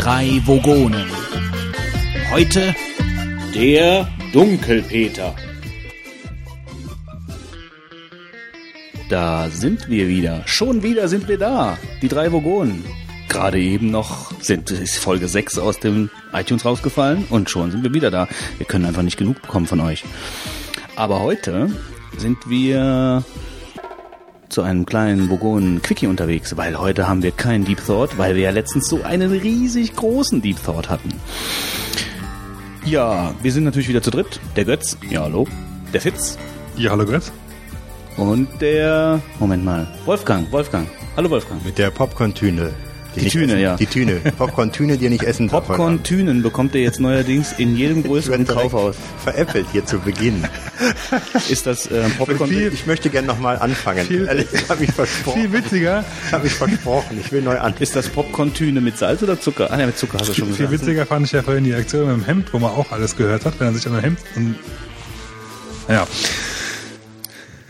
drei Vogonen. Heute Der Dunkelpeter. Da sind wir wieder. Schon wieder sind wir da. Die drei Vogonen. Gerade eben noch sind, ist Folge 6 aus dem iTunes rausgefallen und schon sind wir wieder da. Wir können einfach nicht genug bekommen von euch. Aber heute sind wir zu einem kleinen Vogonen Quickie unterwegs, weil heute haben wir keinen Deep Thought, weil wir ja letztens so einen riesig großen Deep Thought hatten. Ja, wir sind natürlich wieder zu dritt. Der Götz, ja hallo. Der Fitz Ja, hallo Götz. und der, Moment mal, Wolfgang, Wolfgang. Hallo Wolfgang. Mit der Popcorn-Tüne. Die nicht Tüne, essen, ja. Die Tüne. Popcorn-Tüne, die ihr nicht essen darf. Popcorn-Tünen bekommt ihr jetzt neuerdings in jedem größeren Kaufhaus. Veräppelt hier zu Beginn. Ist das äh, Popcorn? Viel- Ich möchte gerne nochmal anfangen. Viel- Ehrlich, ich habe mich versprochen. Viel witziger, Ich habe mich versprochen. Ich will neu an. Ist das Popcorn-Tüne mit Salz oder Zucker? Ah, ne, mit Zucker hast du schon viel gesagt. witziger fand ich ja vorhin die Aktion mit dem Hemd, wo man auch alles gehört hat, wenn er sich an dem Hemd und ja,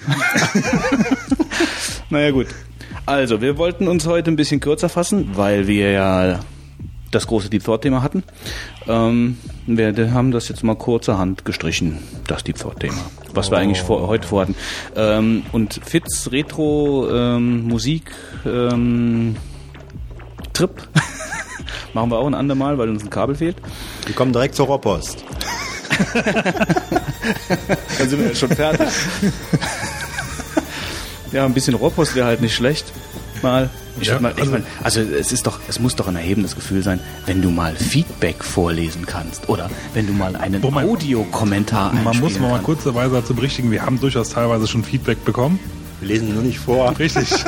Naja, gut. Also, wir wollten uns heute ein bisschen kürzer fassen, weil wir ja das große Deep Thought-Thema hatten. Ähm, wir haben das jetzt mal kurzerhand gestrichen, das Deep Thought-Thema, was wir eigentlich vor, heute vorhatten. Ähm, und Fitz Retro ähm, Musik ähm, Trip machen wir auch ein andermal, weil uns ein Kabel fehlt. Wir kommen direkt zur Rohrpost. Dann sind wir schon fertig. ja, ein bisschen Rohrpost wäre halt nicht schlecht. Mal. Ich Ja, mal, ich also- mein, also es ist doch, es muss doch ein erhebendes Gefühl sein, wenn du mal Feedback vorlesen kannst oder wenn du mal einen Audiokommentar man muss mal kannst. kurzerweise dazu berichtigen, wir haben durchaus teilweise schon Feedback bekommen. Wir lesen nur nicht vor. Richtig.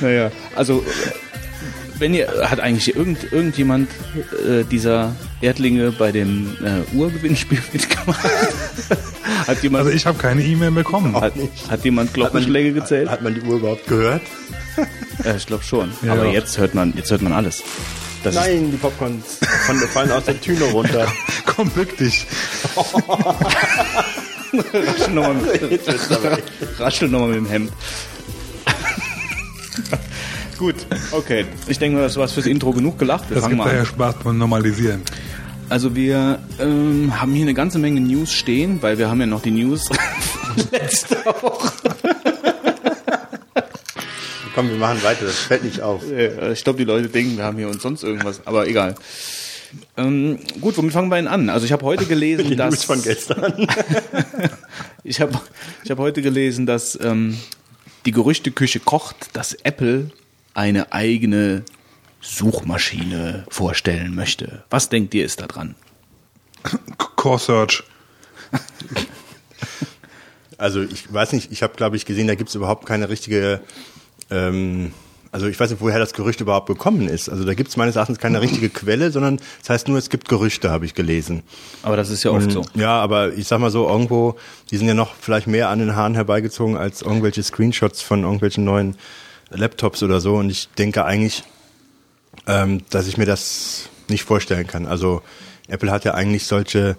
Naja, also wenn ihr hat eigentlich irgend, irgendjemand äh, dieser Erdlinge bei dem äh, Urgewinnspiel mitgemacht? hat jemand Also ich habe keine E-Mail bekommen. hat, hat jemand Glockenschläge gezählt? Hat man die Uhr überhaupt gehört? Ja, ich glaube schon. Ja, Aber ja. jetzt hört man, jetzt hört man alles. Das Nein, die Popcorns von, fallen aus der Tüne runter. Komm, bück dich. Raschel nochmal mit, raschel noch mal mit dem Hemd. Gut, okay. Ich denke mal, das war fürs Intro genug gelacht. Wir Das gibt an. Spaß beim Normalisieren. Also wir ähm, haben hier eine ganze Menge News stehen, weil wir haben ja noch die News letzte Woche. Komm, wir machen weiter. Das fällt nicht auf. Ich glaube, die Leute denken, wir haben hier uns sonst irgendwas, aber egal. Ähm, gut, womit fangen wir denn an? Also ich habe heute gelesen, Die dass News von gestern. Ich habe ich hab heute gelesen, dass ähm, die Gerüchteküche kocht, dass Apple eine eigene Suchmaschine vorstellen möchte. Was denkt ihr ist da dran? Core Search. Also ich weiß nicht, ich habe glaube ich gesehen, da gibt es überhaupt keine richtige, ähm, also ich weiß nicht, woher das Gerücht überhaupt gekommen ist. Also da gibt es meines Erachtens keine richtige Quelle, sondern das heißt nur, es gibt Gerüchte, habe ich gelesen. Aber das ist ja oft so. Ja, aber ich sag mal so, irgendwo, die sind ja noch vielleicht mehr an den Haaren herbeigezogen als irgendwelche Screenshots von irgendwelchen neuen Laptops oder so. Und ich denke eigentlich, ähm, dass ich mir das nicht vorstellen kann. Also Apple hat ja eigentlich solche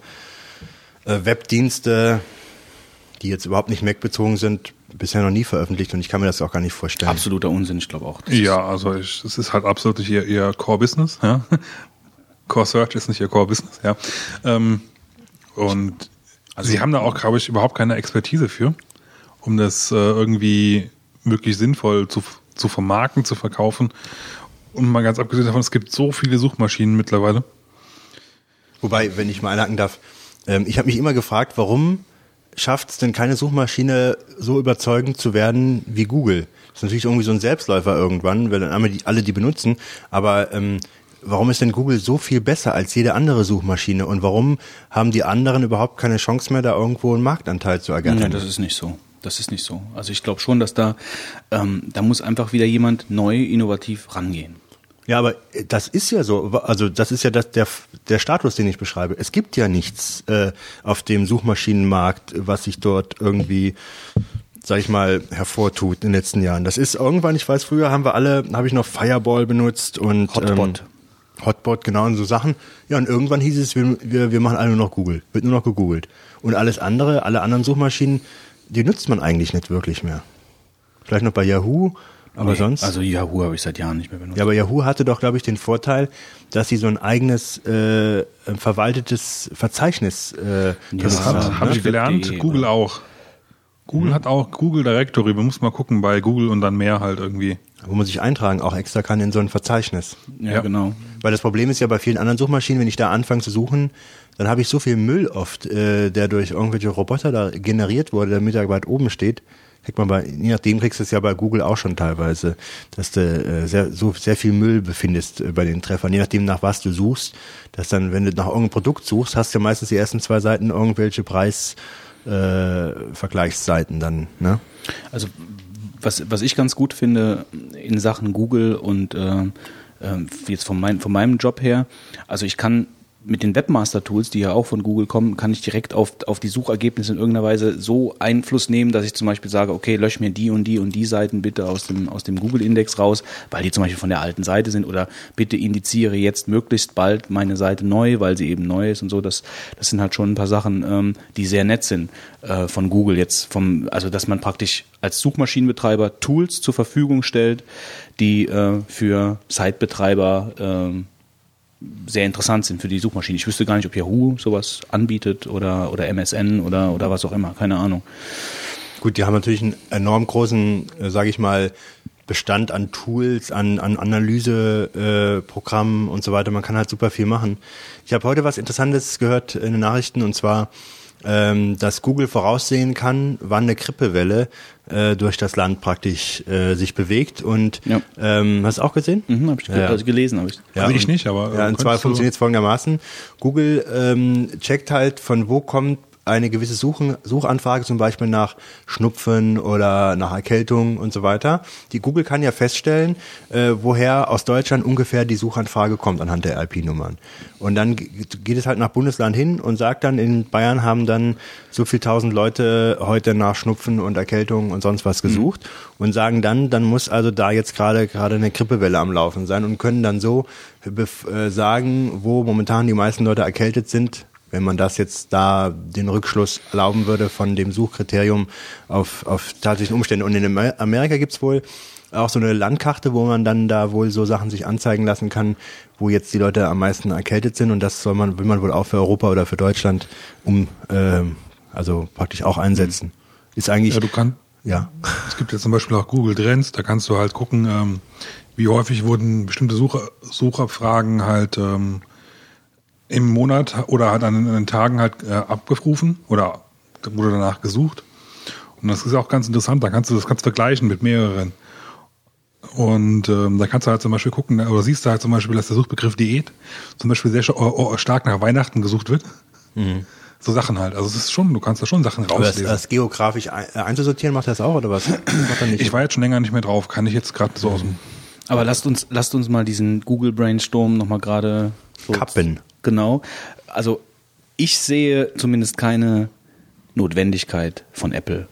äh, Webdienste, die jetzt überhaupt nicht Mac-bezogen sind, bisher noch nie veröffentlicht und ich kann mir das auch gar nicht vorstellen. Absoluter Unsinn, ich glaube auch. Ja, also ich, es ist halt absolut nicht ihr, ihr Core Business. Ja? Core Search ist nicht ihr Core Business. Ja. Ähm, und sie haben da auch, glaube ich, überhaupt keine Expertise für, um das äh, irgendwie wirklich sinnvoll zu, zu vermarkten, zu verkaufen. Und mal ganz abgesehen davon, es gibt so viele Suchmaschinen mittlerweile. Wobei, wenn ich mal einhaken darf, ähm, ich habe mich immer gefragt, warum schafft es denn keine Suchmaschine so überzeugend zu werden wie Google? Das ist natürlich irgendwie so ein Selbstläufer irgendwann, weil dann einmal die, alle die benutzen. Aber ähm, warum ist denn Google so viel besser als jede andere Suchmaschine? Und warum haben die anderen überhaupt keine Chance mehr, da irgendwo einen Marktanteil zu ergattern? Nein, das ist nicht so. Das ist nicht so. Also ich glaube schon, dass da, ähm, da muss einfach wieder jemand neu, innovativ rangehen. Ja, aber äh, das ist ja so. Also das ist ja das, der, der Status, den ich beschreibe. Es gibt ja nichts äh, auf dem Suchmaschinenmarkt, was sich dort irgendwie, sag ich mal, hervortut in den letzten Jahren. Das ist irgendwann, ich weiß, früher haben wir alle, habe ich noch Fireball benutzt und Hotbot. Ähm, Hotbot, genau, und so Sachen. Ja, und irgendwann hieß es, wir, wir, wir machen alle nur noch Google. Wird nur noch gegoogelt. Und alles andere, alle anderen Suchmaschinen, die nutzt man eigentlich nicht wirklich mehr. Vielleicht noch bei Yahoo Aber Nee, sonst? Also Yahoo habe ich seit Jahren nicht mehr benutzt. Ja, aber Yahoo hatte doch, glaube ich, den Vorteil, dass sie so ein eigenes äh, verwaltetes Verzeichnis äh, Das Ja, hat, ne? habe ich gelernt, Web.de, Google auch. Google hat auch Google Directory, man muss mal gucken bei Google und dann mehr halt irgendwie. wo man sich eintragen auch extra kann in so ein Verzeichnis. ja, Ja. genau. Weil das Problem ist ja bei vielen anderen Suchmaschinen, wenn ich da anfange zu suchen, dann habe ich so viel Müll oft, äh, der durch irgendwelche Roboter da generiert wurde, damit er weit oben steht. Kriegt man bei, je nachdem kriegst du es ja bei Google auch schon teilweise, dass du äh, sehr, so sehr viel Müll befindest äh, bei den Treffern, je nachdem nach was du suchst, dass dann, wenn du nach irgendeinem Produkt suchst, hast du ja meistens die ersten zwei Seiten irgendwelche Preis äh, dann, ne? Also was, was ich ganz gut finde in Sachen Google und äh, äh, jetzt von, mein, von meinem Job her, also ich kann mit den Webmaster-Tools, die ja auch von Google kommen, kann ich direkt auf, auf die Suchergebnisse in irgendeiner Weise so Einfluss nehmen, dass ich zum Beispiel sage, okay, lösch mir die und die und die Seiten bitte aus dem, aus dem Google-Index raus, weil die zum Beispiel von der alten Seite sind oder bitte indiziere jetzt möglichst bald meine Seite neu, weil sie eben neu ist und so. Das, das sind halt schon ein paar Sachen, ähm, die sehr nett sind äh, von Google jetzt, vom, also dass man praktisch als Suchmaschinenbetreiber Tools zur Verfügung stellt, die äh, für Site-Betreiber ähm, sehr interessant sind für die Suchmaschine. Ich wüsste gar nicht, ob Yahoo sowas anbietet oder, oder MSN oder, oder was auch immer, keine Ahnung. Gut, die haben natürlich einen enorm großen, äh, sage ich mal, Bestand an Tools, an, an Analyseprogrammen äh, und so weiter. Man kann halt super viel machen. Ich habe heute was Interessantes gehört in den Nachrichten und zwar, ähm, dass Google voraussehen kann, wann eine Grippewelle äh, durch das Land praktisch äh, sich bewegt. Und Ja. ähm, hast du auch gesehen? Mhm, habe ich Ja. also gelesen, habe ich. Also ich nicht, aber, äh, Ja, und zwar könntest du- funktioniert es folgendermaßen. Google ähm, checkt halt, von wo kommt eine gewisse Suchen, Suchanfrage, zum Beispiel nach Schnupfen oder nach Erkältung und so weiter. Die Google kann ja feststellen, äh, woher aus Deutschland ungefähr die Suchanfrage kommt anhand der IP-Nummern. Und dann ge- geht es halt nach Bundesland hin und sagt dann, in Bayern haben dann so viel tausend Leute heute nach Schnupfen und Erkältung und sonst was gesucht und sagen dann, dann muss also da jetzt gerade gerade eine Grippewelle am Laufen sein und können dann so äh, sagen, wo momentan die meisten Leute erkältet sind, wenn man das jetzt da den Rückschluss erlauben würde von dem Suchkriterium auf, auf tatsächliche Umstände. Und in Amer- Amerika gibt's wohl auch so eine Landkarte, wo man dann da wohl so Sachen sich anzeigen lassen kann, wo jetzt die Leute am meisten erkältet sind. Und das soll man, will man wohl auch für Europa oder für Deutschland um, ähm, also praktisch auch einsetzen. Ist eigentlich, Ja, du kannst, ja. es gibt jetzt zum Beispiel auch Google Trends, da kannst du halt gucken, ähm, wie häufig wurden bestimmte Sucher, Suchabfragen halt ähm, im Monat oder halt an, den Tagen halt äh, abgerufen oder wurde danach gesucht. Und das ist auch ganz interessant, da kannst du das kannst du vergleichen mit mehreren. Und ähm, da kannst du halt zum Beispiel gucken, oder siehst du halt zum Beispiel, dass der Suchbegriff Diät zum Beispiel sehr oh, oh, stark nach Weihnachten gesucht wird. So Sachen halt. Also es ist schon, du kannst da schon Sachen Aber das, rauslesen. das geografisch äh, einzusortieren, macht er das auch oder was? Macht er nicht. Ich war jetzt schon länger nicht mehr drauf, kann ich jetzt gerade so aus dem Aber lasst uns, lasst uns mal diesen Google Brainstorm nochmal gerade so Kappen. Genau. Also ich sehe zumindest keine Notwendigkeit von Apple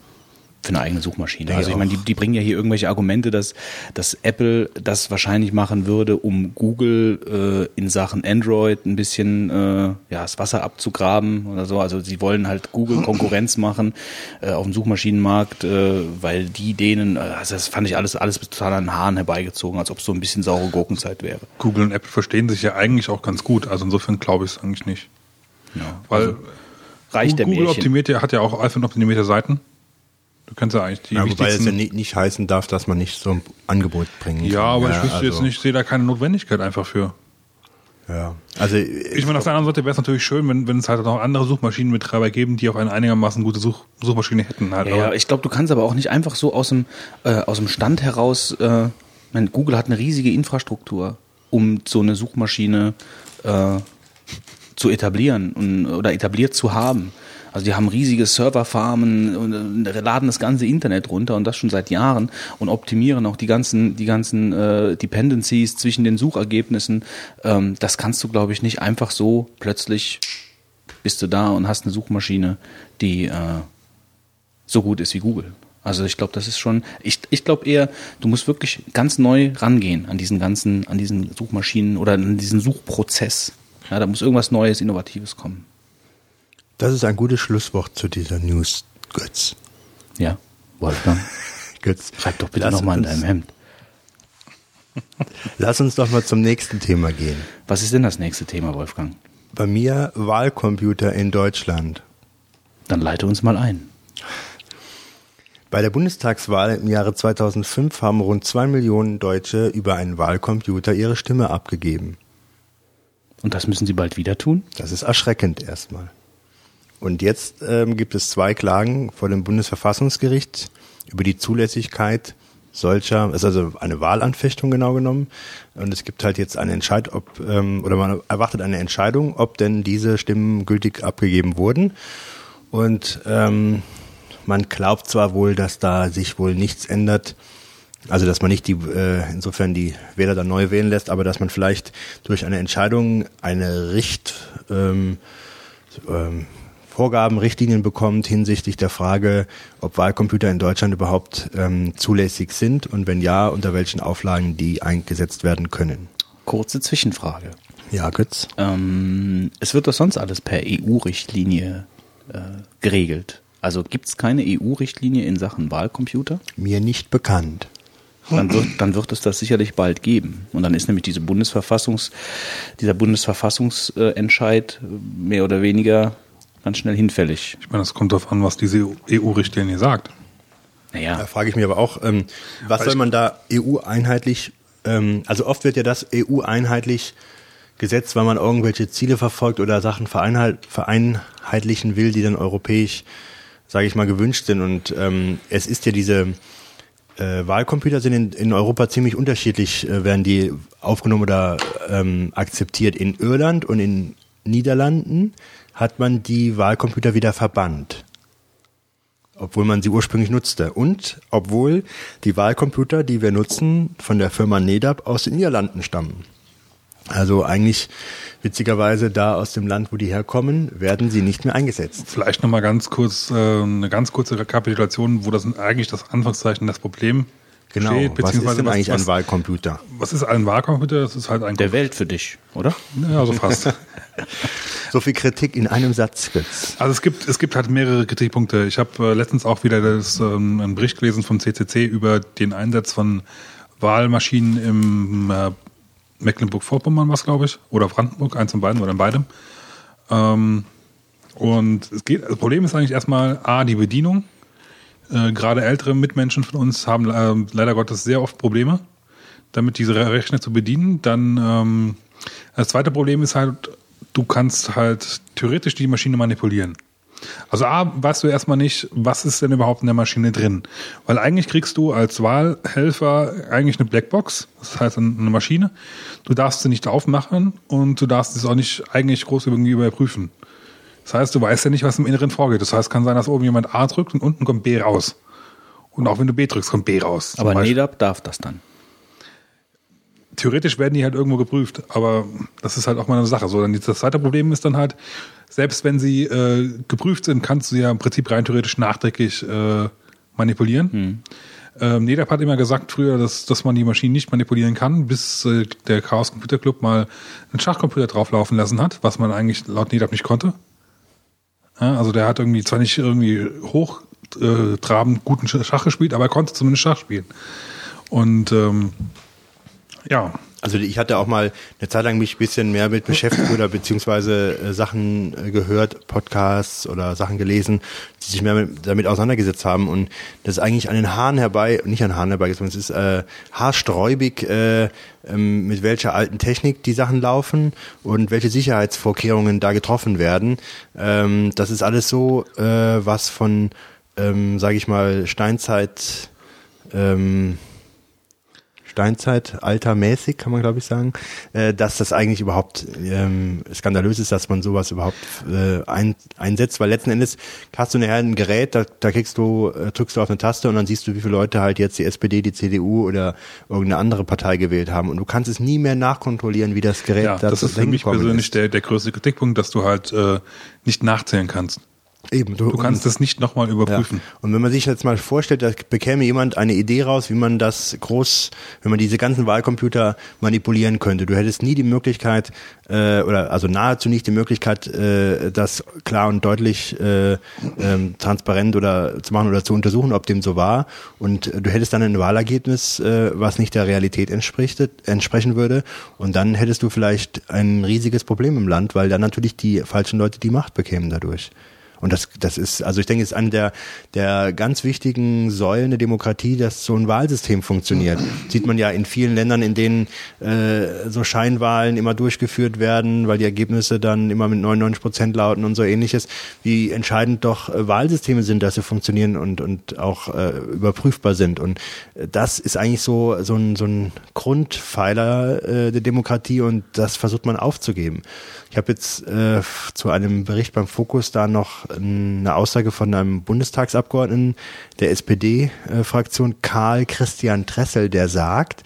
für eine eigene Suchmaschine. Also ich meine, die, die bringen ja hier irgendwelche Argumente, dass, dass Apple das wahrscheinlich machen würde, um Google äh, in Sachen Android ein bisschen äh, ja, das Wasser abzugraben oder so. Also sie wollen halt Google Konkurrenz machen äh, auf dem Suchmaschinenmarkt, äh, weil die denen, äh, also das fand ich alles, alles total an den Haaren herbeigezogen, als ob es so ein bisschen saure Gurkenzeit wäre. Google und Apple verstehen sich ja eigentlich auch ganz gut. Also insofern glaube ich es eigentlich nicht. Ja. Weil Reicht der Google Märchen. optimiert ja, hat ja auch iPhone optimierte Seiten. Du kannst ja eigentlich die Ja, wobei es ja nicht, nicht heißen darf, dass man nicht so ein Angebot bringen ja, kann. aber ich wüsste jetzt also, nicht, sehe da keine Notwendigkeit einfach für. Ja. Also Ich meine, auf der anderen Seite wäre es natürlich schön, wenn, wenn es halt noch andere Suchmaschinenbetreiber geben, die auch eine einigermaßen gute Such, Suchmaschine hätten. Halt. Ja, ja, aber ich glaube, du kannst aber auch nicht einfach so aus dem, äh, aus dem Stand heraus, äh, meine, Google hat eine riesige Infrastruktur, um so eine Suchmaschine äh, zu etablieren und, oder etabliert zu haben. Also die haben riesige Serverfarmen und laden das ganze Internet runter und das schon seit Jahren und optimieren auch die ganzen, die ganzen äh, Dependencies zwischen den Suchergebnissen. Ähm, das kannst du, glaube ich, nicht einfach so plötzlich bist du da und hast eine Suchmaschine, die äh, so gut ist wie Google. Also ich glaube, das ist schon, ich, ich glaube eher, du musst wirklich ganz neu rangehen an diesen ganzen, an diesen Suchmaschinen oder an diesen Suchprozess. Ja, da muss irgendwas Neues, Innovatives kommen. Das ist ein gutes Schlusswort zu dieser News, Götz. Ja, Wolfgang, Götz. schreib doch bitte nochmal in deinem Hemd. Lass uns doch mal zum nächsten Thema gehen. Was ist denn das nächste Thema, Wolfgang? Bei mir Wahlcomputer in Deutschland. Dann leite uns mal ein. Bei der Bundestagswahl im Jahre 2005 haben rund zwei Millionen Deutsche über einen Wahlcomputer ihre Stimme abgegeben. Und das müssen Sie bald wieder tun? Das ist erschreckend erstmal. Und jetzt ähm, gibt es zwei Klagen vor dem Bundesverfassungsgericht über die Zulässigkeit solcher, es ist also eine Wahlanfechtung genau genommen. Und es gibt halt jetzt eine Entscheidung, ob, ähm, oder man erwartet eine Entscheidung, ob denn diese Stimmen gültig abgegeben wurden. Und ähm, man glaubt zwar wohl, dass da sich wohl nichts ändert, also dass man nicht die äh, insofern die Wähler dann neu wählen lässt, aber dass man vielleicht durch eine Entscheidung eine Richt ähm, ähm, Vorgaben, Richtlinien bekommt hinsichtlich der Frage, ob Wahlcomputer in Deutschland überhaupt ähm, zulässig sind und wenn ja, unter welchen Auflagen die eingesetzt werden können. Kurze Zwischenfrage. Ja, Götz. Ähm, es wird doch sonst alles per EU-Richtlinie äh, geregelt. Also gibt es keine EU-Richtlinie in Sachen Wahlcomputer? Mir nicht bekannt. Dann wird, dann wird es das sicherlich bald geben. Und dann ist nämlich diese Bundesverfassungs, dieser Bundesverfassungsentscheid mehr oder weniger ganz schnell hinfällig. Ich meine, das kommt darauf an, was diese EU-Richtlinie sagt. Da Naja, frage ich mich aber auch, ähm, was Weil soll man da EU-einheitlich, ähm, also oft wird ja das EU-einheitlich gesetzt, weil man irgendwelche Ziele verfolgt oder Sachen vereinheitlichen will, die dann europäisch, sage ich mal, gewünscht sind. Und ähm, es ist ja diese äh, Wahlcomputer sind in, in Europa ziemlich unterschiedlich, äh, werden die aufgenommen oder ähm, akzeptiert. In Irland und in Niederlanden hat man die Wahlcomputer wieder verbannt obwohl man sie ursprünglich nutzte. Und obwohl die Wahlcomputer, die wir nutzen, von der Firma NEDAP aus den Niederlanden stammen. Also eigentlich witzigerweise da aus dem Land, wo die herkommen, werden sie nicht mehr eingesetzt. Vielleicht nochmal ganz kurz, äh, eine ganz kurze Rekapitulation, wo das eigentlich das Anfangszeichen das Problem Genau. steht, was ist beziehungsweise denn was, eigentlich ein was, Wahlcomputer? was ist ein Wahlcomputer? Das ist halt ein der Welt für dich, oder? Ja, so fast. So viel Kritik in einem Satz. Also es gibt es gibt halt mehrere Kritikpunkte. Ich habe äh, letztens auch wieder das, ähm, einen Bericht gelesen vom CCC über den Einsatz von Wahlmaschinen im äh, Mecklenburg-Vorpommern, was glaube ich, oder Brandenburg, eins von beiden oder in beidem. Ähm, und es geht, das Problem ist eigentlich erstmal a die Bedienung. Äh, Gerade ältere Mitmenschen von uns haben äh, leider Gottes sehr oft Probleme, damit diese Rechner zu bedienen. Dann ähm, das zweite Problem ist halt, du kannst halt theoretisch die Maschine manipulieren. Also A, weißt du erstmal nicht, was ist denn überhaupt in der Maschine drin. Weil eigentlich kriegst du als Wahlhelfer eigentlich eine Blackbox, das heißt eine Maschine. Du darfst sie nicht aufmachen und du darfst es auch nicht eigentlich groß irgendwie überprüfen. Das heißt, du weißt ja nicht, was im Inneren vorgeht. Das heißt, kann sein, dass oben jemand A drückt und unten kommt B raus. Und auch wenn du B drückst, kommt B raus. Aber. NEDAP darf das dann. Theoretisch werden die halt irgendwo geprüft, aber das ist halt auch mal eine Sache. So, dann das zweite Problem ist dann halt, selbst wenn sie äh, geprüft sind, kannst du ja im Prinzip rein theoretisch nachträglich äh, manipulieren. Ähm, NEDAP hat immer gesagt früher, dass, dass man die Maschinen nicht manipulieren kann, bis äh, der Chaos Computer Club mal einen Schachcomputer drauflaufen lassen hat, was man eigentlich laut NEDAP nicht konnte. Ja, also der hat irgendwie zwar nicht irgendwie hochtrabend guten Schach gespielt, aber er konnte zumindest Schach spielen. Und ähm, ja, Also ich hatte auch mal eine Zeit lang mich ein bisschen mehr mit beschäftigt oder beziehungsweise äh, Sachen äh, gehört, Podcasts oder Sachen gelesen, die sich mehr mit, damit auseinandergesetzt haben und das ist eigentlich an den Haaren herbei, nicht an den Haaren herbei, sondern es ist äh, haarsträubig, äh, ähm, mit welcher alten Technik die Sachen laufen und welche Sicherheitsvorkehrungen da getroffen werden. Ähm, das ist alles so, äh, was von, ähm, sage ich mal, Steinzeit ähm, Steinzeit, altermäßig, kann man glaube ich sagen, äh, dass das eigentlich überhaupt ähm, skandalös ist, dass man sowas überhaupt äh, ein, einsetzt, weil letzten Endes hast du nachher ein Gerät, da, da kriegst du, äh, drückst du auf eine Taste und dann siehst du, wie viele Leute halt jetzt die SPD, die CDU oder irgendeine andere Partei gewählt haben und du kannst es nie mehr nachkontrollieren, wie das Gerät Ja, das ist für mich persönlich ist. der, der größte Kritikpunkt, dass du halt äh, nicht nachzählen kannst. Eben, Du kannst es nicht nochmal überprüfen. Ja. Und wenn man sich jetzt mal vorstellt, da bekäme jemand eine Idee raus, wie man das groß, wenn man diese ganzen Wahlcomputer manipulieren könnte. Du hättest nie die Möglichkeit, äh, oder also nahezu nicht die Möglichkeit, äh, das klar und deutlich äh, ähm, transparent oder zu machen oder zu untersuchen, ob dem so war. Und du hättest dann ein Wahlergebnis, äh, was nicht der Realität entspricht, entsprechen würde. Und dann hättest du vielleicht ein riesiges Problem im Land, weil dann natürlich die falschen Leute die Macht bekämen dadurch. Und das, das ist, also ich denke, es ist eine der, der ganz wichtigen Säulen der Demokratie, dass so ein Wahlsystem funktioniert. Sieht man ja in vielen Ländern, in denen äh, so Scheinwahlen immer durchgeführt werden, weil die Ergebnisse dann immer mit 99 Prozent lauten und so ähnliches, wie entscheidend doch äh, Wahlsysteme sind, dass sie funktionieren und, und auch äh, überprüfbar sind. Und äh, das ist eigentlich so, so ein, so ein Grundpfeiler äh, der Demokratie und das versucht man aufzugeben. Ich habe jetzt äh, zu einem Bericht beim Fokus da noch eine Aussage von einem Bundestagsabgeordneten der SPD-Fraktion, Karl Christian Tressel, der sagt,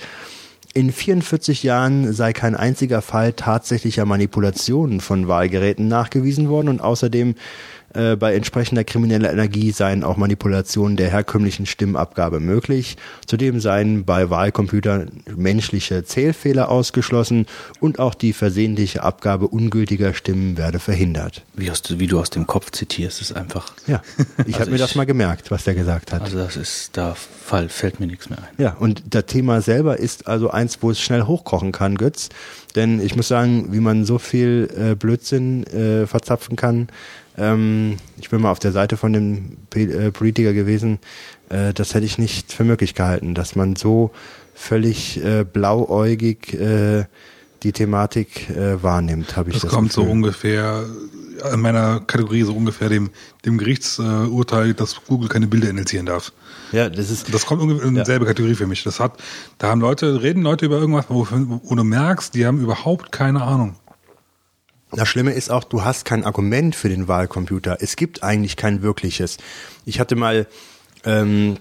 in 44 Jahren sei kein einziger Fall tatsächlicher Manipulationen von Wahlgeräten nachgewiesen worden und außerdem äh, bei entsprechender krimineller Energie seien auch Manipulationen der herkömmlichen Stimmabgabe möglich. Zudem seien bei Wahlcomputern menschliche Zählfehler ausgeschlossen und auch die versehentliche Abgabe ungültiger Stimmen werde verhindert. Wie, hast du, wie du aus dem Kopf zitierst, ist einfach. Ja, ich also habe mir das mal gemerkt, was der gesagt hat. Also das ist, da fall, fällt mir nichts mehr ein. Ja, und das Thema selber ist also eins, wo es schnell hochkochen kann, Götz. Denn ich muss sagen, wie man so viel äh, Blödsinn äh, verzapfen kann, ähm, ich bin mal auf der Seite von dem äh, Politiker gewesen. Äh, das hätte ich nicht für möglich gehalten, dass man so völlig äh, blauäugig äh, die Thematik äh, wahrnimmt, habe ich das, das kommt Gefühl. so ungefähr in meiner Kategorie so ungefähr dem dem Gerichtsurteil, dass Google keine Bilder initiieren darf. Ja, das ist das kommt ungefähr in dieselbe ja. Kategorie für mich. Das hat da haben Leute reden Leute über irgendwas, wo, wo du merkst, die haben überhaupt keine Ahnung. Das Schlimme ist auch, du hast kein Argument für den Wahlcomputer. Es gibt eigentlich kein wirkliches. Ich hatte mal ähm,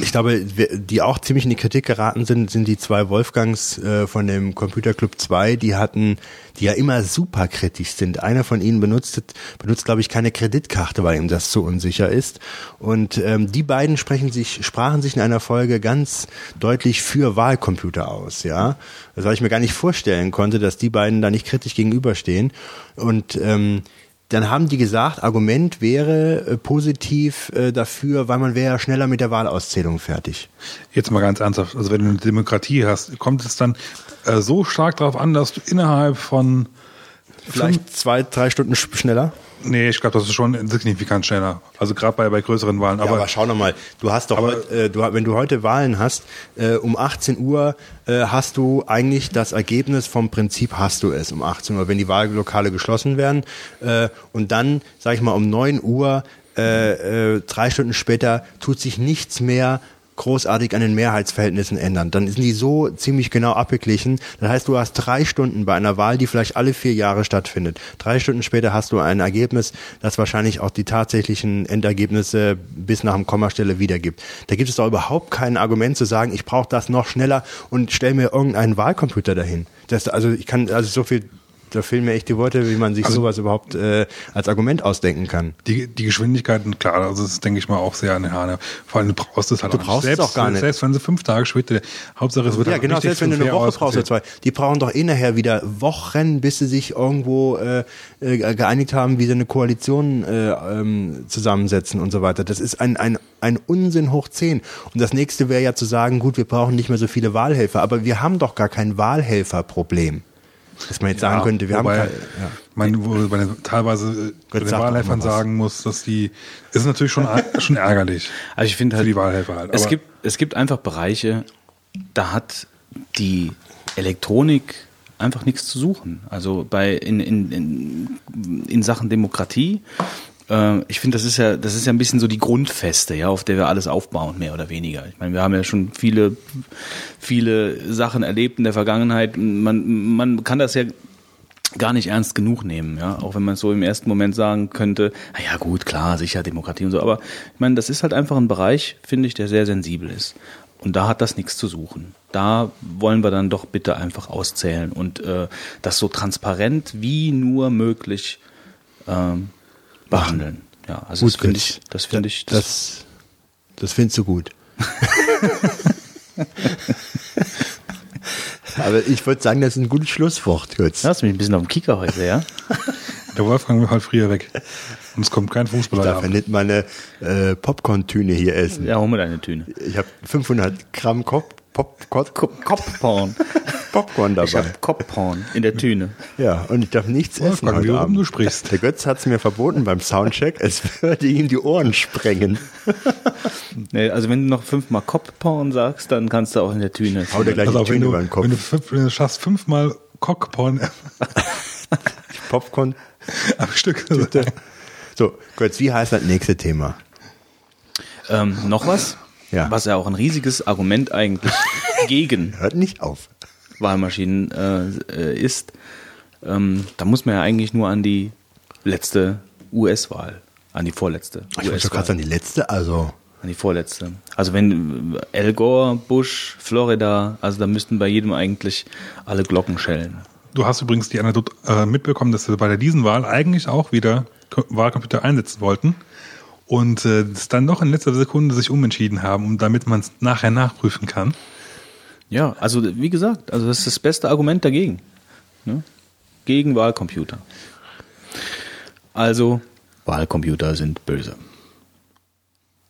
ich glaube, die auch ziemlich in die Kritik geraten sind, sind die zwei Wolfgangs äh, von dem Computer Club 2, die hatten, die ja immer super kritisch sind. Einer von ihnen benutzt, benutzt glaube ich, keine Kreditkarte, weil ihm das zu unsicher ist. Und ähm, die beiden sprechen sich, sprachen sich in einer Folge ganz deutlich für Wahlcomputer aus, ja. Das, weil ich mir gar nicht vorstellen konnte, dass die beiden da nicht kritisch gegenüberstehen. Und ähm, dann haben die gesagt, Argument wäre äh, positiv äh, dafür, weil man wäre ja schneller mit der Wahlauszählung fertig. Jetzt mal ganz ernsthaft, also wenn du eine Demokratie hast, kommt es dann äh, so stark darauf an, dass du innerhalb von vielleicht zwei, drei Stunden schneller? Nee, ich glaube, das ist schon signifikant schneller. Also gerade bei, bei größeren Wahlen. Aber, ja, aber schau noch mal, du hast doch, heute, äh, du, wenn du heute Wahlen hast, äh, um 18 Uhr äh, hast du eigentlich das Ergebnis vom Prinzip hast du es um 18 Uhr, wenn die Wahllokale geschlossen werden. Äh, und dann, sag ich mal, um 9 Uhr äh, äh, drei Stunden später tut sich nichts mehr großartig an den Mehrheitsverhältnissen ändern. Dann sind die so ziemlich genau abgeglichen. Das heißt, du hast drei Stunden bei einer Wahl, die vielleicht alle vier Jahre stattfindet. Drei Stunden später hast du ein Ergebnis, das wahrscheinlich auch die tatsächlichen Endergebnisse bis nach dem Kommastelle wiedergibt. Da gibt es doch überhaupt kein Argument zu sagen, ich brauche das noch schneller und stell mir irgendeinen Wahlcomputer dahin. Das, also ich kann also so viel da fehlen mir echt die Worte, wie man sich also, sowas überhaupt äh, als Argument ausdenken kann. Die, die Geschwindigkeiten, klar, also das ist, denke ich mal, auch sehr an den Haaren. Vor allem, du brauchst es halt du auch brauchst selbst, es auch gar nicht. Selbst wenn sie fünf Tage später, Hauptsache es wird Ja, halt genau, selbst wenn du eine Woche brauchst oder zwei. Die brauchen doch eh nachher wieder Wochen, bis sie sich irgendwo äh, äh, geeinigt haben, wie sie eine Koalition äh, ähm, zusammensetzen und so weiter. Das ist ein, ein, ein Unsinn hoch zehn. Und das nächste wäre ja zu sagen, gut, wir brauchen nicht mehr so viele Wahlhelfer, aber wir haben doch gar kein Wahlhelferproblem. Dass man jetzt sagen könnte, wir wobei, haben keine, ja. man, wo man teilweise bei den Wahlhelfern sagen muss, dass die ist natürlich schon schon ärgerlich. Also ich finde halt für die Wahlhelfer halt. es gibt es gibt einfach Bereiche, da hat die Elektronik einfach nichts zu suchen. Also bei in, in, in, in Sachen Demokratie äh, ich finde, das ist ja, das ist ja ein bisschen so die Grundfeste, ja, auf der wir alles aufbauen, mehr oder weniger. Ich meine, wir haben ja schon viele, viele Sachen erlebt in der Vergangenheit. Man, man kann das ja gar nicht ernst genug nehmen, ja, auch wenn man so im ersten Moment sagen könnte, na ja gut, klar, sicher Demokratie und so, aber ich meine, das ist halt einfach ein Bereich, finde ich, der sehr sensibel ist. Und da hat das nichts zu suchen. Da wollen wir dann doch bitte einfach auszählen und äh, das so transparent wie nur möglich ähm, behandeln. Ja, also das finde ich, das finde ich, das, Das, das findest du gut. Aber ich würde sagen, das ist ein gutes Schlusswort, Götz. hast mich ein bisschen auf dem Kicker heute, ja? Der Wolfgang will halt früher weg. Und es kommt kein Ich Fußballer darf ja nicht meine äh, Popcorn-Tüne hier essen. Ja, hol mir deine Tüne. Ich habe 500 Gramm Kop Pop. Popcorn Ich dabei. habe Kopfporn in der Tüne. Ja, und ich darf nichts essen Wolfgang, heute Abend. du sprichst. Der Götz hat es mir verboten beim Soundcheck. Es würde ihm die Ohren sprengen. Nee, also wenn du noch fünfmal Kopfporn sagst, dann kannst du auch in der Tüne. Hau dir gleich Also die Tüne du, über den Kopf. wenn du, fünf, wenn du schaffst, fünfmal Cockporn Popcorn. am Stück. So, Götz, wie heißt das nächste Thema? Ähm, noch was? Ja. Was ja auch ein riesiges Argument eigentlich gegen Hört nicht auf. Wahlmaschinen äh, äh, ist. Ähm, da muss man ja eigentlich nur an die letzte US-Wahl, an die vorletzte Ich wollte gerade sagen, die letzte, also an die vorletzte. Also wenn äh, Al Gore, Bush, Florida, also da müssten bei jedem eigentlich alle Glocken schellen. Du hast übrigens die Anekdote äh, mitbekommen, dass wir bei der diesen Wahl eigentlich auch wieder Wahlcomputer einsetzen wollten und äh, es dann noch in letzter Sekunde sich umentschieden haben, um damit man es nachher nachprüfen kann. Ja, also wie gesagt, also das ist das beste Argument dagegen. Ne? Gegen Wahlcomputer. Also, Wahlcomputer sind böse.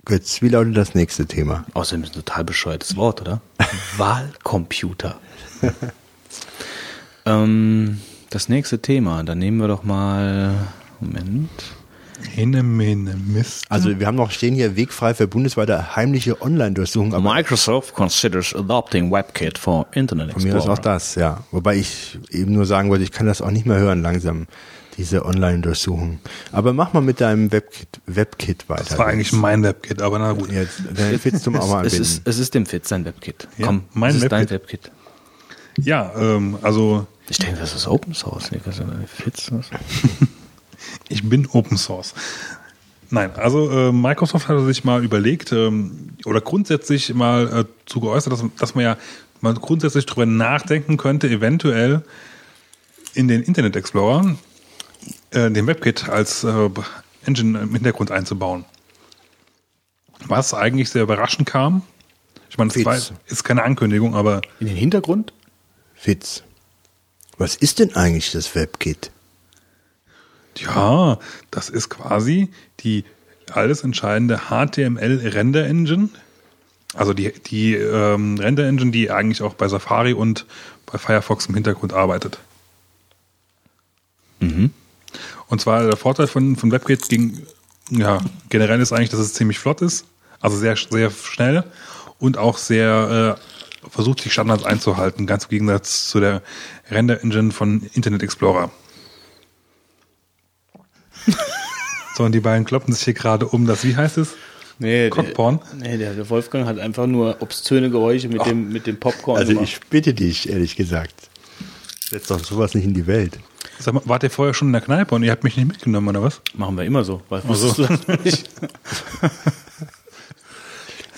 Götz, wie lautet das nächste Thema? Außerdem ist ein total bescheuertes Wort, oder? Wahlcomputer. ähm, das nächste Thema, dann nehmen wir doch mal. Moment. Hinne, mene, Mist. Also wir haben noch stehen hier wegfrei für bundesweite heimliche Online-Durchsuchung, aber Microsoft considers adopting WebKit for Internet von mir ist auch das, ja. Wobei ich eben nur sagen wollte, ich kann das auch nicht mehr hören langsam, diese Online-Durchsuchung. Aber mach mal mit deinem Webkit, Webkit weiter. das war eigentlich mein WebKit, aber na gut. Jetzt, dann willst du auch mal Es anbinden. ist, es ist dem Fit sein WebKit. Ja, Komm, mein das ist dein WebKit. WebKit. Ja, ähm, also Ich denke, das ist Open Source. Fitz. Ich bin Open Source. Nein, also äh, Microsoft hat sich mal überlegt ähm, oder grundsätzlich mal äh, zu geäußert, dass, dass man ja mal grundsätzlich darüber nachdenken könnte, eventuell in den Internet Explorer äh, den WebKit als äh, Engine im Hintergrund einzubauen. Was eigentlich sehr überraschend kam. Ich meine, es ist keine Ankündigung, aber In den Hintergrund? Witz. Was ist denn eigentlich das WebKit? Ja, das ist quasi die alles entscheidende HTML-Render-Engine. Also die, die ähm, Render-Engine, die eigentlich auch bei Safari und bei Firefox im Hintergrund arbeitet. Und zwar der Vorteil von, von WebKit gegen, ja, generell ist eigentlich, dass es ziemlich flott ist, also sehr, sehr schnell und auch sehr äh, versucht, die Standards einzuhalten, ganz im Gegensatz zu der Render-Engine von Internet Explorer. So, und die beiden kloppen sich hier gerade um das, wie heißt es? Nee, Cockporn? Der, nee, der, Wolfgang hat einfach nur obszöne Geräusche mit, dem, mit dem Popcorn Also gemacht. ich bitte dich, ehrlich gesagt. Setz doch sowas nicht in die Welt. Sag mal, wart ihr vorher schon in der Kneipe und ihr habt mich nicht mitgenommen, oder was? Machen wir immer so. Du das nicht?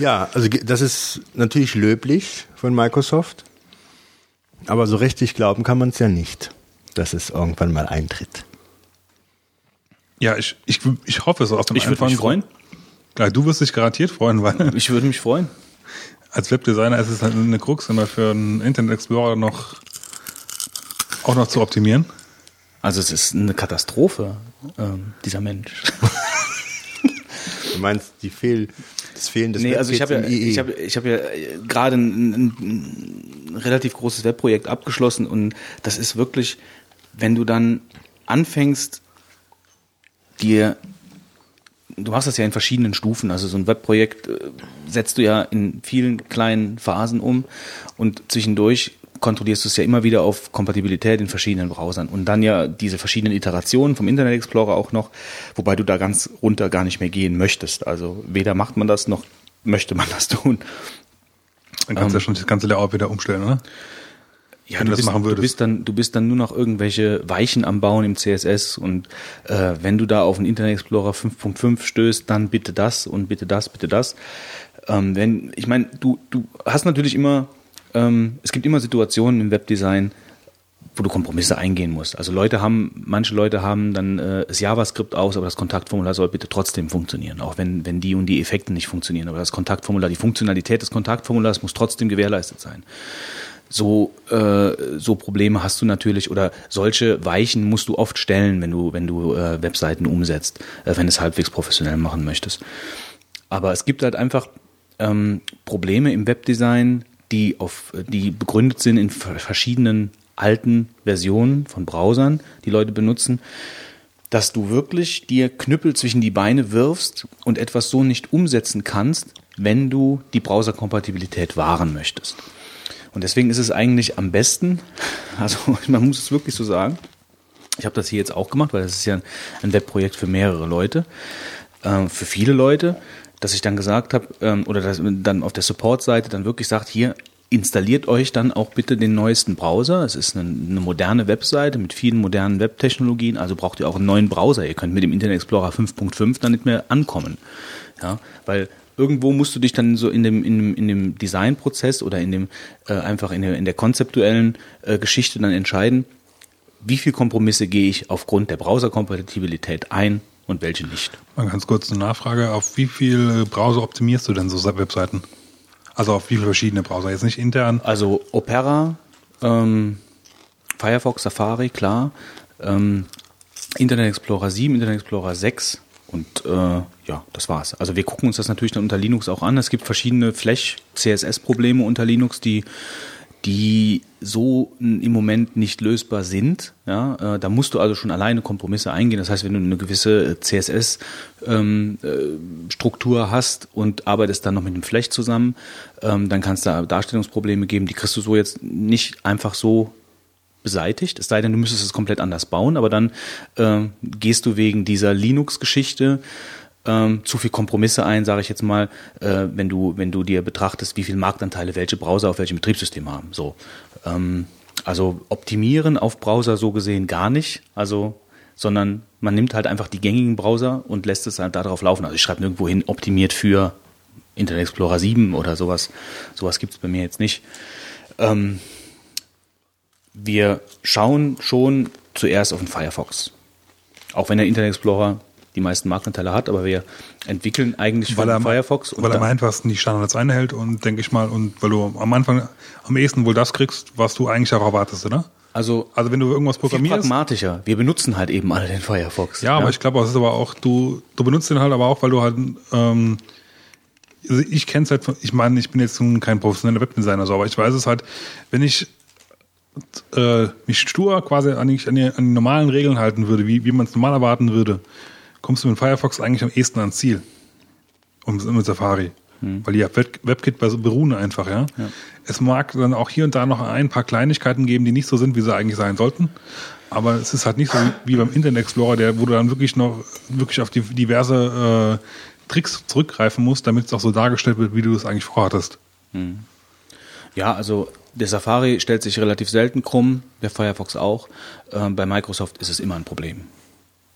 Ja, also das ist natürlich löblich von Microsoft, aber so richtig glauben kann man es ja nicht, dass es irgendwann mal eintritt. Ja, ich, ich, ich hoffe es aus dem Ich würde mich freuen. Klar, du wirst dich garantiert freuen, weil Ich würde mich freuen. als Webdesigner ist es halt eine Krux, immer für einen Internet Explorer noch auch noch zu optimieren. Also es ist eine Katastrophe, ähm, dieser Mensch. Du meinst die Fehl, das Fehlen des Nee, also ich habe ja, ich habe, ich habe ja äh, gerade ein, ein, ein relativ großes Webprojekt abgeschlossen und das ist wirklich, wenn du dann anfängst, dir, du machst das ja in verschiedenen Stufen, also so ein Webprojekt äh, setzt du ja in vielen kleinen Phasen um und zwischendurch kontrollierst du es ja immer wieder auf Kompatibilität in verschiedenen Browsern und dann ja diese verschiedenen Iterationen vom Internet Explorer auch noch, wobei du da ganz runter gar nicht mehr gehen möchtest. Also weder macht man das noch möchte man das tun. Dann kannst du ja schon das ganze Layout wieder umstellen, oder? Ja, Wenn du du das bist, machen du würdest. bist dann, du bist dann nur noch irgendwelche Weichen am Bauen im CSS und äh, wenn du da auf einen Internet Explorer 5.5 stößt, dann bitte das und bitte das, bitte das. Ähm, wenn, ich meine, du, du hast natürlich immer, ähm, es gibt immer Situationen im Webdesign, wo du Kompromisse eingehen musst. Also Leute haben, manche Leute haben dann äh, das JavaScript aus, aber das Kontaktformular soll bitte trotzdem funktionieren, auch wenn, wenn die und die Effekte nicht funktionieren. Aber das Kontaktformular, die Funktionalität des Kontaktformulars muss trotzdem gewährleistet sein. So, äh, so Probleme hast du natürlich oder solche Weichen musst du oft stellen, wenn du, wenn du äh, Webseiten umsetzt, äh, wenn du es halbwegs professionell machen möchtest. Aber es gibt halt einfach ähm, Probleme im Webdesign, die auf, die begründet sind in verschiedenen alten Versionen von Browsern, die Leute benutzen, dass du wirklich dir Knüppel zwischen die Beine wirfst und etwas so nicht umsetzen kannst, wenn du die Browserkompatibilität wahren möchtest. Und deswegen ist es eigentlich am besten, also man muss es wirklich so sagen, ich habe das hier jetzt auch gemacht, weil das ist ja ein Webprojekt für mehrere Leute, äh, für viele Leute, dass ich dann gesagt habe, ähm, oder dass dann auf der Support-Seite dann wirklich sagt, hier, installiert euch dann auch bitte den neuesten Browser. Es ist eine, eine, moderne Webseite mit vielen modernen Webtechnologien, also braucht ihr auch einen neuen Browser. Ihr könnt mit dem Internet Explorer 5.5 dann nicht mehr ankommen. Ja, weil irgendwo musst du dich dann so in dem, in dem, in dem Designprozess oder in dem äh, einfach in der, in der konzeptuellen äh, Geschichte dann entscheiden, wie viel Kompromisse gehe ich aufgrund der Browserkompatibilität ein und welche nicht. Mal ganz kurz eine Nachfrage, auf wie viel Browser optimierst du denn so Webseiten? Also auf wie viele verschiedene Browser? Jetzt nicht intern? Also Opera, ähm, Firefox, Safari, klar. Ähm, Internet Explorer 7, Internet Explorer 6 und äh, ja, das war's. Also wir gucken uns das natürlich dann unter Linux auch an. Es gibt verschiedene Flash-CSS-Probleme unter Linux, die die so im Moment nicht lösbar sind. Ja, äh, da musst du also schon alleine Kompromisse eingehen. Das heißt, wenn du eine gewisse CSS-Struktur ähm, äh, hast und arbeitest dann noch mit dem Flecht zusammen, ähm, dann kannst da Darstellungsprobleme geben. Die kriegst du so jetzt nicht einfach so beseitigt. Es sei denn, du müsstest es komplett anders bauen, aber dann äh, gehst du wegen dieser Linux-Geschichte ähm, zu viel Kompromisse ein, sage ich jetzt mal, äh, wenn du wenn du dir betrachtest, wie viel Marktanteile welche Browser auf welchem Betriebssystem haben. So, ähm, also optimieren auf Browser so gesehen gar nicht, also sondern man nimmt halt einfach die gängigen Browser und lässt es halt darauf laufen. Also ich schreibe nirgendwo hin optimiert für Internet Explorer 7 oder sowas. Sowas gibt es bei mir jetzt nicht. Ähm, wir schauen schon zuerst auf den Firefox. Auch wenn der Internet Explorer die meisten Marktanteile hat, aber wir entwickeln eigentlich weil er, Firefox. Weil er am einfachsten die Standards einhält und denke ich mal, und weil du am Anfang am ehesten wohl das kriegst, was du eigentlich auch erwartest, oder? Also, also wenn du irgendwas programmierst. Viel pragmatischer. Wir benutzen halt eben alle den Firefox. Ja, ja. aber ich glaube, es ist aber auch, du, du benutzt den halt aber auch, weil du halt, ähm, also ich kenne es halt, von, ich meine, ich bin jetzt nun kein professioneller Webdesigner, so, aber ich weiß es halt, wenn ich äh, mich stur quasi an die, an, die, an die normalen Regeln halten würde, wie, wie man es normal erwarten würde, kommst du mit Firefox eigentlich am ehesten ans Ziel. Und mit Safari. Hm. Weil die WebKit beruhen einfach, ja? ja. Es mag dann auch hier und da noch ein paar Kleinigkeiten geben, die nicht so sind, wie sie eigentlich sein sollten. Aber es ist halt nicht so wie beim Internet Explorer, der, wo du dann wirklich noch wirklich auf die diverse äh, Tricks zurückgreifen musst, damit es auch so dargestellt wird, wie du es eigentlich vorhattest. Hm. Ja, also der Safari stellt sich relativ selten krumm, der Firefox auch. Ähm, bei Microsoft ist es immer ein Problem.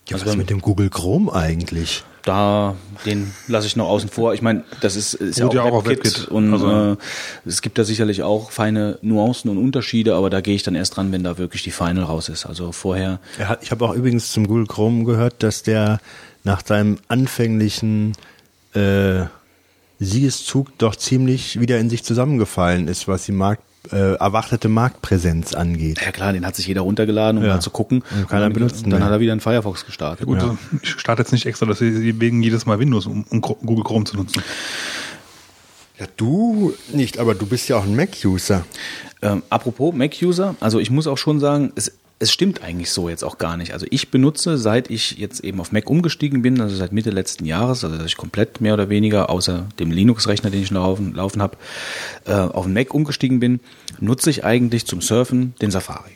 Ja, also was mit dem Google Chrome eigentlich? Da, den lasse ich noch außen vor. Ich meine, das ist, ist ja auch, ja auch WebKit, WebKit. und also. äh, es gibt da sicherlich auch feine Nuancen und Unterschiede, aber da gehe ich dann erst dran, wenn da wirklich die Final raus ist. Also vorher. ich habe auch übrigens zum Google Chrome gehört, dass der nach seinem anfänglichen äh, Siegeszug doch ziemlich wieder in sich zusammengefallen ist, was die Markt äh, erwartete Marktpräsenz angeht. Ja klar, den hat sich jeder runtergeladen, um ja. mal zu gucken. Und keiner benutzt. Dann mehr. hat er wieder einen Firefox gestartet. Ja, gut, ja. ich starte jetzt nicht extra deswegen jedes Mal Windows, um, um Google Chrome zu nutzen. Ja, du nicht, aber du bist ja auch ein Mac-User. Ähm, apropos Mac-User, also ich muss auch schon sagen, es es stimmt eigentlich so jetzt auch gar nicht. Also ich benutze, seit ich jetzt eben auf Mac umgestiegen bin, also seit Mitte letzten Jahres, also dass ich komplett mehr oder weniger außer dem Linux-Rechner, den ich noch laufen, laufen habe, äh, auf Mac umgestiegen bin, nutze ich eigentlich zum Surfen den Safari.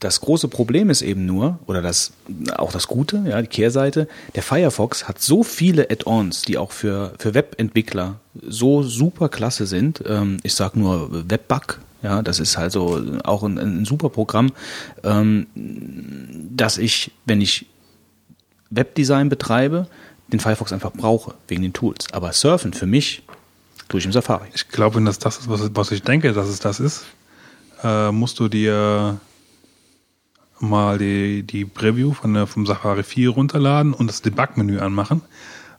Das große Problem ist eben nur, oder das, auch das Gute, ja, die Kehrseite, der Firefox hat so viele Add-ons, die auch für, für Webentwickler so super klasse sind. Ähm, ich sag nur Webbug, ja, das ist also auch ein, ein super Programm, ähm, dass ich, wenn ich Webdesign betreibe, den Firefox einfach brauche, wegen den Tools. Aber Surfen für mich durch im Safari. Ich glaube, wenn das das ist, was, was ich denke, dass es das ist, äh, musst du dir mal die, die Preview von der, vom Safari 4 runterladen und das Debug-Menü anmachen,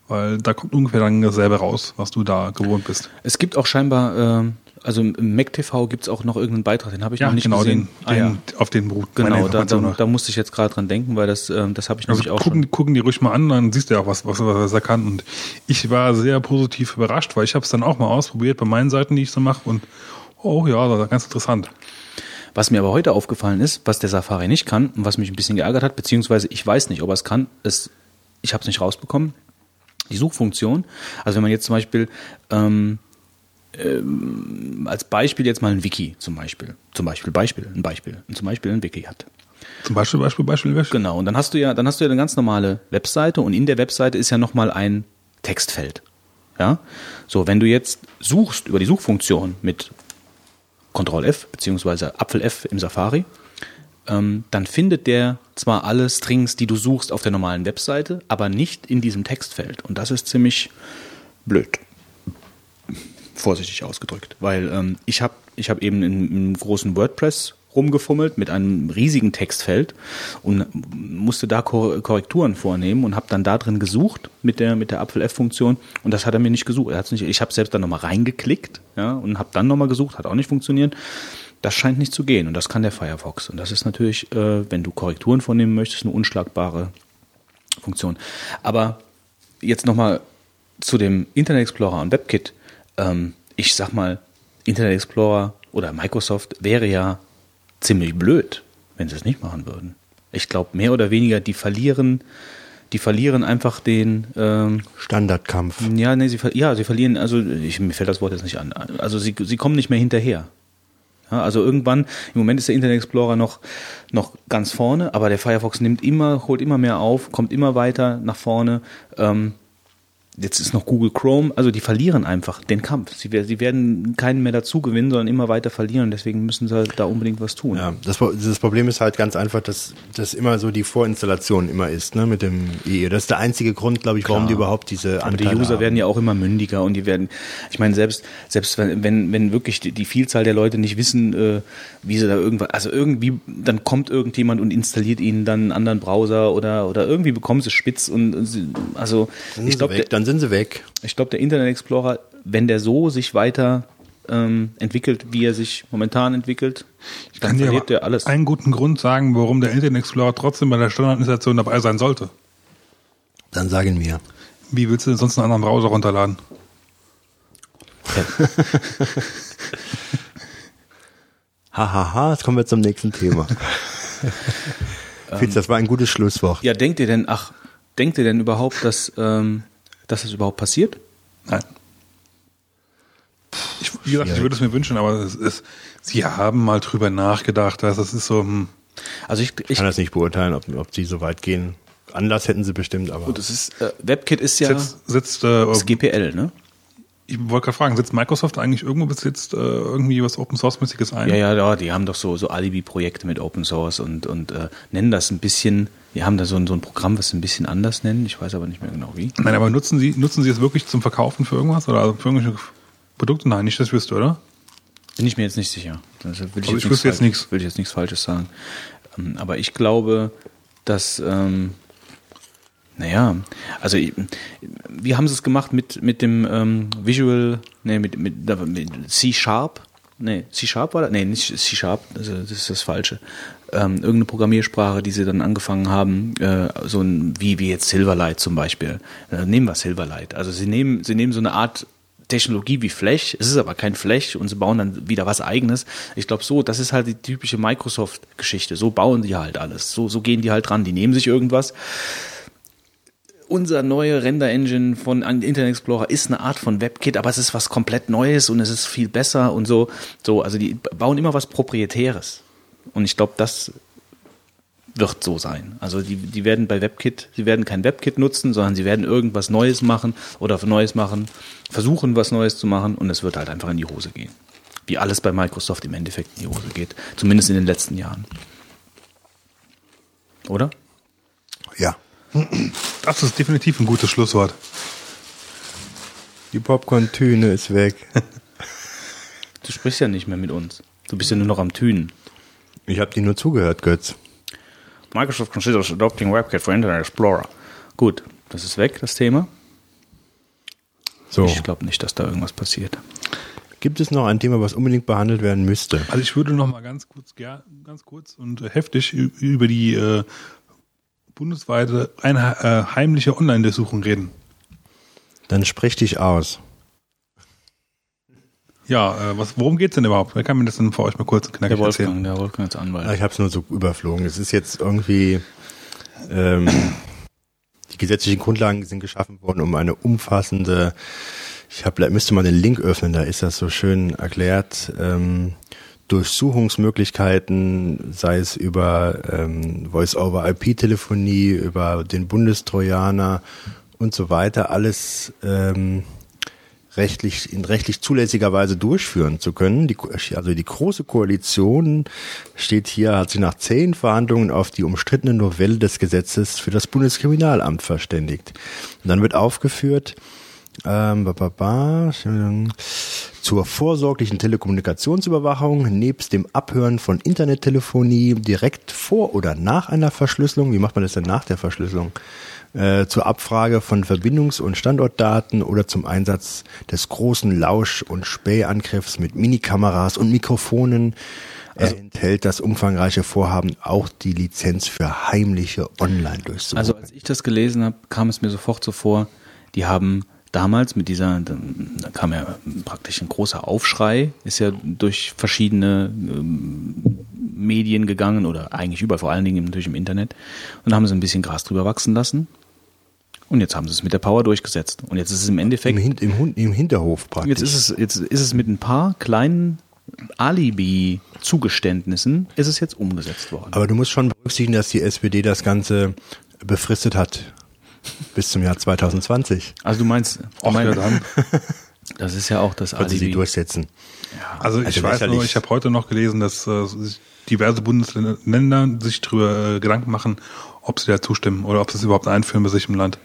weil da kommt ungefähr dann dasselbe raus, was du da gewohnt bist. Es gibt auch scheinbar, ähm, also im MacTV gibt es auch noch irgendeinen Beitrag, den habe ich noch nicht genau, gesehen. den, den, auf den meine Genau, da, da, da musste ich jetzt gerade dran denken, weil das, ähm, das habe ich Also nämlich auch gucken, schon. gucken die ruhig mal an, dann siehst du ja auch, was, was, was er kann. Und ich war sehr positiv überrascht, weil ich habe es dann auch mal ausprobiert bei meinen Seiten, die ich so mache. Und oh ja, das war ganz interessant. Was mir aber heute aufgefallen ist, was der Safari nicht kann und was mich ein bisschen geärgert hat, beziehungsweise ich weiß nicht, ob er es kann, ist, ich habe es nicht rausbekommen, die Suchfunktion. Also wenn man jetzt zum Beispiel ähm, ähm, als Beispiel jetzt mal ein Wiki zum Beispiel, zum Beispiel Beispiel, ein Beispiel, zum Beispiel ein Wiki hat. Zum Beispiel, Beispiel, Beispiel, Beispiel. Genau, und dann hast du ja, dann hast du ja eine ganz normale Webseite und in der Webseite ist ja nochmal ein Textfeld. Ja? So, wenn du jetzt suchst über die Suchfunktion mit Ctrl F beziehungsweise Apfel F im Safari, ähm, dann findet der zwar alle Strings, die du suchst auf der normalen Webseite, aber nicht in diesem Textfeld. Und das ist ziemlich blöd. Vorsichtig ausgedrückt. Weil ähm, ich habe ich hab eben in, im großen WordPress rumgefummelt mit einem riesigen Textfeld und musste da Kor Korrekturen vornehmen und habe dann da drin gesucht mit der mit der Apfel F Funktion und das hat er mir nicht gesucht. Er hat's nicht. Ich habe selbst dann nochmal reingeklickt, ja, und habe dann nochmal gesucht, hat auch nicht funktioniert. Das scheint nicht zu gehen und das kann der Firefox und das ist natürlich, äh, wenn du Korrekturen vornehmen möchtest, eine unschlagbare Funktion. Aber jetzt nochmal zu dem Internet Explorer und WebKit. Ähm, ich sag mal, Internet Explorer oder Microsoft wäre ja ziemlich blöd, wenn sie es nicht machen würden. Ich glaube, mehr oder weniger, die verlieren, die verlieren einfach den, ähm, Standardkampf. ja, nee, sie, ja, sie verlieren, also ich, mir fällt das Wort jetzt nicht an. Also sie, sie kommen nicht mehr hinterher. Also irgendwann, im Moment ist der Internet Explorer noch, noch ganz vorne, aber der Firefox nimmt immer, holt immer mehr auf, kommt immer weiter nach vorne. Ähm, jetzt ist noch Google Chrome, also die verlieren einfach den Kampf. Sie, sie werden keinen mehr dazu gewinnen, sondern immer weiter verlieren. Deswegen müssen sie da unbedingt was tun. Ja, das, das Problem ist halt ganz einfach, dass das immer so die Vorinstallation immer ist, ne, mit dem IE. Das ist der einzige Grund, glaube ich, warum Klar. die überhaupt diese Aber die Anteile User haben. werden ja auch immer mündiger und die werden, ich meine, selbst, selbst wenn, wenn, wenn wirklich die, die Vielzahl der Leute nicht wissen, äh, wie sie da irgendwas, also irgendwie, dann kommt irgendjemand und installiert ihnen dann einen anderen Browser oder, oder irgendwie bekommen sie spitz und, sie, also, ich glaube, dann sind sie weg. ich glaube, der Internet Explorer, wenn der so sich weiter ähm, entwickelt, wie er sich momentan entwickelt, dann kann dir verliert der alles. einen guten Grund sagen, warum der Internet Explorer trotzdem bei der Standardinstallation dabei sein sollte. Dann sagen wir. Wie willst du denn sonst einen anderen Browser runterladen? Hahaha, jetzt kommen wir zum nächsten Thema. Fitz, das war ein gutes Schlusswort. Ja, denkt ihr denn, ach, denkt ihr denn überhaupt, dass, ähm, dass das überhaupt passiert? Nein. Ich, wie gesagt, ich würde es mir wünschen, aber es ist, sie haben mal drüber nachgedacht. dass es ist so, hm, Also ich, Ich ich kann das nicht beurteilen, ob, ob sie so weit gehen. Anlass hätten sie bestimmt, aber Gut, das ist, äh, WebKit ist ja sitzt, sitzt äh, das GPL, ne? ich wollte gerade fragen, setzt Microsoft eigentlich irgendwo bis jetzt äh, irgendwie was Open Source mäßiges ein? Ja, ja, ja, die haben doch so, so Alibi-Projekte mit Open Source und, und äh, nennen das ein bisschen, die haben da so ein, so ein Programm, was sie ein bisschen anders nennen, ich weiß aber nicht mehr genau wie. Nein, aber nutzen Sie, nutzen Sie es wirklich zum Verkaufen für irgendwas oder für irgendwelche Produkte? Nein, nicht, dass ich wüsste, oder? Bin ich mir jetzt nicht sicher. Also will ich, Also jetzt ich wüsste jetzt nichts. Will ich jetzt nichts Falsches sagen. Ähm, aber ich glaube, dass, ähm, naja, also ich- wie haben sie es gemacht mit, mit dem ähm, Visual, nee, mit, mit, mit C-Sharp? Nee, C-Sharp war das? Nee, nicht C-Sharp, ist- das ist das Falsche. Ähm, irgendeine Programmiersprache, die sie dann angefangen haben, äh, so ein, wie, wie jetzt Silverlight zum Beispiel. Äh, nehmen wir Silverlight. Also sie nehmen, sie nehmen so eine Art Technologie wie Flash, es ist aber kein Flash und sie bauen dann wieder was eigenes. Ich glaube so, das ist halt die typische Microsoft-Geschichte. So bauen die halt alles. So, so gehen die halt dran. Die nehmen sich irgendwas. Unser neue Render-Engine von Internet Explorer ist eine Art von WebKit, aber es ist was komplett Neues und es ist viel besser und so. So, also die bauen immer was Proprietäres. Und ich glaube, das wird so sein. Also die, die werden bei WebKit, sie werden kein WebKit nutzen, sondern sie werden irgendwas Neues machen oder Neues machen, versuchen was Neues zu machen und es wird halt einfach in die Hose gehen. Wie alles bei Microsoft im Endeffekt in die Hose geht. Zumindest in den letzten Jahren. Oder? ja. Das ist definitiv ein gutes Schlusswort. Die Popcorn-Tüne ist weg. Du sprichst ja nicht mehr mit uns. Du bist ja nur noch am Tünen. Ich habe dir nur zugehört, Götz. Microsoft considers adopting WebKit for Internet Explorer. Gut, das ist weg, das Thema. So, Ich glaube nicht, dass da irgendwas passiert. gibt es noch ein Thema, was unbedingt behandelt werden müsste? Also ich würde noch mal ganz kurz, ger- ganz kurz und äh, heftig über die äh, bundesweite eine, äh, heimliche Online-Durchsuchung reden. Dann sprich dich aus. Ja, äh, was, worum geht's denn überhaupt? Wer kann mir das denn für euch mal kurz knackig Der erzählen? Wolfgang, der Wolfgang als Anwalt. Ah, Ich habe es nur so überflogen. Es ist jetzt irgendwie, ähm, die gesetzlichen Grundlagen sind geschaffen worden, um eine umfassende, ich hab, müsste mal den Link öffnen, da ist das so schön erklärt, ähm, Durchsuchungsmöglichkeiten, sei es über ähm, Voice-over-IP-Telefonie, über den Bundestrojaner und so weiter, alles ähm, rechtlich in rechtlich zulässiger Weise durchführen zu können. Die, also die große Koalition steht hier, hat sich nach zehn Verhandlungen auf die umstrittene Novelle des Gesetzes für das Bundeskriminalamt verständigt. Und dann wird aufgeführt, ähm, ba, ba, ba, zur vorsorglichen Telekommunikationsüberwachung nebst dem Abhören von Internettelefonie direkt vor oder nach einer Verschlüsselung. Wie macht man das denn nach der Verschlüsselung? Äh, zur Abfrage von Verbindungs- und Standortdaten oder zum Einsatz des großen Lausch- und Spähangriffs mit Minikameras und Mikrofonen. Er enthält das umfangreiche Vorhaben auch die Lizenz für heimliche Online-Durchsuchung. Also als ich das gelesen habe, kam es mir sofort so vor, die haben damals mit dieser, da kam ja praktisch ein großer Aufschrei, ist ja durch verschiedene ähm, Medien gegangen oder eigentlich überall, vor allen Dingen natürlich im Internet. Und da haben sie ein bisschen Gras drüber wachsen lassen. Und jetzt haben sie es mit der Power durchgesetzt. Und jetzt ist es im Im, Endeffekt, Hin im, Hun- im Hinterhof praktisch. jetzt ist es, jetzt ist es mit ein paar kleinen Alibi-Zugeständnissen, ist es jetzt umgesetzt worden. Aber du musst schon berücksichtigen, dass die SPD das Ganze befristet hat bis zum Jahr 2020. Also du meinst, du Och, ja, meinst dann. das ist ja auch das Wollen sie sie Alibi. durchsetzen. Also ich Also weiß nur, ich habe heute noch gelesen, dass äh, sich diverse Bundesländer sich darüber äh, Gedanken machen, ob sie da zustimmen oder ob sie es überhaupt einführen bei sich im Land.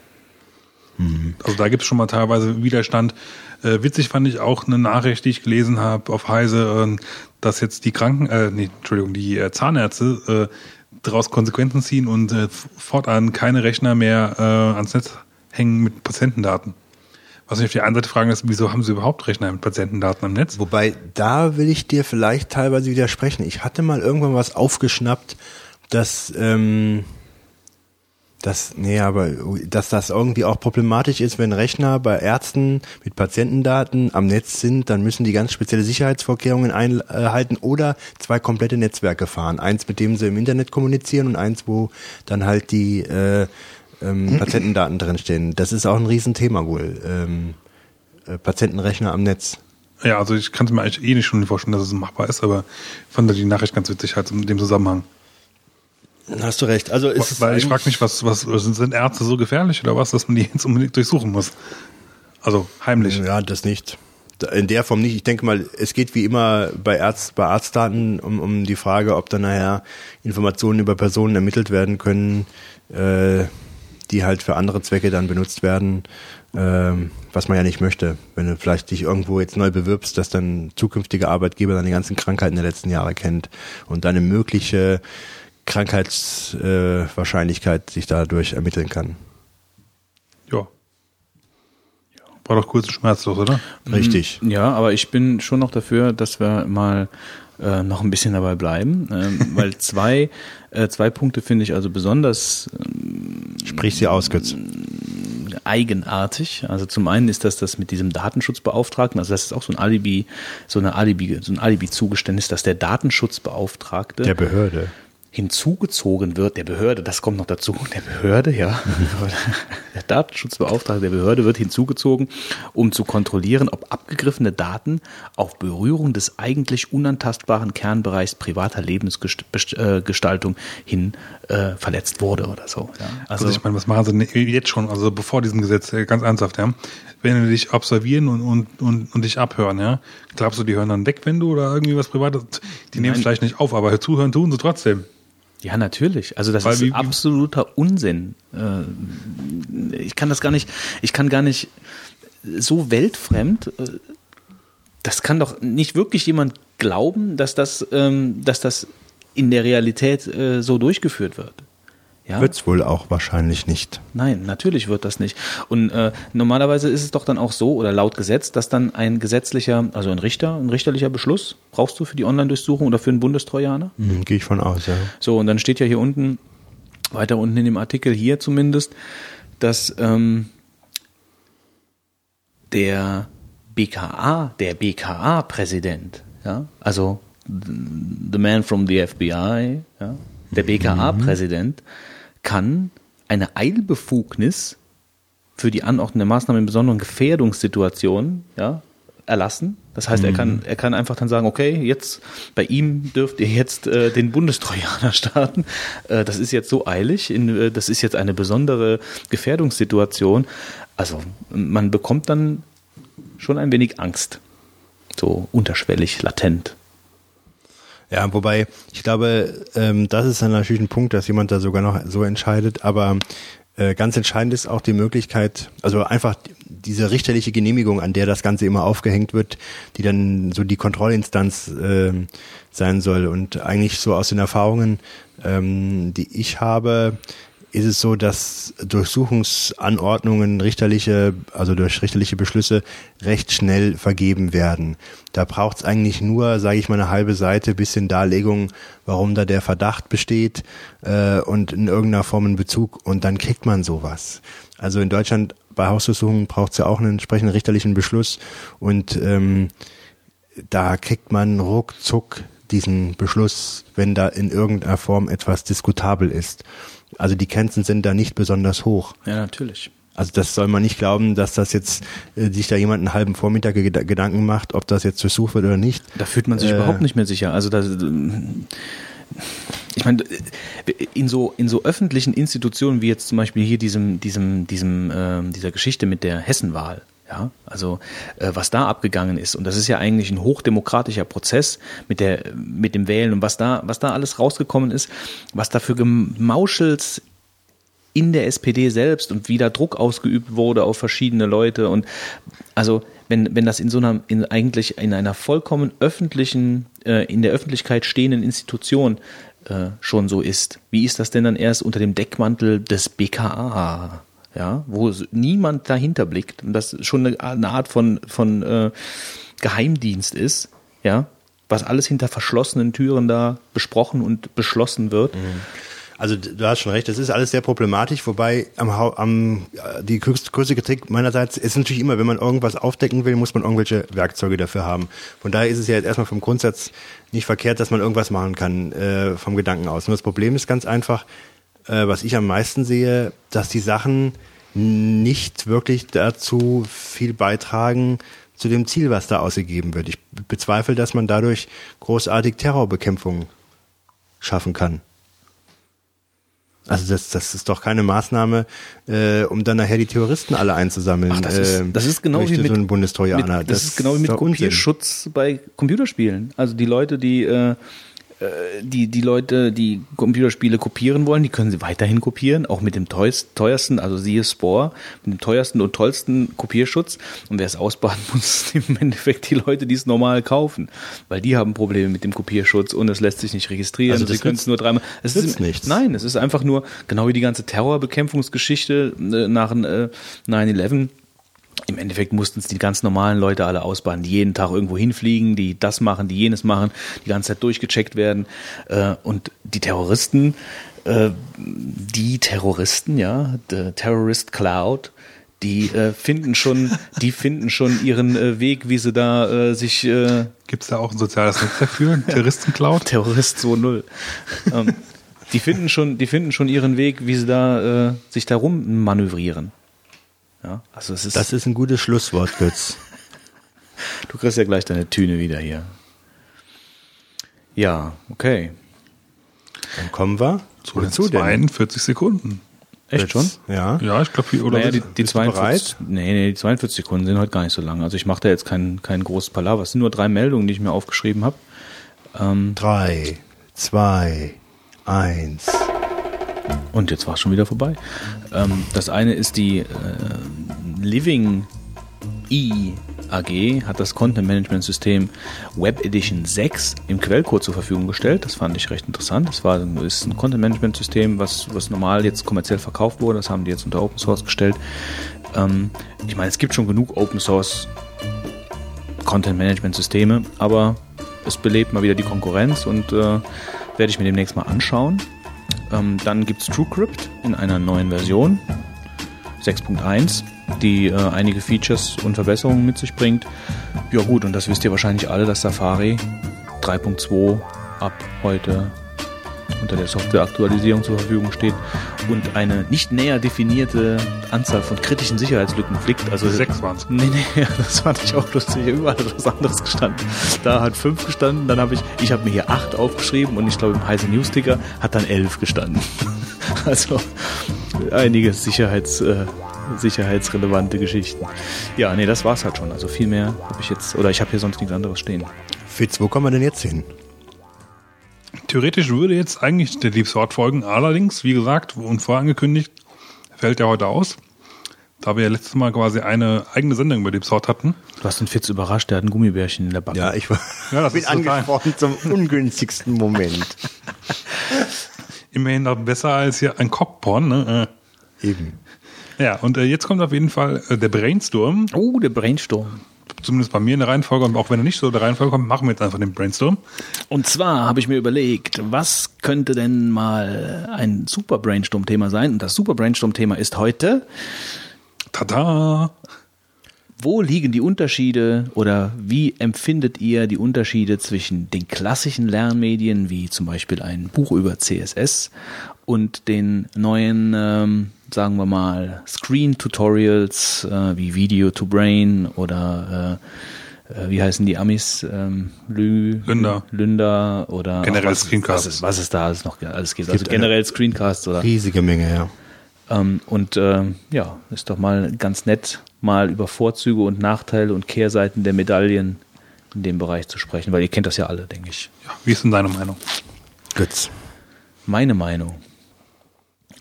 Also da gibt es schon mal teilweise Widerstand. Äh, witzig fand ich auch eine Nachricht, die ich gelesen habe auf Heise, äh, dass jetzt die Kranken, äh, nee, Entschuldigung, die äh, Zahnärzte äh, daraus Konsequenzen ziehen und äh, fortan keine Rechner mehr äh, ans Netz hängen mit Patientendaten. Was mich auf die einen Seite fragen ist, wieso haben sie überhaupt Rechner mit Patientendaten am Netz? Wobei, da will ich dir vielleicht teilweise widersprechen. Ich hatte mal irgendwann was aufgeschnappt, dass, ähm, das, nee, aber dass das irgendwie auch problematisch ist, wenn Rechner bei Ärzten mit Patientendaten am Netz sind, dann müssen die ganz spezielle Sicherheitsvorkehrungen einhalten oder zwei komplette Netzwerke fahren. Eins, mit dem sie im Internet kommunizieren und eins, wo dann halt die äh, ähm, Patientendaten drinstehen. Das ist auch ein Riesenthema wohl. Ähm, äh, Patientenrechner am Netz. Ja, also ich kann es mir eigentlich eh nicht schon vorstellen, dass es machbar ist, aber ich fand die Nachricht ganz witzig halt in dem Zusammenhang. Hast du recht. Also ist Weil ich frage mich, was, was sind, sind Ärzte so gefährlich oder was, dass man die jetzt unbedingt durchsuchen muss? Also heimlich. Ja, das nicht. In der Form nicht. Ich denke mal, es geht wie immer bei, Arzt, bei Arztdaten um, um die Frage, ob dann nachher Informationen über Personen ermittelt werden können, äh, die halt für andere Zwecke dann benutzt werden, ähm, was man ja nicht möchte. Wenn du vielleicht dich irgendwo jetzt neu bewirbst, dass dann zukünftige Arbeitgeber deine ganzen Krankheiten der letzten Jahre kennt und deine mögliche Krankheitswahrscheinlichkeit äh, sich dadurch ermitteln kann. Ja. War doch kurz und schmerzlos, oder? Richtig. Ja, aber ich bin schon noch dafür, dass wir mal äh, noch ein bisschen dabei bleiben, ähm, weil zwei, äh, zwei Punkte finde ich also besonders Sprich sie aus, Götz. eigenartig. Also zum einen ist das das mit diesem Datenschutzbeauftragten, also das ist auch so ein Alibi, so eine Alibi, so ein Alibi-Zugeständnis, dass der Datenschutzbeauftragte Der Behörde. Hinzugezogen wird, der Behörde, das kommt noch dazu, der Behörde, ja. Der Datenschutzbeauftragte der Behörde wird hinzugezogen, um zu kontrollieren, ob abgegriffene Daten auf Berührung des eigentlich unantastbaren Kernbereichs privater Lebensgestaltung hin äh, verletzt wurde oder so. Ja. Also, Also, ich meine, was machen sie denn jetzt schon, also bevor diesem Gesetz, äh, ganz ernsthaft, ja? Wenn die dich observieren und, und, und, und dich abhören, ja? Glaubst du, die hören dann weg, wenn du oder irgendwie was Privates, die nehmen es vielleicht nicht auf, aber zuhören tun sie trotzdem. Ja, natürlich. Also das Weil ist wie- absoluter Unsinn. Äh, Ich kann das gar nicht, ich kann gar nicht so weltfremd, äh, das kann doch nicht wirklich jemand glauben, dass das, ähm, dass das in der Realität äh, so durchgeführt wird. Ja? Wird's wohl auch wahrscheinlich nicht. Nein, natürlich wird das nicht. Und äh, normalerweise ist es doch dann auch so, oder laut Gesetz, dass dann ein gesetzlicher, also ein Richter, ein richterlicher Beschluss brauchst du für die Online-Durchsuchung oder für einen Bundestrojaner? Hm, Gehe ich von aus, ja. So, und dann steht ja hier unten, weiter unten in dem Artikel hier zumindest, dass ähm, der BKA, der BKA-Präsident, ja, also the man from the FBI, ja, der BKA-Präsident kann eine Eilbefugnis für die Anordnung der Maßnahmen in besonderen Gefährdungssituationen, ja, erlassen. Das heißt, er kann, er kann einfach dann sagen, okay, jetzt bei ihm dürft ihr jetzt äh, den Bundestrojaner starten. Äh, das ist jetzt so eilig, in, äh, das ist jetzt eine besondere Gefährdungssituation. Also man bekommt dann schon ein wenig Angst. So unterschwellig, latent. Ja, wobei, ich glaube, ähm, das ist dann natürlich ein Punkt, dass jemand da sogar noch so entscheidet, aber äh, ganz entscheidend ist auch die Möglichkeit, also einfach diese richterliche Genehmigung, an der das Ganze immer aufgehängt wird, die dann so die Kontrollinstanz äh, sein soll. Und eigentlich so aus den Erfahrungen, ähm, die ich habe, ist es so, dass Durchsuchungsanordnungen richterliche, also durch richterliche Beschlüsse recht schnell vergeben werden. Da braucht es eigentlich nur, sage ich mal, eine halbe Seite, bisschen Darlegung, warum da der Verdacht besteht äh, und in irgendeiner Form einen Bezug und dann kriegt man sowas. Also in Deutschland bei Hausdurchsuchungen braucht es ja auch einen entsprechenden richterlichen Beschluss und ähm, da kriegt man ruckzuck diesen Beschluss, wenn da in irgendeiner Form etwas diskutabel ist. Also die Grenzen sind da nicht besonders hoch. Ja, natürlich. Also das soll man nicht glauben, dass das jetzt äh, sich da jemand einen halben Vormittag ged Gedanken macht, ob das jetzt durchsucht wird oder nicht. Da fühlt man sich Äh, überhaupt nicht mehr sicher. Also da, ich meine, in so in so öffentlichen Institutionen wie jetzt zum Beispiel hier diesem diesem diesem ähm, dieser Geschichte mit der Hessenwahl. Ja, also äh, was da abgegangen ist und das ist ja eigentlich ein hochdemokratischer Prozess mit der mit dem Wählen und was da was da alles rausgekommen ist, was da für Gemauschels in der SPD selbst und wie da Druck ausgeübt wurde auf verschiedene Leute und also wenn, wenn das in so einer, in eigentlich in einer vollkommen öffentlichen, äh, in der Öffentlichkeit stehenden Institution äh, schon so ist, wie ist das denn dann erst unter dem Deckmantel des BKA? Ja, wo niemand dahinter blickt und das schon eine, Art von, von äh, Geheimdienst ist, ja, was alles hinter verschlossenen Türen da besprochen und beschlossen wird. Also d- du hast schon recht, das ist alles sehr problematisch, wobei am, am äh, die größte Kritik meinerseits ist natürlich immer, wenn man irgendwas aufdecken will, muss man irgendwelche Werkzeuge dafür haben. Von daher ist es ja jetzt erstmal vom Grundsatz nicht verkehrt, dass man irgendwas machen kann äh, vom Gedanken aus. Nur das Problem ist ganz einfach, äh, was ich am meisten sehe, dass die Sachen nicht wirklich dazu viel beitragen zu dem Ziel, was da ausgegeben wird. Ich bezweifle, dass man dadurch großartig Terrorbekämpfung schaffen kann. Also das, das ist doch keine Maßnahme, äh, um dann nachher die Terroristen alle einzusammeln. Ach, das ist, ähm, das ist genau wie mit, so einen Bundestrojaner. Mit, das, ist genau wie mit. Kopierschutz bei Computerspielen. Also die Leute, die äh, die die Leute, die Computerspiele kopieren wollen, die können sie weiterhin kopieren, auch mit dem teuersten, also siehe Spore, mit dem teuersten und tollsten Kopierschutz. Und wer es ausbaden muss, sind im Endeffekt die Leute, die es normal kaufen, weil die haben Probleme mit dem Kopierschutz und es lässt sich nicht registrieren. Also sie können es nur dreimal. Es ist nichts. Nein, es ist einfach nur genau wie die ganze Terrorbekämpfungsgeschichte äh, nach äh, 9/11 im Endeffekt mussten es die ganz normalen Leute alle ausbaden, die jeden Tag irgendwo hinfliegen, die das machen, die jenes machen, die ganze Zeit durchgecheckt werden. Äh, Und die Terroristen, äh, die Terroristen, ja, the Terrorist Cloud, die äh, finden schon, die finden schon ihren äh, Weg, wie sie da äh, sich äh, Gibt es da auch ein soziales Netzwerk für? Terroristencloud? Terrorist 2.0. ähm, die finden schon, die finden schon ihren Weg, wie sie da äh, sich da rummanövrieren. Ja, also es ist, Das ist ein gutes Schlusswort, Götz. du kriegst ja gleich deine Tüne wieder hier. Ja, okay. Dann kommen wir Zu den Wozu denn? 42 Sekunden. Echt schon? Ja. Ja, ich glaube, oder Naja, die, die bist du 42, nee, nee, die 42 Sekunden sind heute gar nicht so lang. Also ich mache da jetzt kein, kein großes Palaver. Es sind nur drei Meldungen, die ich mir aufgeschrieben habe. Ähm, Drei, zwei, eins. Und jetzt war es schon wieder vorbei. Ähm, das eine ist die äh, Living E AG hat das Content Management System Web Edition 6 im Quellcode zur Verfügung gestellt. Das fand ich recht interessant. Das war, ist ein Content Management System, was, was normal jetzt kommerziell verkauft wurde. Das haben die jetzt unter Open Source gestellt. Ähm, ich meine, es gibt schon genug Open Source Content Management Systeme, aber es belebt mal wieder die Konkurrenz und äh, werde ich mir demnächst mal anschauen. Ähm, dann gibt es TrueCrypt in einer neuen Version 6.1, die äh, einige Features und Verbesserungen mit sich bringt. Ja gut, und das wisst ihr wahrscheinlich alle, dass Safari 3.2 ab heute unter der Softwareaktualisierung zur Verfügung steht und eine nicht näher definierte Anzahl von kritischen Sicherheitslücken flickt. Also Sechs waren's. Nee, nee, das fand ich auch lustig. Überall hat was anderes gestanden. Da hat fünf gestanden, dann habe ich, ich habe mir hier acht aufgeschrieben und ich glaube im Heise News Sticker hat dann elf gestanden. Also einige Sicherheits, äh, sicherheitsrelevante Geschichten. Ja, nee, das war's halt schon. Also viel mehr habe ich jetzt, oder ich habe hier sonst nichts anderes stehen. Fitz, wo kommen wir denn jetzt hin? Theoretisch würde jetzt eigentlich der Deep Sword folgen. Allerdings, wie gesagt und vorangekündigt, fällt er heute aus. Da wir ja letztes Mal quasi eine eigene Sendung über Deep Sword hatten. Du hast den Fitz überrascht, der hat ein Gummibärchen in der Backe. Ja, ich war Ja, das bin angesprochen zum ungünstigsten Moment. Immerhin noch besser als hier ein Cockporn. Ne? Eben. Äh, Ja, und äh, jetzt kommt auf jeden Fall äh, der Brainstorm. Oh, der Brainstorm. Zumindest bei mir in der Reihenfolge. Und auch wenn er nicht so in der Reihenfolge kommt, machen wir jetzt einfach den Brainstorm. Und zwar habe ich mir überlegt, was könnte denn mal ein Super Brainstorm-Thema sein? Und das Super Brainstorm-Thema ist heute, Tada! wo liegen die Unterschiede oder wie empfindet ihr die Unterschiede zwischen den klassischen Lernmedien, wie zum Beispiel ein Buch über CSS und den neuen, ähm, sagen wir mal, Screen-Tutorials äh, wie Video to Brain oder äh, äh, wie heißen die Amis? Ähm, Lü, Lynda. Lynda oder Generell was, Screencasts. Was es, was es da alles noch alles gibt. Also gibt generell Screencasts oder Riesige Menge, ja. ähm, und ähm, ja, ist doch mal ganz nett, mal über Vorzüge und Nachteile und Kehrseiten der Medaillen in dem Bereich zu sprechen, weil ihr kennt das ja alle, denke ich. Ja, wie ist denn deine Meinung? Götz. Meine Meinung.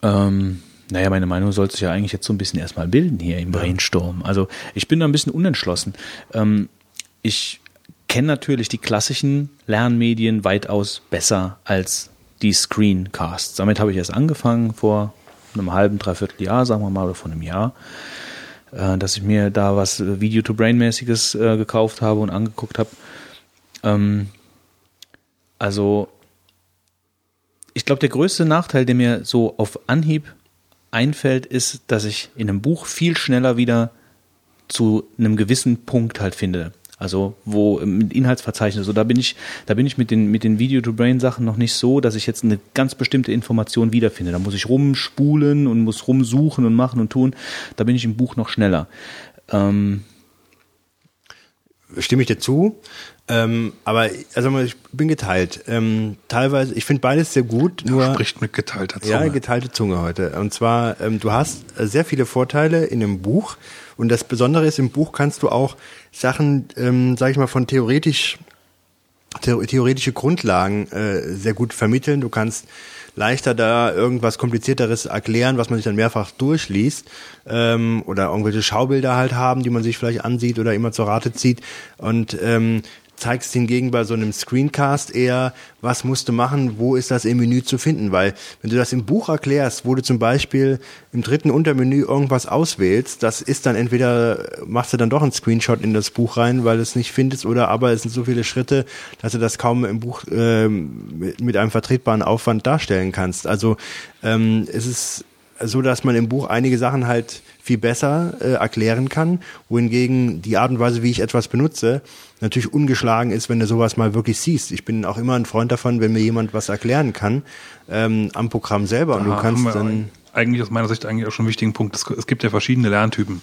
Ähm, naja, meine Meinung sollte sich ja eigentlich jetzt so ein bisschen erstmal bilden hier im Brainstorm. Also ich bin da ein bisschen unentschlossen. Ähm, ich kenne natürlich die klassischen Lernmedien weitaus besser als die Screencasts. Damit habe ich erst angefangen vor einem halben, dreiviertel Jahr, sagen wir mal, oder vor einem Jahr, äh, dass ich mir da was äh, Video-to-Brain-mäßiges äh, gekauft habe und angeguckt habe. Ähm, also ich glaube, der größte Nachteil, der mir so auf Anhieb einfällt, ist, dass ich in einem Buch viel schneller wieder zu einem gewissen Punkt halt finde. Also wo mit Inhaltsverzeichnis, so da bin ich, da bin ich mit den mit den Video-to-Brain-Sachen noch nicht so, dass ich jetzt eine ganz bestimmte Information wiederfinde. Da muss ich rumspulen und muss rumsuchen und machen und tun. Da bin ich im Buch noch schneller. Ähm, Stimme ich dir zu. Ähm, aber also ich bin geteilt. Ähm, teilweise, ich finde beides sehr gut, nur Spricht mit geteilter Zunge. Ja, geteilte Zunge heute. Und zwar, ähm, du hast sehr viele Vorteile in einem Buch. Und das Besondere ist, im Buch kannst du auch Sachen, ähm, sag ich mal, von theoretisch, theo theoretische Grundlagen äh, sehr gut vermitteln. Du kannst leichter da irgendwas komplizierteres erklären, was man sich dann mehrfach durchliest ähm, oder irgendwelche Schaubilder halt haben, die man sich vielleicht ansieht oder immer zur Rate zieht und ähm, zeigst hingegen bei so einem Screencast eher, was musst du machen, wo ist das im Menü zu finden, weil wenn du das im Buch erklärst, wo du zum Beispiel im dritten Untermenü irgendwas auswählst, das ist dann entweder, machst du dann doch einen Screenshot in das Buch rein, weil du es nicht findest, oder aber es sind so viele Schritte, dass du das kaum im Buch mit, mit einem vertretbaren Aufwand darstellen kannst. Also ähm, es ist so, dass man im Buch einige Sachen halt viel besser äh, erklären kann, wohingegen die Art und Weise, wie ich etwas benutze, natürlich ungeschlagen ist, wenn du sowas mal wirklich siehst. Ich bin auch immer ein Freund davon, wenn mir jemand was erklären kann ähm, am Programm selber und du Da kannst dann eigentlich aus meiner Sicht eigentlich auch schon einen wichtigen Punkt. Es, es gibt ja verschiedene Lerntypen.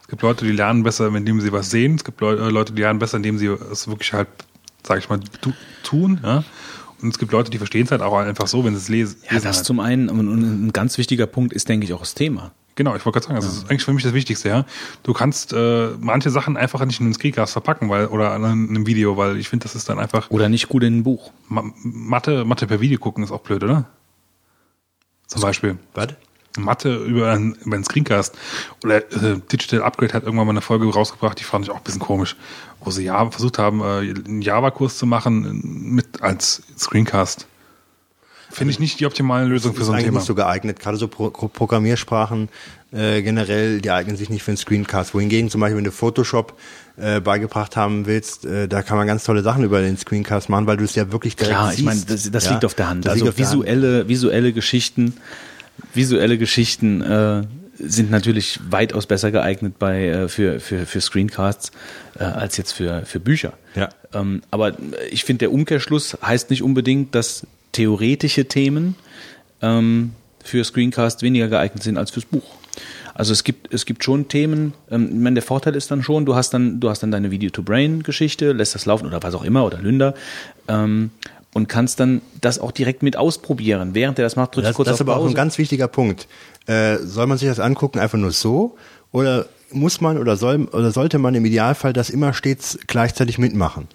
Es gibt Leute, die lernen besser, indem sie was sehen. Es gibt äh, Leute, die lernen besser, indem sie es wirklich halt, sag ich mal, tu, tun. Ja? Und es gibt Leute, die verstehen es halt auch einfach so, wenn sie es lesen. ja, das halt. zum einen und ein ganz wichtiger Punkt ist, denke ich, auch das Thema. Genau, ich wollte gerade sagen, das ist eigentlich für mich das Wichtigste, ja. Du kannst äh, manche Sachen einfach nicht in einen Screencast verpacken, weil oder in einem Video, weil ich finde, das ist dann einfach Oder nicht gut in ein Buch. Ma Mathe, Mathe per Video gucken ist auch blöd, oder? Zum Beispiel. was? Mathe über einen, über einen Screencast. Oder äh, Digital Upgrade hat irgendwann mal eine Folge rausgebracht, die fand ich auch ein bisschen komisch, wo sie Java, versucht haben, äh, einen Java-Kurs zu machen mit als Screencast. Finde ich nicht die optimale Lösung für so ein eigentlich Thema. nicht so geeignet. Gerade so Pro Programmiersprachen äh, generell, die eignen sich nicht für einen Screencast. Wohingegen zum Beispiel, wenn du Photoshop äh, beigebracht haben willst, äh, da kann man ganz tolle Sachen über den Screencast machen, weil du es ja wirklich direkt Klar, siehst. ich meine, das, das Ja, liegt auf der Hand. das Also liegt auf der Hand. visuelle, visuelle Geschichten, visuelle Geschichten äh, sind natürlich weitaus besser geeignet bei äh, für, für, für Screencasts äh, als jetzt für, für Bücher. Ja. Ähm, aber ich finde, der Umkehrschluss heißt nicht unbedingt, dass theoretische Themen ähm, für Screencast weniger geeignet sind als fürs Buch. Also es gibt, es gibt schon Themen, ähm, ich meine, der Vorteil ist dann schon, du hast dann, du hast dann deine Video-to-Brain-Geschichte, lässt das laufen oder was auch immer oder Lünder ähm, und kannst dann das auch direkt mit ausprobieren. Während der das macht, drückst du Das, kurz das auf ist aber auch ein ganz wichtiger Punkt. Äh, soll man sich das angucken einfach nur so oder muss man oder soll oder sollte man im Idealfall das immer stets gleichzeitig mitmachen?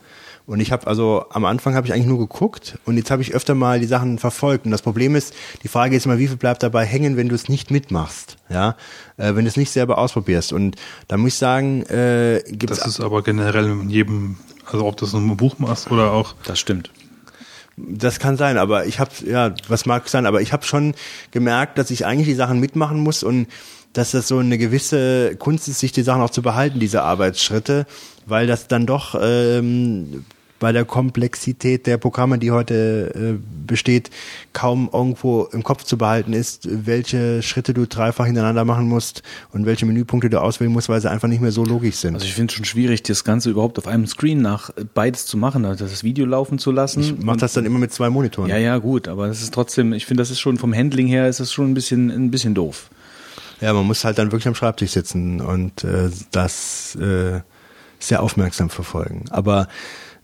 Und ich habe also am Anfang habe ich eigentlich nur geguckt und jetzt habe ich öfter mal die Sachen verfolgt. Und das Problem ist, die Frage ist immer, wie viel bleibt dabei hängen, wenn du es nicht mitmachst, ja, äh, wenn du es nicht selber ausprobierst. Und da muss ich sagen, äh, gibt Das es ist aber generell in jedem, also ob das ein Buch machst oder auch das stimmt. Das kann sein, aber ich habe ja, was mag sein, aber ich habe schon gemerkt, dass ich eigentlich die Sachen mitmachen muss und dass das so eine gewisse Kunst ist, sich die Sachen auch zu behalten, diese Arbeitsschritte, weil das dann doch ähm, bei der Komplexität der Programme, die heute äh, besteht, kaum irgendwo im Kopf zu behalten ist, welche Schritte du dreifach hintereinander machen musst und welche Menüpunkte du auswählen musst, weil sie einfach nicht mehr so logisch sind. Also ich finde es schon schwierig, das Ganze überhaupt auf einem Screen nach beides zu machen, also das Video laufen zu lassen. ich mache das dann immer mit zwei Monitoren. ja, ja, gut, aber das ist trotzdem, ich finde, das ist schon vom Handling her ist das schon ein bisschen, ein bisschen doof. Ja, man muss halt dann wirklich am Schreibtisch sitzen und äh, das äh, sehr aufmerksam verfolgen. Aber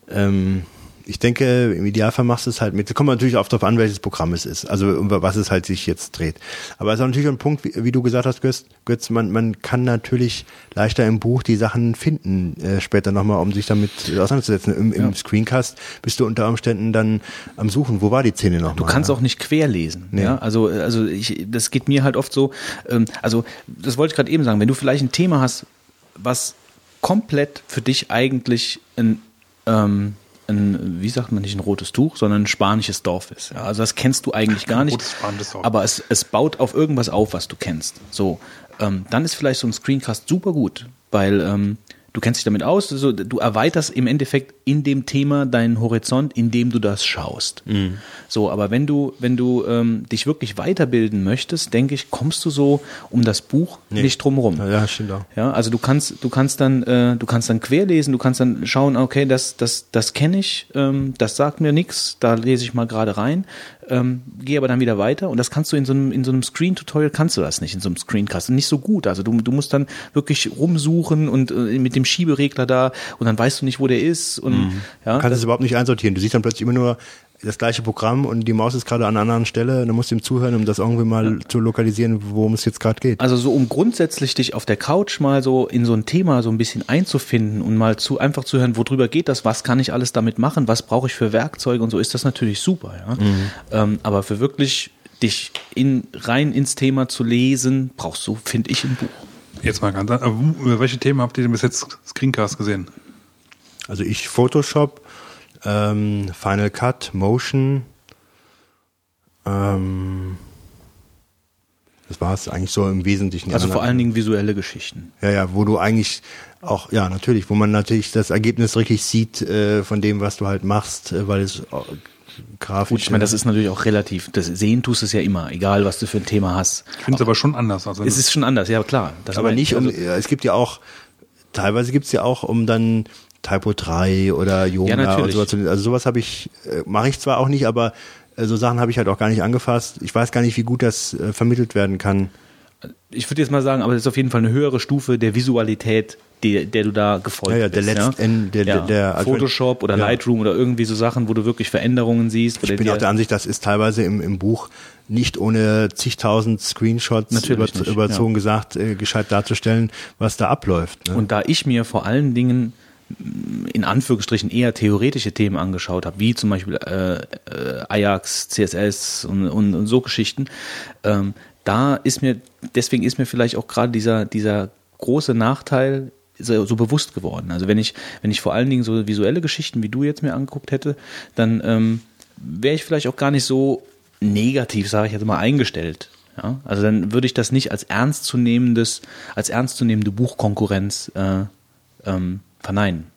ähm, ich denke, im Idealfall machst du es halt mit. Da kommt natürlich auch darauf an, welches Programm es ist. Also um was es halt sich jetzt dreht. Aber es ist auch natürlich ein Punkt, wie, wie du gesagt hast, Götz, Götz man, man kann natürlich leichter im Buch die Sachen finden, äh, später nochmal, um sich damit auseinanderzusetzen. Im, im Screencast bist du unter Umständen dann am Suchen. Wo war die Szene nochmal? Du kannst auch nicht querlesen. Nee. Ja? Also, also ich, das geht mir halt oft so. Ähm, also, das wollte ich gerade eben sagen. Wenn du vielleicht ein Thema hast, was komplett für dich eigentlich ein, ähm, ein, wie sagt man nicht ein rotes Tuch, sondern ein spanisches Dorf ist. Ja? Also das kennst du eigentlich gar nicht. rotes. Aber es, es baut auf irgendwas auf, was du kennst. So, ähm, dann ist vielleicht so ein Screencast super gut, weil ähm, du kennst dich damit aus, also du erweiterst im Endeffekt in dem Thema deinen Horizont, indem du das schaust. So, aber wenn du, wenn du ähm, dich wirklich weiterbilden möchtest, denke ich, kommst du so um das Buch nicht drum rum. Ja, stimmt auch. Ja, also du kannst, du kannst dann, äh, du kannst dann querlesen, du kannst dann schauen, okay, das, das, das kenne ich, ähm, das sagt mir nichts, da lese ich mal gerade rein, ähm, gehe aber dann wieder weiter und das kannst du in so einem, in so einem Screen-Tutorial kannst du das nicht, in so einem Screencast, nicht so gut. Also du, du musst dann wirklich rumsuchen und äh, mit dem Schieberegler da und dann weißt du nicht, wo der ist und ja. Du kannst es überhaupt nicht einsortieren. Du siehst dann plötzlich immer nur das gleiche Programm und die Maus ist gerade an einer anderen Stelle. und Dann musst du ihm zuhören, um das irgendwie mal zu lokalisieren, worum es jetzt gerade geht. Also so um grundsätzlich dich auf der Couch mal so in so ein Thema so ein bisschen einzufinden und mal zu einfach zu hören, worüber geht das, was kann ich alles damit machen, was brauche ich für Werkzeuge und so ist das natürlich super, ja. Ähm, aber für wirklich dich in, rein ins Thema zu lesen, brauchst du, finde ich, ein Buch. Jetzt mal ganz Über welche Themen habt ihr denn bis jetzt Screencast gesehen? Also ich Photoshop, ähm, Final Cut, Motion, ähm, das war es eigentlich so im Wesentlichen. Also vor allen Dingen visuelle Geschichten. Ja, ja, wo du eigentlich auch, ja, natürlich, wo man natürlich das Ergebnis richtig sieht äh, von dem, was du halt machst, äh, weil es äh, grafisch. Gut, ich meine, das ist natürlich auch relativ, das Sehen tust es ja immer, egal was du für ein Thema hast. Ich finde es aber schon anders. Also Es ist schon anders, ja klar. Das aber nicht ich. um, Also- ja, es gibt ja auch, teilweise gibt's ja auch um dann Typo 3 oder Yona Ja, und sowas. Also sowas habe ich, äh, mache ich zwar auch nicht, aber äh, so Sachen habe ich halt auch gar nicht angefasst. Ich weiß gar nicht, wie gut das äh, vermittelt werden kann. ich würde jetzt mal sagen, aber das ist auf jeden Fall eine höhere Stufe der Visualität, der, der du da gefolgt Ja, ja, der bist. letzten- der- ja. der- Photoshop oder Ja. Lightroom oder irgendwie so Sachen, wo du wirklich Veränderungen siehst. Ich bin ja auch der Ansicht, das ist teilweise im, im Buch nicht ohne zigtausend Screenshots Natürlich über, nicht, überzogen ja. gesagt, äh, gescheit darzustellen, was da abläuft. Ne? Und da ich mir vor allen Dingen in Anführungsstrichen eher theoretische Themen angeschaut habe, wie zum Beispiel äh, äh, Ajax, CSS und, und, und so Geschichten, ähm, da ist mir, deswegen ist mir vielleicht auch gerade dieser, dieser große Nachteil so, so bewusst geworden. Also wenn ich, wenn ich vor allen Dingen so visuelle Geschichten wie du jetzt mir angeguckt hätte, dann ähm, wäre ich vielleicht auch gar nicht so negativ, sage ich jetzt mal, eingestellt. Ja? Also dann würde ich das nicht als ernstzunehmendes, als ernstzunehmende Buchkonkurrenz äh, ähm, verneinen.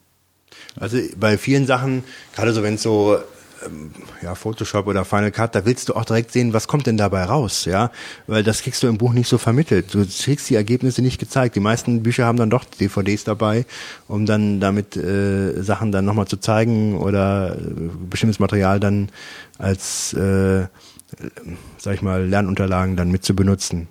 Also bei vielen Sachen, gerade so wenn es so ähm, ja, Photoshop oder Final Cut, da willst du auch direkt sehen, was kommt denn dabei raus, ja, weil das kriegst du im Buch nicht so vermittelt. Du kriegst die Ergebnisse nicht gezeigt. Die meisten Bücher haben dann doch DVDs dabei, um dann damit äh, Sachen dann nochmal zu zeigen oder äh, bestimmtes Material dann als, äh, sag ich mal, Lernunterlagen dann mit zu benutzen.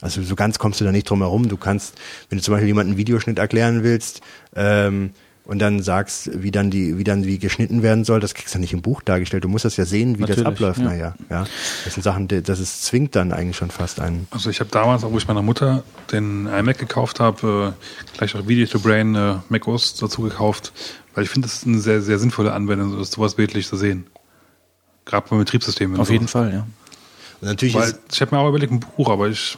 Also so ganz kommst du da nicht drum herum. Du kannst, wenn du zum Beispiel jemanden einen Videoschnitt erklären willst, ähm, und dann sagst, wie dann die, wie dann wie geschnitten werden soll, das kriegst du nicht im Buch dargestellt. Du musst das ja sehen, wie Natürlich, das abläuft. ja. Naja, ja. Das sind Sachen, das ist, zwingt dann eigentlich schon fast einen. Also ich habe damals, auch wo ich meiner Mutter den iMac gekauft habe, äh, gleich auch Video to Brain äh, Mac OS dazu gekauft, weil ich finde, das ist eine sehr, sehr sinnvolle Anwendung, das sowas bildlich zu sehen. Gerade beim Betriebssystem. Auf sowas. jeden Fall, ja. Und natürlich Weil ist, ich habe mir auch überlegt, ein Buch, aber ich,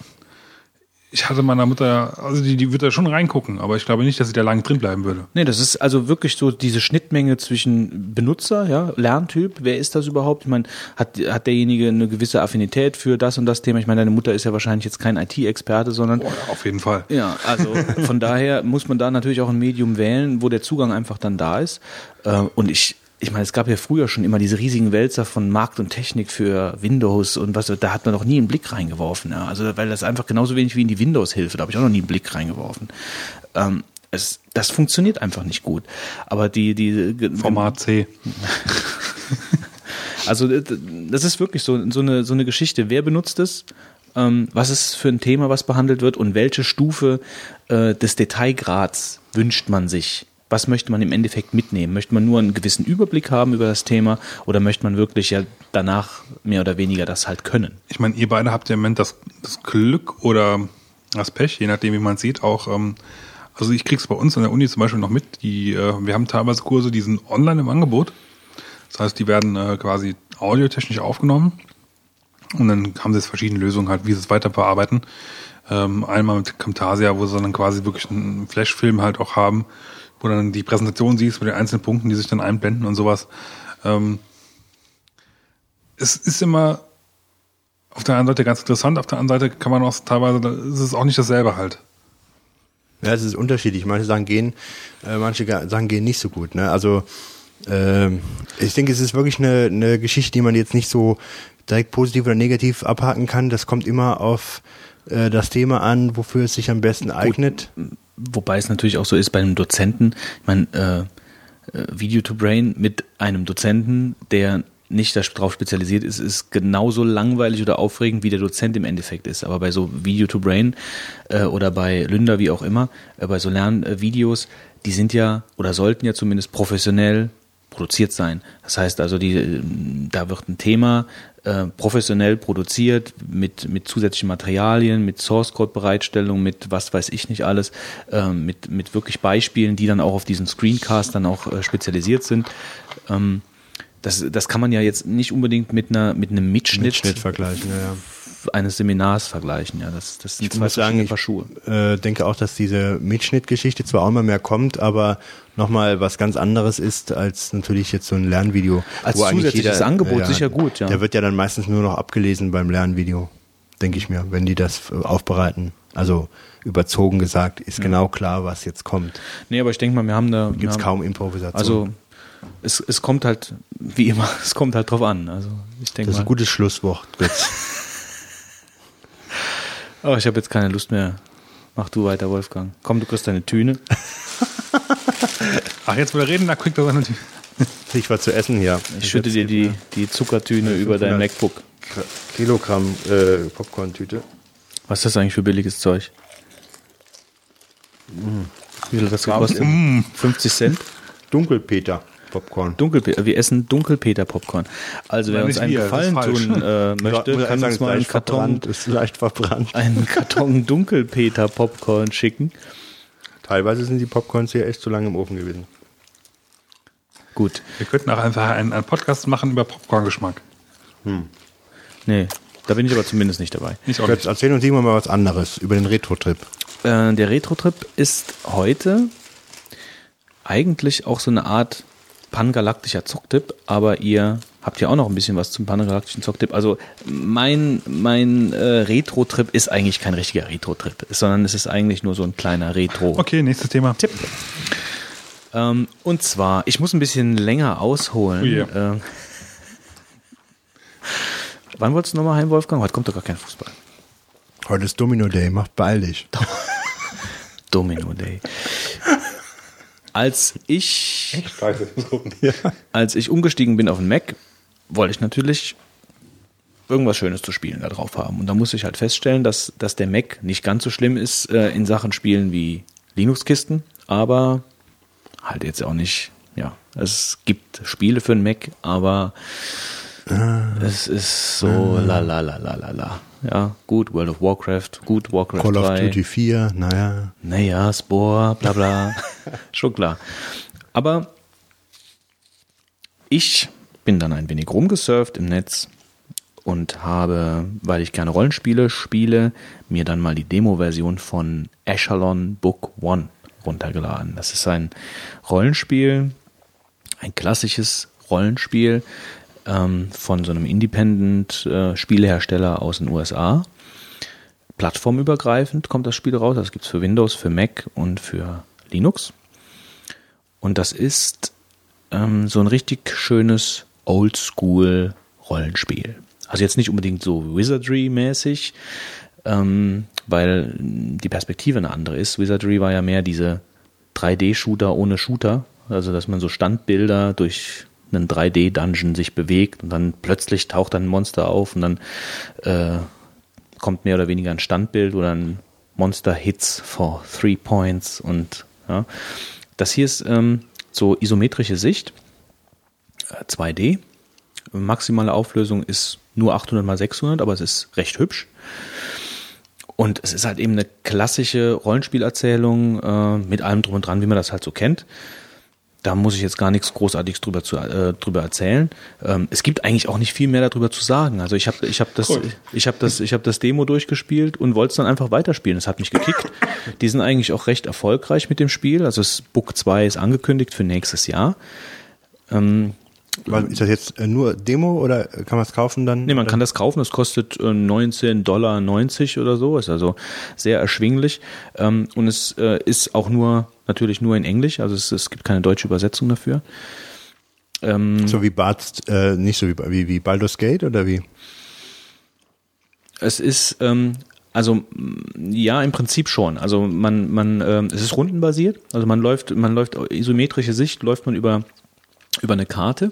ich hatte meiner Mutter, also die, die würde da schon reingucken, aber ich glaube nicht, dass sie da lange drin bleiben würde. Nee, das ist also wirklich so diese Schnittmenge zwischen Benutzer, ja, Lerntyp, wer ist das überhaupt? Ich meine, hat, hat derjenige eine gewisse Affinität für das und das Thema? Ich meine, deine Mutter ist ja wahrscheinlich jetzt kein IT-Experte, sondern Oh, auf jeden Fall. ja, also von daher muss man da natürlich auch ein Medium wählen, wo der Zugang einfach dann da ist. Äh, Und ich, ich meine, es gab ja früher schon immer diese riesigen Wälzer von Markt und Technik für Windows und was, da hat man noch nie einen Blick reingeworfen. Ja. Also, weil das einfach genauso wenig wie in die Windows-Hilfe, da habe ich auch noch nie einen Blick reingeworfen. Ähm, es, das funktioniert einfach nicht gut. Aber die, die Format C. also das ist wirklich so, so, eine, so eine Geschichte. Wer benutzt es? Ähm, was ist für ein Thema, was behandelt wird und welche Stufe äh, des Detailgrads wünscht man sich? Was möchte man im Endeffekt mitnehmen? Möchte man nur einen gewissen Überblick haben über das Thema oder möchte man wirklich ja danach mehr oder weniger das halt können? Ich meine, ihr beide habt ja im Moment das, das Glück oder das Pech, je nachdem, wie man sieht, auch, ähm, also ich krieg's bei uns an der Uni zum Beispiel noch mit, die, äh, wir haben teilweise Kurse, die sind online im Angebot. Das heißt, die werden äh, quasi audiotechnisch aufgenommen und dann haben sie jetzt verschiedene Lösungen halt, wie sie es weiter bearbeiten. Ähm, einmal mit Camtasia, wo sie dann quasi wirklich einen Flashfilm halt auch haben, wo dann die Präsentation siehst mit den einzelnen Punkten, die sich dann einblenden und sowas. Ähm, es ist immer auf der einen Seite ganz interessant, auf der anderen Seite kann man auch teilweise, ist es auch nicht dasselbe halt. ja, es ist unterschiedlich. Manche Sachen gehen, äh, manche Sachen gehen nicht so gut. Ne? Also ähm, ich denke, es ist wirklich eine, eine Geschichte, die man jetzt nicht so direkt positiv oder negativ abhaken kann. Das kommt immer auf äh, das Thema an, wofür es sich am besten eignet. Wobei es natürlich auch so ist bei einem Dozenten, ich meine, äh, äh, Video to Brain mit einem Dozenten, der nicht darauf spezialisiert ist, ist genauso langweilig oder aufregend, wie der Dozent im Endeffekt ist. Aber bei so Video to Brain äh, oder bei Lünder, wie auch immer, äh, bei so Lernvideos, die sind ja oder sollten ja zumindest professionell produziert sein. Das heißt also, die, äh, da wird ein Thema äh, professionell produziert mit, mit zusätzlichen Materialien, mit Source Code Bereitstellung, mit was weiß ich nicht alles, ähm, mit, mit wirklich Beispielen, die dann auch auf diesen Screencast dann auch äh, spezialisiert sind. Ähm, das, das kann man ja jetzt nicht unbedingt mit einer mit einem Mitschnitt, Mitschnitt vergleichen, ja, ja. eines Seminars vergleichen. Ja, das, das sind Ich zwei muss sagen, ich Paar Schuhe. äh, denke auch, dass diese Mitschnittgeschichte zwar auch immer mehr kommt, aber nochmal was ganz anderes ist als natürlich jetzt so ein Lernvideo. Als zusätzliches Angebot sicher gut, ja. Der wird ja dann meistens nur noch abgelesen beim Lernvideo, denke ich mir, wenn die das aufbereiten. Also überzogen gesagt, ist genau klar, was jetzt kommt. Nee, aber ich denke mal, wir haben da Gibt's haben, kaum Improvisation. Also es, es kommt halt, wie immer, es kommt halt drauf an. Also ich denke das ist mal. ein gutes Schlusswort, Götz. Oh, ich habe jetzt keine Lust mehr. Mach du weiter, Wolfgang. Komm, du kriegst deine Tüne. Ach, jetzt will er reden, da kriegt er seine. Krieg ich was zu essen hier. Ich schütte dir die, die Zuckertüne über dein 500. MacBook. Kilogramm äh, Popcorn-Tüte. Was ist das eigentlich für billiges Zeug? Wie viel hat das gekostet? 50 Cent? Dunkelpeter Popcorn. Dunkelpeter. Wir essen Dunkelpeter Popcorn. Also wer uns nicht einen wir, Gefallen tun äh, möchte, Muss kann uns mal einen Karton, ist leicht verbrannt. einen Karton Dunkelpeter Popcorn schicken. Teilweise sind die Popcorns hier echt zu lange im Ofen gewesen. Gut. Wir könnten auch einfach einen, einen Podcast machen über Popcorn-Geschmack. Nee. Da bin ich aber zumindest nicht dabei. Ich auch Jetzt nicht. erzähl uns irgendwann mal was anderes über den Retro-Trip. Äh, der Retro-Trip ist heute eigentlich auch so eine Art pangalaktischer Zocktipp, aber ihr habt ja auch noch ein bisschen was zum pangalaktischen Zocktipp. Also mein, mein äh, Retro-Trip ist eigentlich kein richtiger Retro-Trip, sondern es ist eigentlich nur so ein kleiner Retro. Okay, nächstes Thema. Tipp. Ähm, und zwar, ich muss ein bisschen länger ausholen. Oh je. Ähm, wann wolltest du nochmal heim, Wolfgang? Heute kommt doch gar kein Fußball. Heute ist Domino Day, mach beeil dich. Domino Day. Als ich, als ich umgestiegen bin auf den Mac, wollte ich natürlich irgendwas Schönes zu spielen da drauf haben. Und da musste ich halt feststellen, dass, dass der Mac nicht ganz so schlimm ist äh, in Sachen Spielen wie Linux-Kisten, aber halt jetzt auch nicht, ja, es gibt Spiele für den Mac, aber es ist so la la la la la la. Ja, gut, World of Warcraft, gut, Warcraft Call of 3. Duty 4, naja. Naja, Spore, bla bla. Schon klar. Aber ich bin dann ein wenig rumgesurft im Netz und habe, weil ich gerne Rollenspiele spiele, mir dann mal die Demo-Version von Echelon Book One runtergeladen. Das ist ein Rollenspiel, ein klassisches Rollenspiel ähm, von so einem Independent-Spielehersteller aus den USA plattformübergreifend kommt das Spiel raus. Das gibt's für Windows, für Mac und für Linux. Und das ist ähm, so ein richtig schönes Oldschool-Rollenspiel. Also jetzt nicht unbedingt so Wizardry-mäßig, ähm, weil die Perspektive eine andere ist. Wizardry war ja mehr diese 3D-Shooter ohne Shooter. Also dass man so Standbilder durch einen 3D-Dungeon sich bewegt und dann plötzlich taucht ein Monster auf und dann äh, kommt mehr oder weniger ein Standbild oder ein Monster Hits for Three Points und ja. Das hier ist ähm, so isometrische Sicht, äh, 2D. Maximale Auflösung ist nur 800 mal 600, aber es ist recht hübsch. Und es ist halt eben eine klassische Rollenspielerzählung äh, mit allem drum und dran, wie man das halt so kennt. Da muss ich jetzt gar nichts Großartiges drüber, zu, äh, drüber erzählen. Ähm, es gibt eigentlich auch nicht viel mehr darüber zu sagen. Also ich habe ich hab das, Cool. ich habe das, ich habe das Demo durchgespielt und wollte es dann einfach weiterspielen. Es hat mich gekickt. Die sind eigentlich auch recht erfolgreich mit dem Spiel. Also das Book 2 ist angekündigt für nächstes Jahr. Ähm, ist das jetzt äh, nur Demo oder kann man es kaufen dann? Nee, man kann das kaufen, das kostet äh, 19,90 Dollar oder so, ist also sehr erschwinglich. Ähm, und es äh, ist auch nur, natürlich nur in Englisch, also es, es gibt keine deutsche Übersetzung dafür. Ähm, So wie Bart's, äh, nicht so wie, wie, wie Baldur's Gate oder wie? Es ist, ähm, also m, ja, im Prinzip schon. Also man, man, ähm, es ist rundenbasiert. Also man läuft, man läuft isometrische Sicht, läuft man über über eine Karte.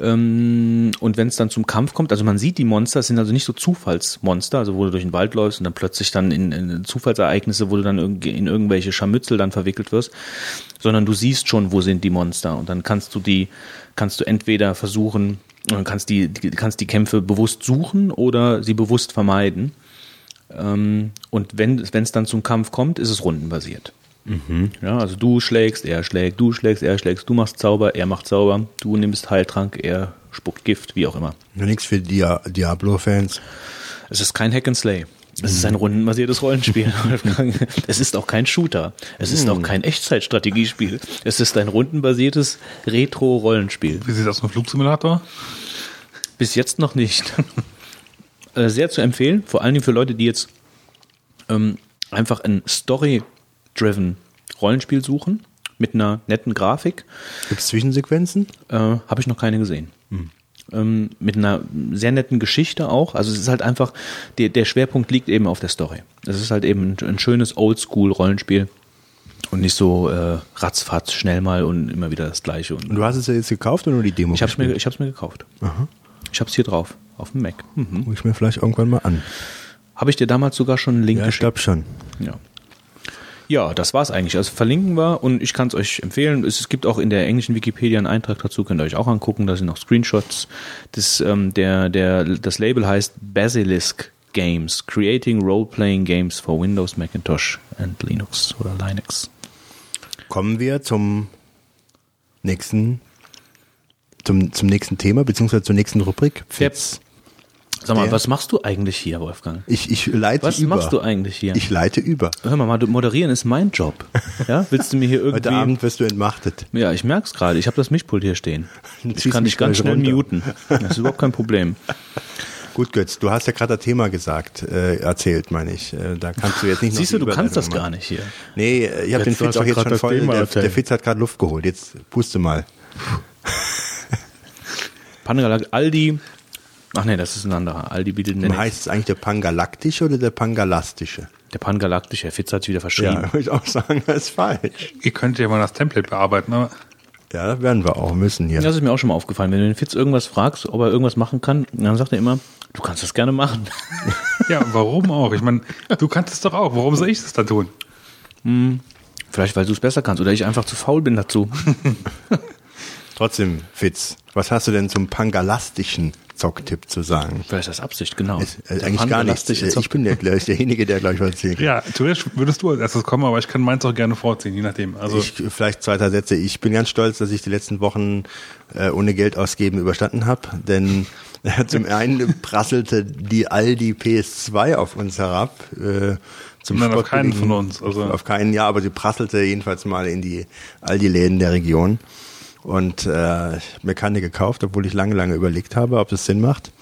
Ähm, und wenn es dann zum Kampf kommt, also man sieht die Monster, es sind also nicht so Zufallsmonster, also wo du durch den Wald läufst und dann plötzlich dann in, in Zufallsereignisse, wo du dann in irgendwelche Scharmützel dann verwickelt wirst, sondern du siehst schon, wo sind die Monster und dann kannst du die, kannst du entweder versuchen, äh, kannst die, kannst die Kämpfe bewusst suchen oder sie bewusst vermeiden. Ähm, und wenn es dann zum Kampf kommt, ist es rundenbasiert. Ja, also du schlägst, er schlägt, du schlägst, er schlägst, du machst Zauber, er macht Zauber, du nimmst Heiltrank, er spuckt Gift, wie auch immer. Nur nichts für Dia Diablo-Fans. Es ist kein Hack and Slay. Es ist ein rundenbasiertes Rollenspiel. es ist auch kein Shooter. Es ist auch kein Echtzeitstrategiespiel. Es ist ein rundenbasiertes Retro-Rollenspiel. Wie sieht das aus dem Flugsimulator? Bis jetzt noch nicht. Äh, Sehr zu empfehlen, vor allen Dingen für Leute, die jetzt ähm, einfach ein Story-driven Rollenspiel suchen mit einer netten Grafik. Gibt es Zwischensequenzen? Äh, Habe ich noch keine gesehen. Ähm, mit einer sehr netten Geschichte auch. Also es ist halt einfach, der, der Schwerpunkt liegt eben auf der Story. Es ist halt eben ein, ein schönes Oldschool-Rollenspiel und nicht so äh, ratzfatz schnell mal und immer wieder das Gleiche. Und Und du hast es ja jetzt gekauft oder nur die Demo? ich habe es mir, ich hab's mir gekauft. Ich habe es hier drauf, auf dem Mac. Mhm. Guck ich mir vielleicht irgendwann mal an. Habe ich dir damals sogar schon einen Link Ja, ich geschickt? glaube schon. Ja. Ja, das war's eigentlich. Also verlinken wir und ich kann es euch empfehlen. Es, gibt auch in der englischen Wikipedia einen Eintrag dazu, könnt ihr euch auch angucken. Da sind noch Screenshots. Das, ähm, der, der, das Label heißt Basilisk Games, Creating Role-Playing Games for Windows, Macintosh and Linux oder Linux. Kommen wir zum nächsten, zum, zum nächsten Thema, beziehungsweise zur nächsten Rubrik. Fitz. Sag mal, Der- was machst du eigentlich hier, Wolfgang? Ich, ich leite Was über. machst du eigentlich hier? Ich leite über. Hör mal, mal, moderieren ist mein Job. Ja, willst du mir hier irgendwie... Heute Abend wirst du entmachtet. Ja, ich merk's gerade. Ich habe das Mischpult hier stehen. Ich kann dich ganz schnell runter. muten. Das ist überhaupt kein Problem. Gut, Götz, du hast ja gerade das Thema gesagt, äh, erzählt, meine ich. Äh, da kannst du jetzt nicht noch Siehst du, du kannst das Überleitung gar machen. nicht hier. Nee, äh, ich habe den Fitz auch jetzt schon voll. Thema Der, erzählt. der Fitz hat gerade Luft geholt. Jetzt puste mal. Pangalag Aldi. Ach nee, das ist ein anderer. Aldi bietet einen Heißt es eigentlich der Pangalaktische oder der Pangalastische? Der Pangalaktische, Herr Fitz hat sich wieder verschrieben. Ja, würde ich auch sagen, das ist falsch. Ihr könnt ja mal das Template bearbeiten, aber Ja, das werden wir auch müssen hier. Das ist mir auch schon mal aufgefallen. Wenn du den Fitz irgendwas fragst, ob er irgendwas machen kann, dann sagt er immer, du kannst das gerne machen. ja, warum auch? Ich meine, du kannst es doch auch. Warum soll ich das dann tun? Vielleicht, weil du es besser kannst oder ich einfach zu faul bin dazu. Trotzdem, Fitz, was hast du denn zum pangalastischen Zocktipp zu sagen? Vielleicht ist das Absicht, genau. Ist, äh, eigentlich gar nichts. pangalastische Äh, Zock- Ich bin der, gleich derjenige, der gleich was erzählt. Ja, theoretisch würdest du als erstes kommen, aber ich kann meins auch gerne vorziehen, je nachdem. Also ich, vielleicht zwei, drei Sätze. Ich bin ganz stolz, dass ich die letzten Wochen äh, ohne Geld ausgeben überstanden habe, denn äh, zum einen prasselte die Aldi PS2 auf uns herab. Äh, zum Nein, auf keinen von uns, also- Auf keinen, ja, aber sie prasselte jedenfalls mal in die Aldi-Läden der Region. Und äh, ich hab mir keine gekauft, obwohl ich lange, lange überlegt habe, ob das Sinn macht.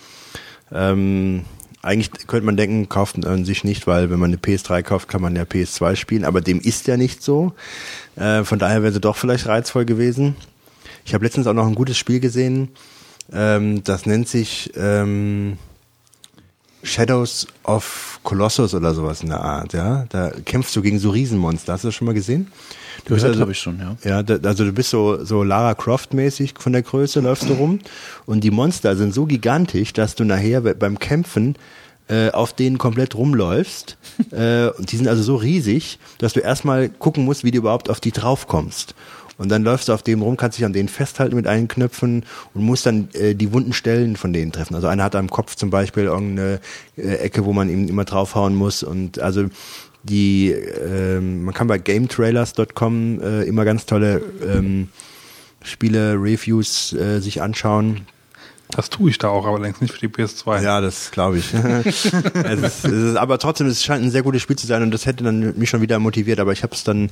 Ähm, eigentlich könnte man denken, kauft man sich nicht, weil wenn man eine PS3 kauft, kann man ja PS2 spielen, aber dem ist ja nicht so. Äh, von daher wäre sie doch vielleicht reizvoll gewesen. Ich habe letztens auch noch ein gutes Spiel gesehen, ähm, das nennt sich ähm, Shadows of Colossus oder sowas in der Art, ja. Da kämpfst du gegen so Riesenmonster. Hast du das schon mal gesehen? Du Gehört also- habe ich schon, ja. ja, da, also du bist so, so Lara Croft-mäßig von der Größe, läufst du rum. Und die Monster sind so gigantisch, dass du nachher be- beim Kämpfen äh, auf denen komplett rumläufst. äh, und die sind also so riesig, dass du erstmal gucken musst, wie du überhaupt auf die draufkommst. Und dann läufst du auf dem rum, kannst dich an denen festhalten mit allen Knöpfen und musst dann äh, die wunden Stellen von denen treffen. Also einer hat am Kopf zum Beispiel irgendeine äh, Ecke, wo man ihm immer draufhauen muss. Und also die, ähm, man kann bei GameTrailers.com äh, immer ganz tolle ähm, Spiele-Reviews äh, sich anschauen. Das tue ich da auch, aber längst nicht für die PS2. Ja, das glaube ich. es ist, es ist, aber trotzdem, es scheint ein sehr gutes Spiel zu sein und das hätte dann mich schon wieder motiviert, aber ich habe es dann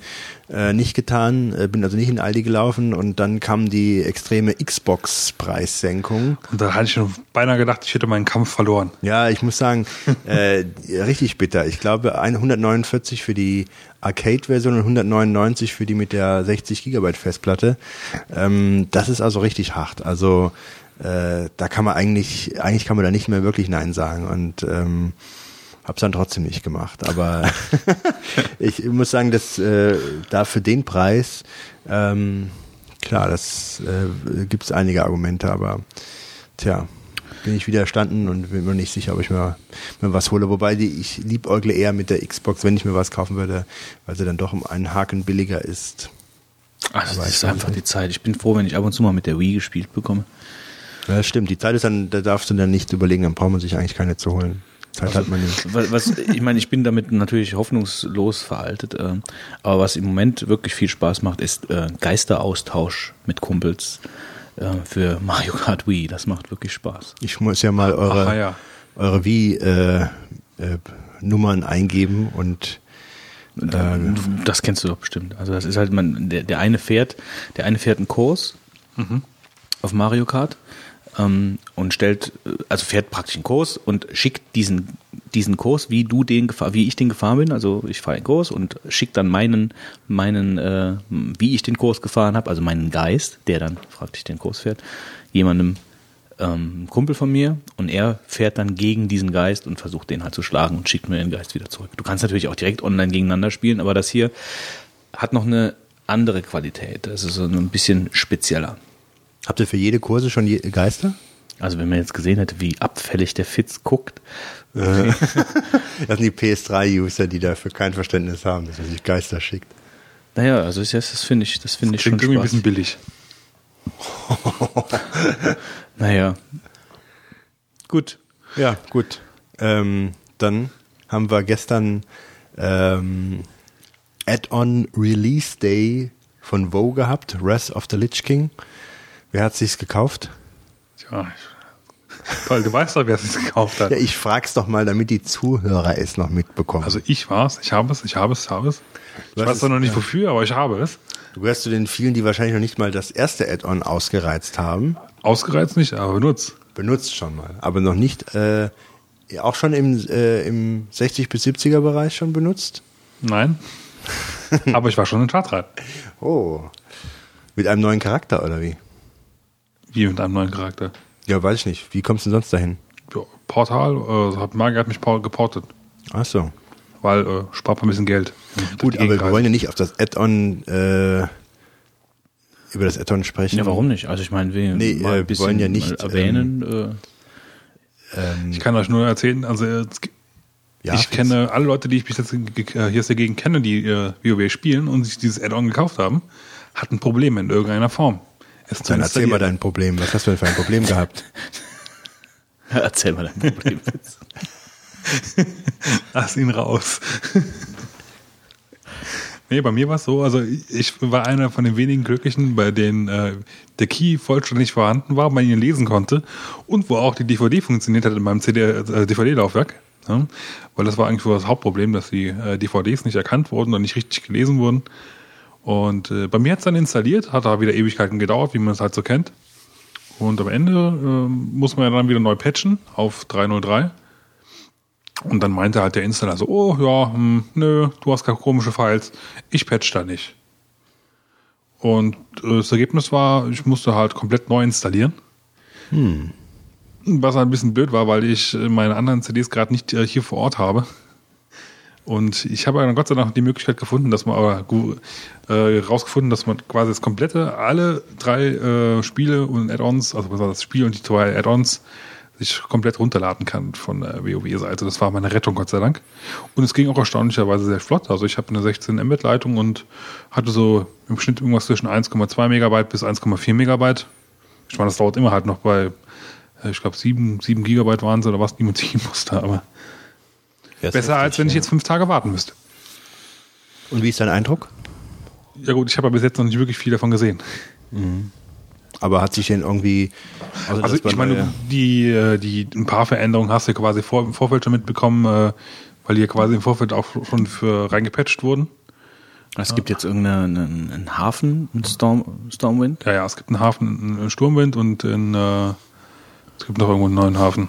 äh, nicht getan, äh, bin also nicht in Aldi gelaufen und dann kam die extreme Xbox-Preissenkung. Und da hatte ich schon beinahe gedacht, ich hätte meinen Kampf verloren. Ja, ich muss sagen, äh, richtig bitter. Ich glaube, ein- 149 für die Arcade-Version und 199 für die mit der 60 Gigabyte Festplatte. Ähm, das ist also richtig hart. Also äh, da kann man eigentlich, eigentlich kann man da nicht mehr wirklich Nein sagen und ähm, hab's dann trotzdem nicht gemacht. Aber ich muss sagen, dass äh, da für den Preis ähm, klar, das äh, gibt es einige Argumente, aber tja, bin ich widerstanden und bin mir nicht sicher, ob ich mir, mir was hole. Wobei die, ich liebäugle eher mit der Xbox, wenn ich mir was kaufen würde, weil sie dann doch um einen Haken billiger ist. Also Aber das ich ist einfach nicht. die Zeit. Ich bin froh, wenn ich ab und zu mal mit der Wii gespielt bekomme. Ja, das stimmt. Die Zeit ist dann, da darfst du dann nicht überlegen, dann braucht man sich eigentlich keine zu holen. Zeit hat man nicht. Was, was, ich meine, ich bin damit natürlich hoffnungslos veraltet, äh, aber was im Moment wirklich viel Spaß macht, ist äh, Geisteraustausch mit Kumpels äh, für Mario Kart Wii. Das macht wirklich Spaß. Ich muss ja mal eure, Aha, ja. eure Wii-Nummern äh, Nummern eingeben und Da, das kennst du doch bestimmt. Also das ist halt man, der, der eine fährt, der eine fährt einen Kurs auf Mario Kart ähm, und stellt, äh, also fährt praktisch einen Kurs und schickt diesen diesen Kurs, wie du den wie ich den gefahren bin. Also ich fahre einen Kurs und schickt dann meinen meinen, äh, wie ich den Kurs gefahren habe, also meinen Geist, der dann praktisch den Kurs fährt, jemandem ähm, Kumpel von mir und er fährt dann gegen diesen Geist und versucht den halt zu schlagen und schickt mir den Geist wieder zurück. Du kannst natürlich auch direkt online gegeneinander spielen, aber das hier hat noch eine andere Qualität. Das ist so ein bisschen spezieller. Habt ihr für jede Kurse schon je Geister? Also wenn man jetzt gesehen hätte, wie abfällig der Fitz guckt, Das sind die PS3-User, die dafür kein Verständnis haben, dass man sich Geister schickt. naja, also das finde ich, das finde ich schon Klingt irgendwie ein bisschen billig. Naja. Gut. Ja, gut. Ähm, dann haben wir gestern ähm, Add-on Release Day von Vogue gehabt, Wrath of the Lich King. Wer hat sich's gekauft? Tja, Toll, du weißt doch, wer es gekauft hat. Ja, ich frag's doch mal, damit die Zuhörer es noch mitbekommen. Also ich war's, ich habe es, ich habe es, ich habe es. Ich weiß doch noch nicht wofür, aber ich habe es. du gehörst zu den vielen, die wahrscheinlich noch nicht mal das erste Add-on ausgereizt haben. Ausgereizt nicht, aber benutzt. Benutzt schon mal, aber noch nicht, äh, auch schon im, äh, im 60 bis 70er Bereich schon benutzt. Nein. aber ich war schon in Chartrad. Oh. Mit einem neuen Charakter oder wie? Wie mit einem neuen Charakter. Ja, weiß ich nicht. Wie kommst du denn sonst dahin? Ja, Portal, äh, hat Magier hat mich por- geportet. Ach so. Weil äh, spart man ein bisschen Geld. Gut, aber wir wollen ja nicht auf das Add-on, äh, über das Add-on sprechen. Ja, warum nicht? Also ich meine, wir Nee, mal äh, ein bisschen wollen ja nicht, mal erwähnen. äh, Ich kann euch nur erzählen, also äh, Ja, ich kenne alle Leute, die ich bis jetzt äh, hier aus der Gegend kenne, die äh, WoW spielen und sich dieses Add-on gekauft haben, hatten Probleme in irgendeiner Form. Zu Dann erzähl mal dein Problem. Was hast du denn für ein Problem gehabt? erzähl mal dein Problem. Lass ihn raus. nee, bei mir war es so, also ich war einer von den wenigen Glücklichen, bei denen äh, der Key vollständig vorhanden war, man ihn lesen konnte und wo auch die DVD funktioniert hat in meinem CD, äh, DVD-Laufwerk. Ja? Weil das war eigentlich so das Hauptproblem, dass die äh, DVDs nicht erkannt wurden und nicht richtig gelesen wurden. Und äh, bei mir hat es dann installiert, hat da wieder Ewigkeiten gedauert, wie man es halt so kennt. Und am Ende äh, muss man ja dann wieder neu patchen auf 303. Und dann meinte halt der Installer so, oh ja, hm, nö, du hast gar komische Files, ich patch da nicht. Und äh, das Ergebnis war, ich musste halt komplett neu installieren. Was halt ein bisschen blöd war, weil ich meine anderen CDs gerade nicht äh, hier vor Ort habe. Und ich habe dann Gott sei Dank die Möglichkeit gefunden, dass man aber äh, rausgefunden, dass man quasi das komplette, alle drei äh, Spiele und Add-ons, also was war das Spiel und die zwei Add-ons, sich komplett runterladen kann von der WoW-Seite. Das war meine Rettung, Gott sei Dank. Und es ging auch erstaunlicherweise sehr flott. Also ich habe eine 16 Mbit-Leitung und hatte so im Schnitt irgendwas zwischen 1,2 Megabyte bis 1,4 Megabyte. Ich meine, das dauert immer halt noch bei, äh, ich glaube, 7, 7 Gigabyte waren es oder was, die man ziehen musste. Aber Ist besser, heftig, als wenn ich jetzt fünf Tage warten müsste. Und wie ist dein Eindruck? Ja gut, ich habe ja bis jetzt noch nicht wirklich viel davon gesehen. Aber hat sich denn irgendwie. Also dass ich meine, die, äh, die ein paar Veränderungen hast du quasi vor, im Vorfeld schon mitbekommen, äh, weil die ja quasi im Vorfeld auch schon für reingepatcht wurden. Es gibt jetzt irgendeinen einen, einen Hafen, einen Storm, Stormwind. Ja, ja, es gibt einen Hafen, einen Sturmwind und in, äh, es gibt noch irgendwo einen neuen Hafen.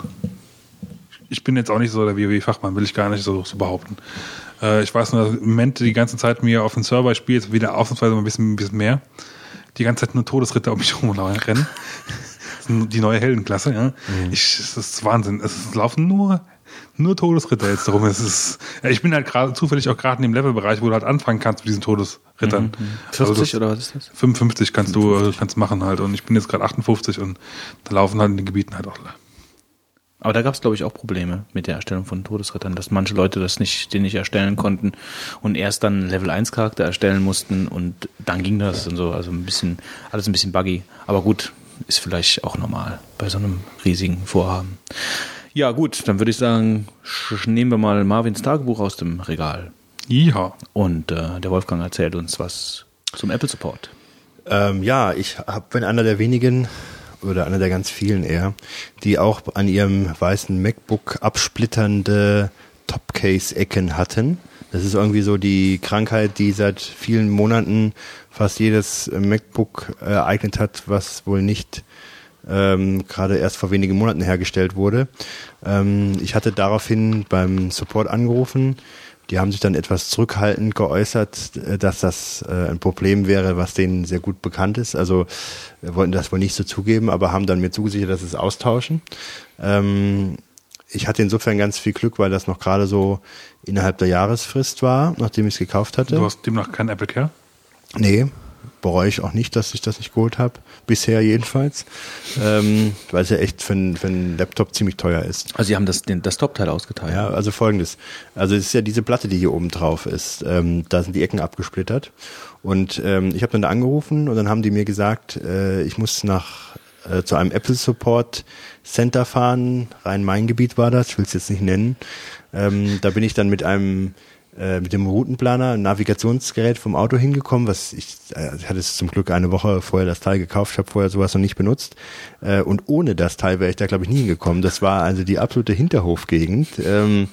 Ich bin jetzt auch nicht so der WoW-Fachmann, will ich gar nicht so, so behaupten. Äh, ich weiß nur, dass im Moment die ganze Zeit mir auf dem Server, ich spiele jetzt wieder ausnahmsweise mal ein bisschen, ein bisschen mehr, die ganze Zeit nur Todesritter um mich rumrennen. Die neue Heldenklasse, ja. Ich, es ist Wahnsinn. Es laufen nur, nur Todesritter jetzt darum. Es ist, ja, ich bin halt gerade zufällig auch gerade in dem Levelbereich, wo du halt anfangen kannst mit diesen Todesrittern. Also 40 das- oder was ist das? 55 kannst du äh, kannst machen halt und ich bin jetzt gerade 58 und da laufen halt in den Gebieten halt auch Aber da gab es, glaube ich, auch Probleme mit der Erstellung von Todesrittern, dass manche Leute das nicht, den nicht erstellen konnten und erst dann einen Level 1 Charakter erstellen mussten und dann ging das und so. Also ein bisschen, alles ein bisschen buggy. Aber gut, ist vielleicht auch normal bei so einem riesigen Vorhaben. Ja, gut, dann würde ich sagen, nehmen wir mal Marvins Tagebuch aus dem Regal. Ja. Und äh, der Wolfgang erzählt uns was zum Apple Support. Ähm, ja, ich hab, bin einer der wenigen oder einer der ganz vielen eher, die auch an ihrem weißen MacBook absplitternde Topcase-Ecken hatten. Das ist irgendwie so die Krankheit, die seit vielen Monaten fast jedes MacBook äh, ereignet hat, was wohl nicht ähm, gerade erst vor wenigen Monaten hergestellt wurde. Ähm, ich hatte daraufhin beim Support angerufen. Die haben sich dann etwas zurückhaltend geäußert, äh, dass das äh, ein Problem wäre, was denen sehr gut bekannt ist. Also äh, wollten das wohl nicht so zugeben, aber haben dann mir zugesichert, dass sie es austauschen. Ähm, ich hatte insofern ganz viel Glück, weil das noch gerade so innerhalb der Jahresfrist war, nachdem ich es gekauft hatte. Du hast demnach kein Apple Care? Nee, bereue ich auch nicht, dass ich das nicht geholt habe. Bisher jedenfalls. Ähm, weil es ja echt für, einen- für einen Laptop ziemlich teuer ist. Also Sie haben das, den, das Top-Teil ausgeteilt. Ja, also folgendes. Also es ist ja diese Platte, die hier oben drauf ist. Ähm, da sind die Ecken abgesplittert. Und ähm, ich habe dann da angerufen und dann haben die mir gesagt, äh, ich muss nach äh, zu einem Apple Support Center fahren. Rhein-Main-Gebiet war das, ich will es jetzt nicht nennen. Ähm, da bin ich dann mit einem äh, mit dem Routenplaner, ein Navigationsgerät vom Auto hingekommen, was ich, äh, ich hatte es zum Glück eine Woche vorher das Teil gekauft, ich habe vorher sowas noch nicht benutzt. Äh, und ohne das Teil wäre ich da, glaube ich, nie hingekommen. Das war also die absolute Hinterhofgegend. Ähm,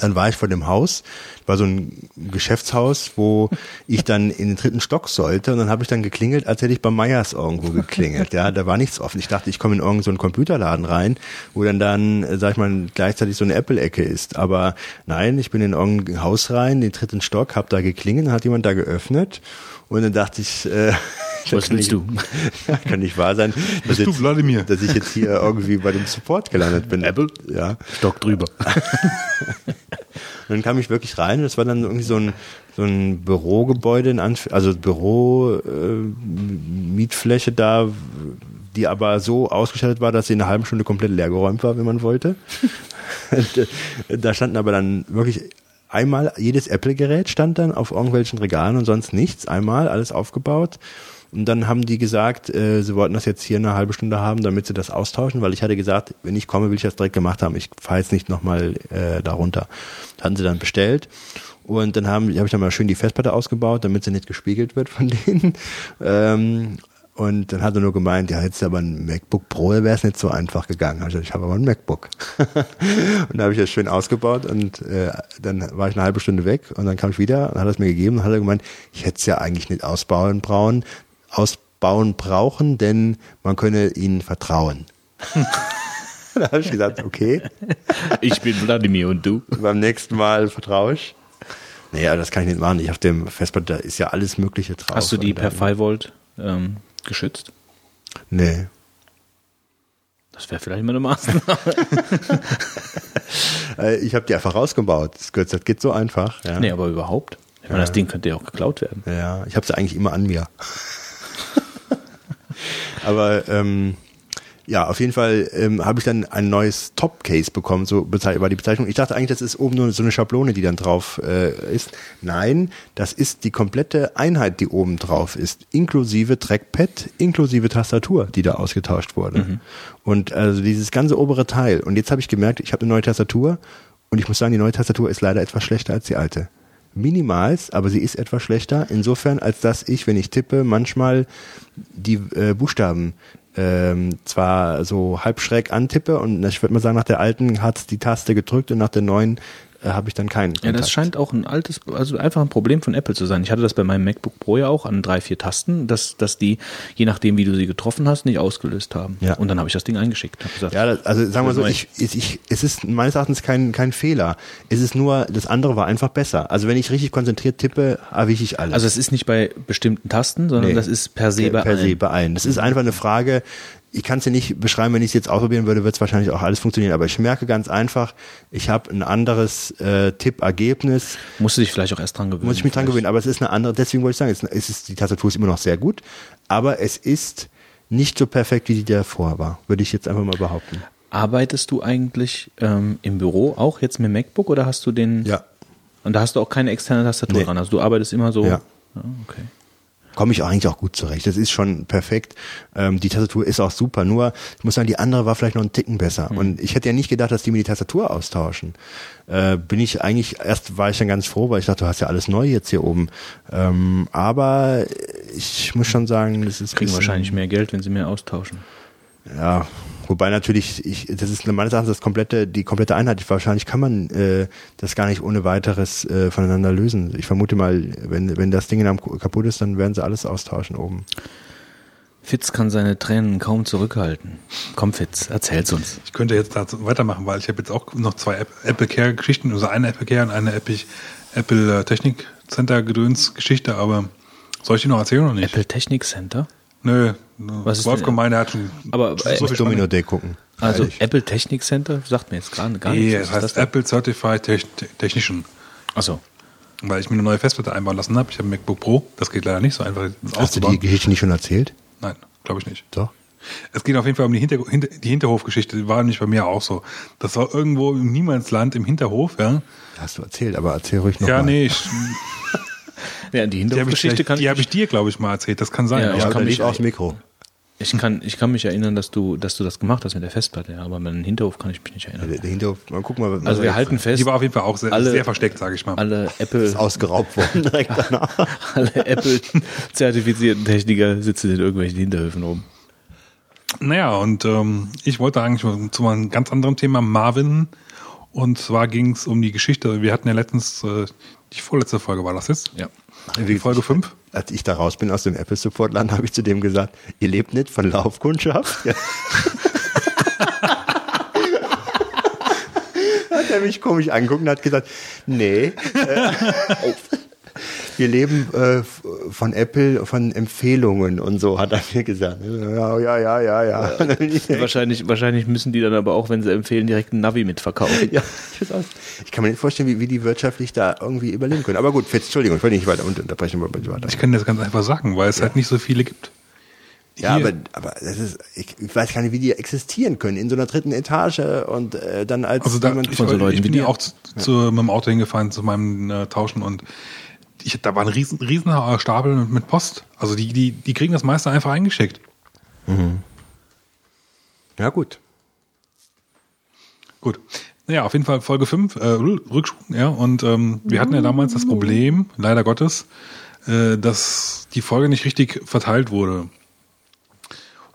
dann war ich vor dem Haus, war so ein Geschäftshaus, wo ich dann in den dritten Stock sollte und dann habe ich dann geklingelt, als hätte ich bei Meyers irgendwo geklingelt. Ja, da war nichts offen. Ich dachte, ich komme in irgendeinen so einen Computerladen rein, wo dann dann, äh, sag ich mal, gleichzeitig so eine Apple-Ecke ist. Aber nein, ich bin in irgendein Haus rein, in den dritten Stock, habe da geklingelt, hat jemand da geöffnet und dann dachte ich, äh, Was willst nicht- du? kann nicht wahr sein, Bist du jetzt, Wladimir? dass ich jetzt hier irgendwie bei dem Support gelandet bin. Apple? Ja. Stock drüber. Dann kam ich wirklich rein und es war dann irgendwie so ein, so ein Bürogebäude, in Anf also Büro, äh, Mietfläche da, die aber so ausgestattet war, dass sie in einer halben Stunde komplett leergeräumt war, wenn man wollte. da standen aber dann wirklich einmal jedes Apple-Gerät stand dann auf irgendwelchen Regalen und sonst nichts. Einmal alles aufgebaut. Und dann haben die gesagt, äh, sie wollten das jetzt hier eine halbe Stunde haben, damit sie das austauschen, weil ich hatte gesagt, wenn ich komme, will ich das direkt gemacht haben. Ich fahre jetzt nicht nochmal äh, da runter. Das hatten sie dann bestellt. Und dann haben, habe ich dann mal schön die Festplatte ausgebaut, damit sie nicht gespiegelt wird von denen. Ähm, und dann hat er nur gemeint, ja, hättest du aber ein MacBook Pro, wäre es nicht so einfach gegangen. Also ich habe aber ein MacBook. und da habe ich das schön ausgebaut und äh, dann war ich eine halbe Stunde weg und dann kam ich wieder und hat es mir gegeben und hat er gemeint, ich hätte es ja eigentlich nicht ausbauen brauchen, ausbauen brauchen, denn man könne ihnen vertrauen. da habe ich gesagt, okay, Ich bin Wladimir und du? beim nächsten Mal vertraue ich. Naja, das kann ich nicht machen. Ich auf dem Festplatte da ist ja alles Mögliche drauf. Hast du die per dann- 5 Volt ähm, geschützt? Nee. Das wäre vielleicht mal eine Maßnahme. Äh, Ich habe die einfach rausgebaut. Das geht, das geht so einfach. Ja, nee, aber überhaupt. Ich meine, das Ding könnte ja auch geklaut werden. ja ich habe sie eigentlich immer an mir. Aber ähm, ja, auf jeden Fall ähm, habe ich dann ein neues Top-Case bekommen, so war die Bezeichnung. Ich dachte eigentlich, das ist oben nur so eine Schablone, die dann drauf äh, ist. Nein, das ist die komplette Einheit, die oben drauf ist, inklusive Trackpad, inklusive Tastatur, die da ausgetauscht wurde. Und also dieses ganze obere Teil. Und jetzt habe ich gemerkt, ich habe eine neue Tastatur und ich muss sagen, die neue Tastatur ist leider etwas schlechter als die alte. Minimals, aber sie ist etwas schlechter, insofern, als dass ich, wenn ich tippe, manchmal die äh, Buchstaben ähm, zwar so halb schräg antippe und ich würde mal sagen, nach der alten hat die Taste gedrückt und nach der neuen habe ich dann keinen. Ja, Kontakt. das scheint auch ein altes, also einfach ein Problem von Apple zu sein. Ich hatte das bei meinem MacBook Pro ja auch an drei, vier Tasten, dass, dass die, je nachdem, wie du sie getroffen hast, nicht ausgelöst haben. Ja. Und dann habe ich das Ding eingeschickt. Gesagt, Ja, das, also sagen wir so, ich, ich, ich, es ist meines Erachtens kein, kein Fehler. Es ist nur, das andere war einfach besser. Also wenn ich richtig konzentriert tippe, erwische ich alles. also es ist nicht bei bestimmten Tasten, sondern Nee. das ist per se bei per se bei allen. Das ist einfach eine Frage, ich kann es dir nicht beschreiben, wenn ich es jetzt ausprobieren würde, wird es wahrscheinlich auch alles funktionieren. Aber ich merke ganz einfach, ich habe ein anderes äh, Tippergebnis. Musst du dich vielleicht auch erst dran gewöhnen. Muss ich mich dran gewöhnen. Aber es ist eine andere, deswegen wollte ich sagen, es ist, es ist, die Tastatur ist immer noch sehr gut, aber es ist nicht so perfekt, wie die davor war, würde ich jetzt einfach mal behaupten. Arbeitest du eigentlich ähm, im Büro auch jetzt mit MacBook oder hast du den? Ja. Und da hast du auch keine externe Tastatur Nee. dran. Also du arbeitest immer so. Ja. okay. Komme ich eigentlich auch gut zurecht. Das ist schon perfekt. Ähm, die Tastatur ist auch super. Nur, ich muss sagen, die andere war vielleicht noch einen Ticken besser. Und ich hätte ja nicht gedacht, dass die mir die Tastatur austauschen. Äh, bin ich eigentlich, erst war ich dann ganz froh, weil ich dachte, du hast ja alles neu jetzt hier oben. Ähm, aber ich muss schon sagen, das ist Kriegen wahrscheinlich mehr Geld, wenn sie mehr austauschen. Ja, wobei natürlich, ich, das ist meines Erachtens das komplette, die komplette Einheit. Wahrscheinlich kann man äh, das gar nicht ohne weiteres äh, voneinander lösen. Ich vermute mal, wenn, wenn das Ding dann kaputt ist, dann werden sie alles austauschen oben. Fitz kann seine Tränen kaum zurückhalten. Komm, Fitz, erzähl's uns. Ich könnte jetzt dazu weitermachen, weil ich habe jetzt auch noch zwei App- Apple Care Geschichten, also eine Apple Care und eine Apple, Apple äh, Technik Center Gedöns Geschichte, aber soll ich die noch erzählen oder nicht? Apple Technik Center? Nö, Was ist Wolfgang er hat schon Aber, so äh, viel Domino. Day gucken. Also Ehrlich. Apple Technik Center sagt mir jetzt gar, gar Nee, nichts. es heißt Apple Certified Tech- Technician. Achso. Weil ich mir eine neue Festplatte einbauen lassen habe. Ich habe ein MacBook Pro. Das geht leider nicht so einfach, Hast du die Geschichte nicht schon erzählt? Nein, glaube ich nicht. Doch. Es geht auf jeden Fall um die, Hinter hinter die Hinterhofgeschichte. Die war nämlich bei mir auch so. Das war irgendwo im Niemandsland im Hinterhof, ja. Hast du erzählt, aber erzähl ruhig noch ja, mal. nee, ich, Ja, die die habe ich, Hintergrundgeschichte vielleicht- kann die hab ich dir, glaube ich, mal erzählt. Das kann sein. Ja, ich Ja, kann mich- nicht aufs Mikro. Ich kann, ich kann mich erinnern, dass du, dass du das gemacht hast mit der Festplatte, ja, aber an den Hinterhof kann ich mich nicht erinnern. Der, der Hinterhof, mal gucken mal. was Also wir halten fest, Die war auf jeden Fall auch sehr, Alle- sehr versteckt, sage ich mal. alle ist Apple, ausgeraubt worden direkt danach. alle Apple-zertifizierten Techniker sitzen in irgendwelchen Hinterhöfen rum. Naja, und ähm, ich wollte eigentlich mal zu einem ganz anderen Thema, Marvin. Und zwar ging es um die Geschichte. Wir hatten ja letztens, äh, die vorletzte Folge war das jetzt. Ja. Die Folge 5. Als ich da raus bin aus dem Apple Support Land, habe ich zu dem gesagt, ihr lebt nicht von Laufkundschaft. Ja. hat er mich komisch angeguckt und hat gesagt, nee, äh, wir leben äh, von Apple, von Empfehlungen und so, hat er mir gesagt. Ja, ja, ja, ja, ja. Wahrscheinlich, wahrscheinlich müssen die dann aber auch, wenn sie empfehlen, direkt einen Navi mitverkaufen. Ja, ich kann mir nicht vorstellen, wie, wie die wirtschaftlich da irgendwie überleben können. Aber gut, Fitz, Entschuldigung, ich wollte nicht weiter unterbrechen. weiter. Ich kann das ganz einfach sagen, weil es halt nicht so viele gibt. Ja, Hier- aber, aber das ist, ich, ich weiß gar nicht, wie die existieren können in so einer dritten Etage und äh, dann als Also da, jemand ich, von so Leuten ich bin wie ja dir. auch zu, zu mit dem Auto hingefahren zu meinem äh, Tauschen und ich, da war ein riesen, riesen Stapel mit, Post. Also die, die, die kriegen das meiste einfach eingeschickt. ja gut. Gut. Naja, auf jeden Fall Folge 5, äh, Rückschwung, ja. Und ähm, wir hatten ja damals das Problem, leider Gottes, äh, dass die Folge nicht richtig verteilt wurde.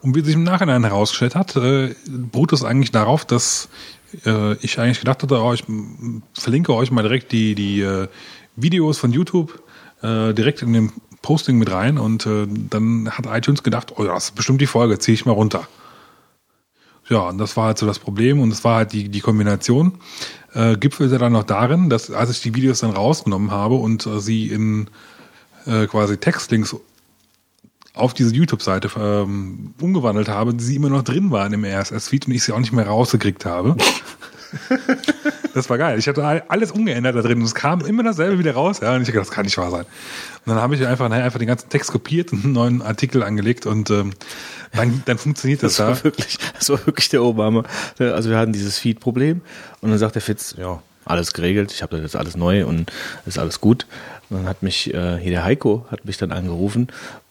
Und wie sich im Nachhinein herausgestellt hat, äh, beruht es eigentlich darauf, dass äh, ich eigentlich gedacht hatte, oh, ich verlinke euch mal direkt die, die äh, Videos von YouTube äh, direkt in dem Posting mit rein und äh, dann hat iTunes gedacht, oh ja, das ist bestimmt die Folge, ziehe ich mal runter. Ja, und das war halt so das Problem und es war halt die, die Kombination. Äh, gipfelte dann noch darin, dass als ich die Videos dann rausgenommen habe und äh, sie in äh, quasi Textlinks auf diese YouTube-Seite ähm, umgewandelt habe, die sie immer noch drin waren im RSS-Feed und ich sie auch nicht mehr rausgekriegt habe. das war geil. Ich hatte all- alles umgeändert da drin und es kam immer dasselbe wieder raus. Ja, und ich dachte, das kann nicht wahr sein. Und dann habe ich einfach, naja, einfach den ganzen Text kopiert und einen neuen Artikel angelegt und ähm, dann, dann funktioniert das, Das da. war wirklich, das war wirklich der Obama. Also wir hatten dieses Feed-Problem und dann sagt der Fitz, ja, alles geregelt, ich habe das jetzt alles neu und ist alles gut. Und dann hat mich äh, hier der Heiko hat mich dann angerufen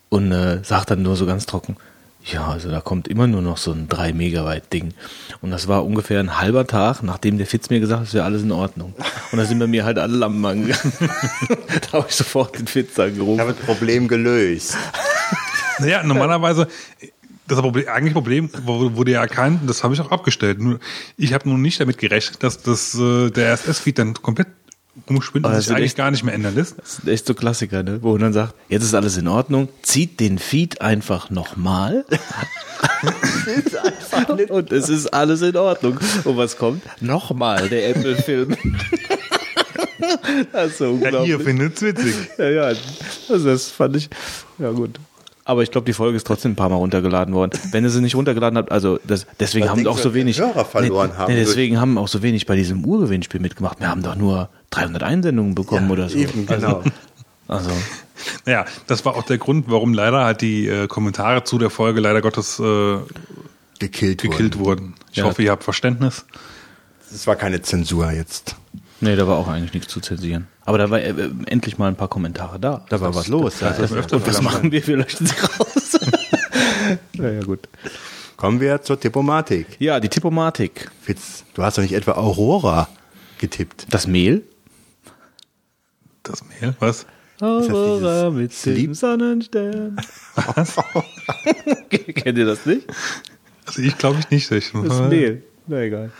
und äh, sagt dann nur so ganz trocken, ja, also da kommt immer nur noch so ein 3 Megabyte Ding. Und das war ungefähr ein halber Tag, nachdem der Fitz mir gesagt hat, es wäre alles in Ordnung. Und da sind bei mir halt alle Lampen angegangen. da habe ich sofort den Fitz angerufen. Damit Problem gelöst. Naja, normalerweise, das Problem, eigentlich Problem wurde ja erkannt, und das habe ich auch abgestellt. Nur, ich habe nun nicht damit gerechnet, dass das, äh, der RSS-Feed dann komplett umspinnt Aber und das sich eigentlich echt- gar nicht mehr ändern lässt. Das ist echt so Klassiker, ne? wo man dann sagt, jetzt ist alles in Ordnung, zieht den Feed einfach nochmal und es ist alles in Ordnung. Und was kommt? Nochmal der Apple-Film. das ist so unglaublich. findet's witzig. Ja, ja, also das fand ich, ja gut. Aber ich glaube, die Folge ist trotzdem ein paar Mal runtergeladen worden. Wenn ihr sie nicht runtergeladen habt, also das, deswegen Was haben auch so wenig Hörer verloren haben Nee, deswegen haben auch so wenig bei diesem Urgewinnspiel mitgemacht. Wir haben doch nur 300 Einsendungen bekommen oder so. Eben, genau. Also, Naja, das war auch der Grund, warum leider halt die äh, Kommentare zu der Folge leider Gottes äh, Gekillt, gekillt wurden. wurden. Ich Ja. hoffe, ihr habt Verständnis. Das war keine Zensur jetzt. nee, da war auch eigentlich nichts zu zensieren. Aber da war äh, äh, endlich mal ein paar Kommentare da. Da war was los. Das öfter Und was machen wir? Wir löschen sie raus. naja, gut. Kommen wir zur Tippomatik. Ja, die Tippomatik. Fitz, du hast doch nicht etwa Aurora getippt. Das Mehl. Das Mail, was? Aurora mit Sleep? dem Sonnenstern. Kennt ihr das nicht? Also ich glaube ich nicht. Ich, Das Mehl. Na egal.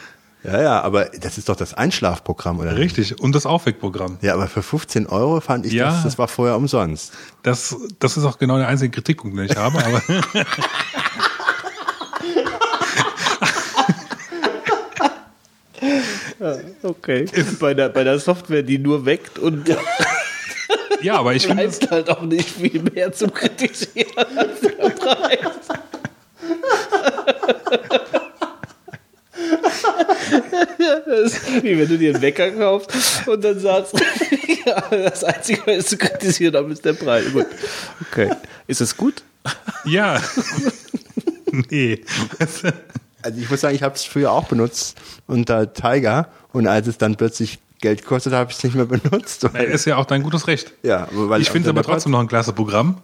Ja, ja, aber das ist doch das Einschlafprogramm, oder? nicht? Richtig. Und das Aufweckprogramm. Ja, aber für 15 Euro fand ich Ja. das, das war vorher umsonst. Das, das ist auch genau der einzige Kritikpunkt, den ich habe. Aber Okay. Bei der, bei der Software, die nur weckt und ja, aber ich finde, halt auch nicht viel mehr zum Kritisieren als der Preis. Das ist wie wenn du dir einen Wecker kaufst und dann sagst, ja, das Einzige, was zu kritisieren haben, ist der Preis. Gut. Okay. Ist es gut? ja. nee. Also ich muss sagen, ich habe es früher auch benutzt unter Tiger und als es dann plötzlich Geld gekostet, habe ich es nicht mehr benutzt. Ey, Ist ja auch dein gutes Recht. Ja, weil ich finde es aber trotzdem noch ein klasse Programm.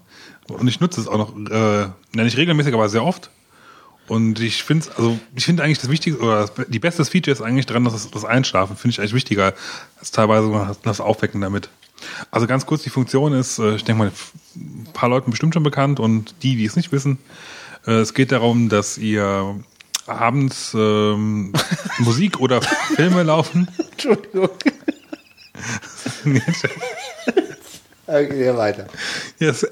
Und ich nutze es auch noch, äh, nicht regelmäßig, aber sehr oft. Und ich finde also ich finde eigentlich das Wichtigste, oder das, die beste Feature ist eigentlich dran, dass das, das Einschlafen finde ich eigentlich wichtiger als teilweise das, Aufwecken damit. Also ganz kurz, die Funktion ist, äh, ich denke mal, ein paar Leuten bestimmt schon bekannt und die, die es nicht wissen, äh, es geht darum, dass ihr abends ähm, Musik oder Filme laufen. Entschuldigung. okay, weiter. Ja, es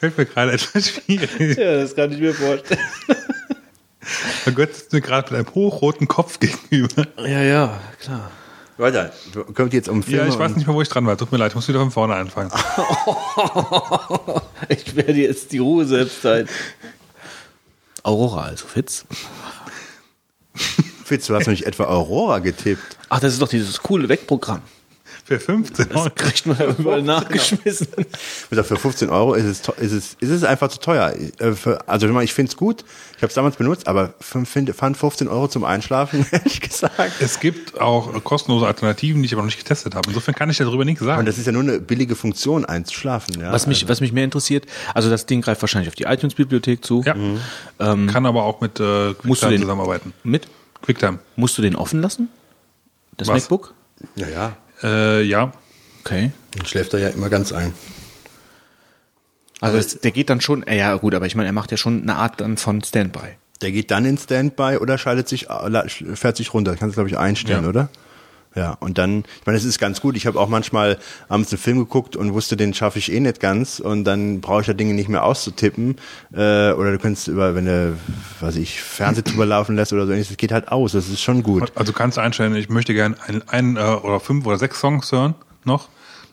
fällt mir gerade etwas schwierig. Ja, das kann ich mir vorstellen. Mein Gott sitzt mir gerade mit einem hochroten Kopf gegenüber. Ja, ja, klar. Weiter. Kommt jetzt um Filme Ja, ich weiß nicht mehr, wo ich dran war. Tut mir leid, ich muss wieder von vorne anfangen. Ich werde jetzt die Ruhe selbst sein. Aurora, also Fitz. Fitz, du hast nämlich etwa Aurora getippt. Ach, das ist doch dieses coole Wegprogramm. Für 15 Euro. Das kriegt man ja überall nachgeschmissen. Sag, Für 15 Euro ist es, ist es, ist es einfach zu teuer. Äh, Also ich finde es gut. Ich habe es damals benutzt, aber fand 15 Euro zum Einschlafen, ehrlich gesagt. Es gibt auch kostenlose Alternativen, die ich aber noch nicht getestet habe. Insofern kann ich darüber nichts Und sagen. das ist ja nur eine billige Funktion, einzuschlafen. Ja? Was mich, was mich mehr interessiert, also das Ding greift wahrscheinlich auf die iTunes-Bibliothek zu. Ja. kann aber auch mit äh, Musst du QuickTime den- zusammenarbeiten. Mit? QuickTime. Musst du den offen lassen? Das Was? MacBook? ja, ja. Äh, ja. Okay. Dann schläft er ja immer ganz ein. Also es, der geht dann schon, äh, ja gut, aber ich meine, er macht ja schon eine Art dann von Standby. Der geht dann in Standby oder schaltet sich, äh, fährt sich runter. Kannst du, glaube ich, einstellen, Ja. oder? Ja, und dann, ich meine, es ist ganz gut. Ich habe auch manchmal abends einen Film geguckt und wusste, den schaffe ich eh nicht ganz und dann brauche ich ja Dinge nicht mehr auszutippen. Äh, oder du kannst über, wenn du, was ich, Fernseh drüber laufen lässt oder so ähnliches, das geht halt aus. Das ist schon gut. Also kannst du einstellen, ich möchte gerne ein, ein äh, oder fünf oder sechs Songs hören noch.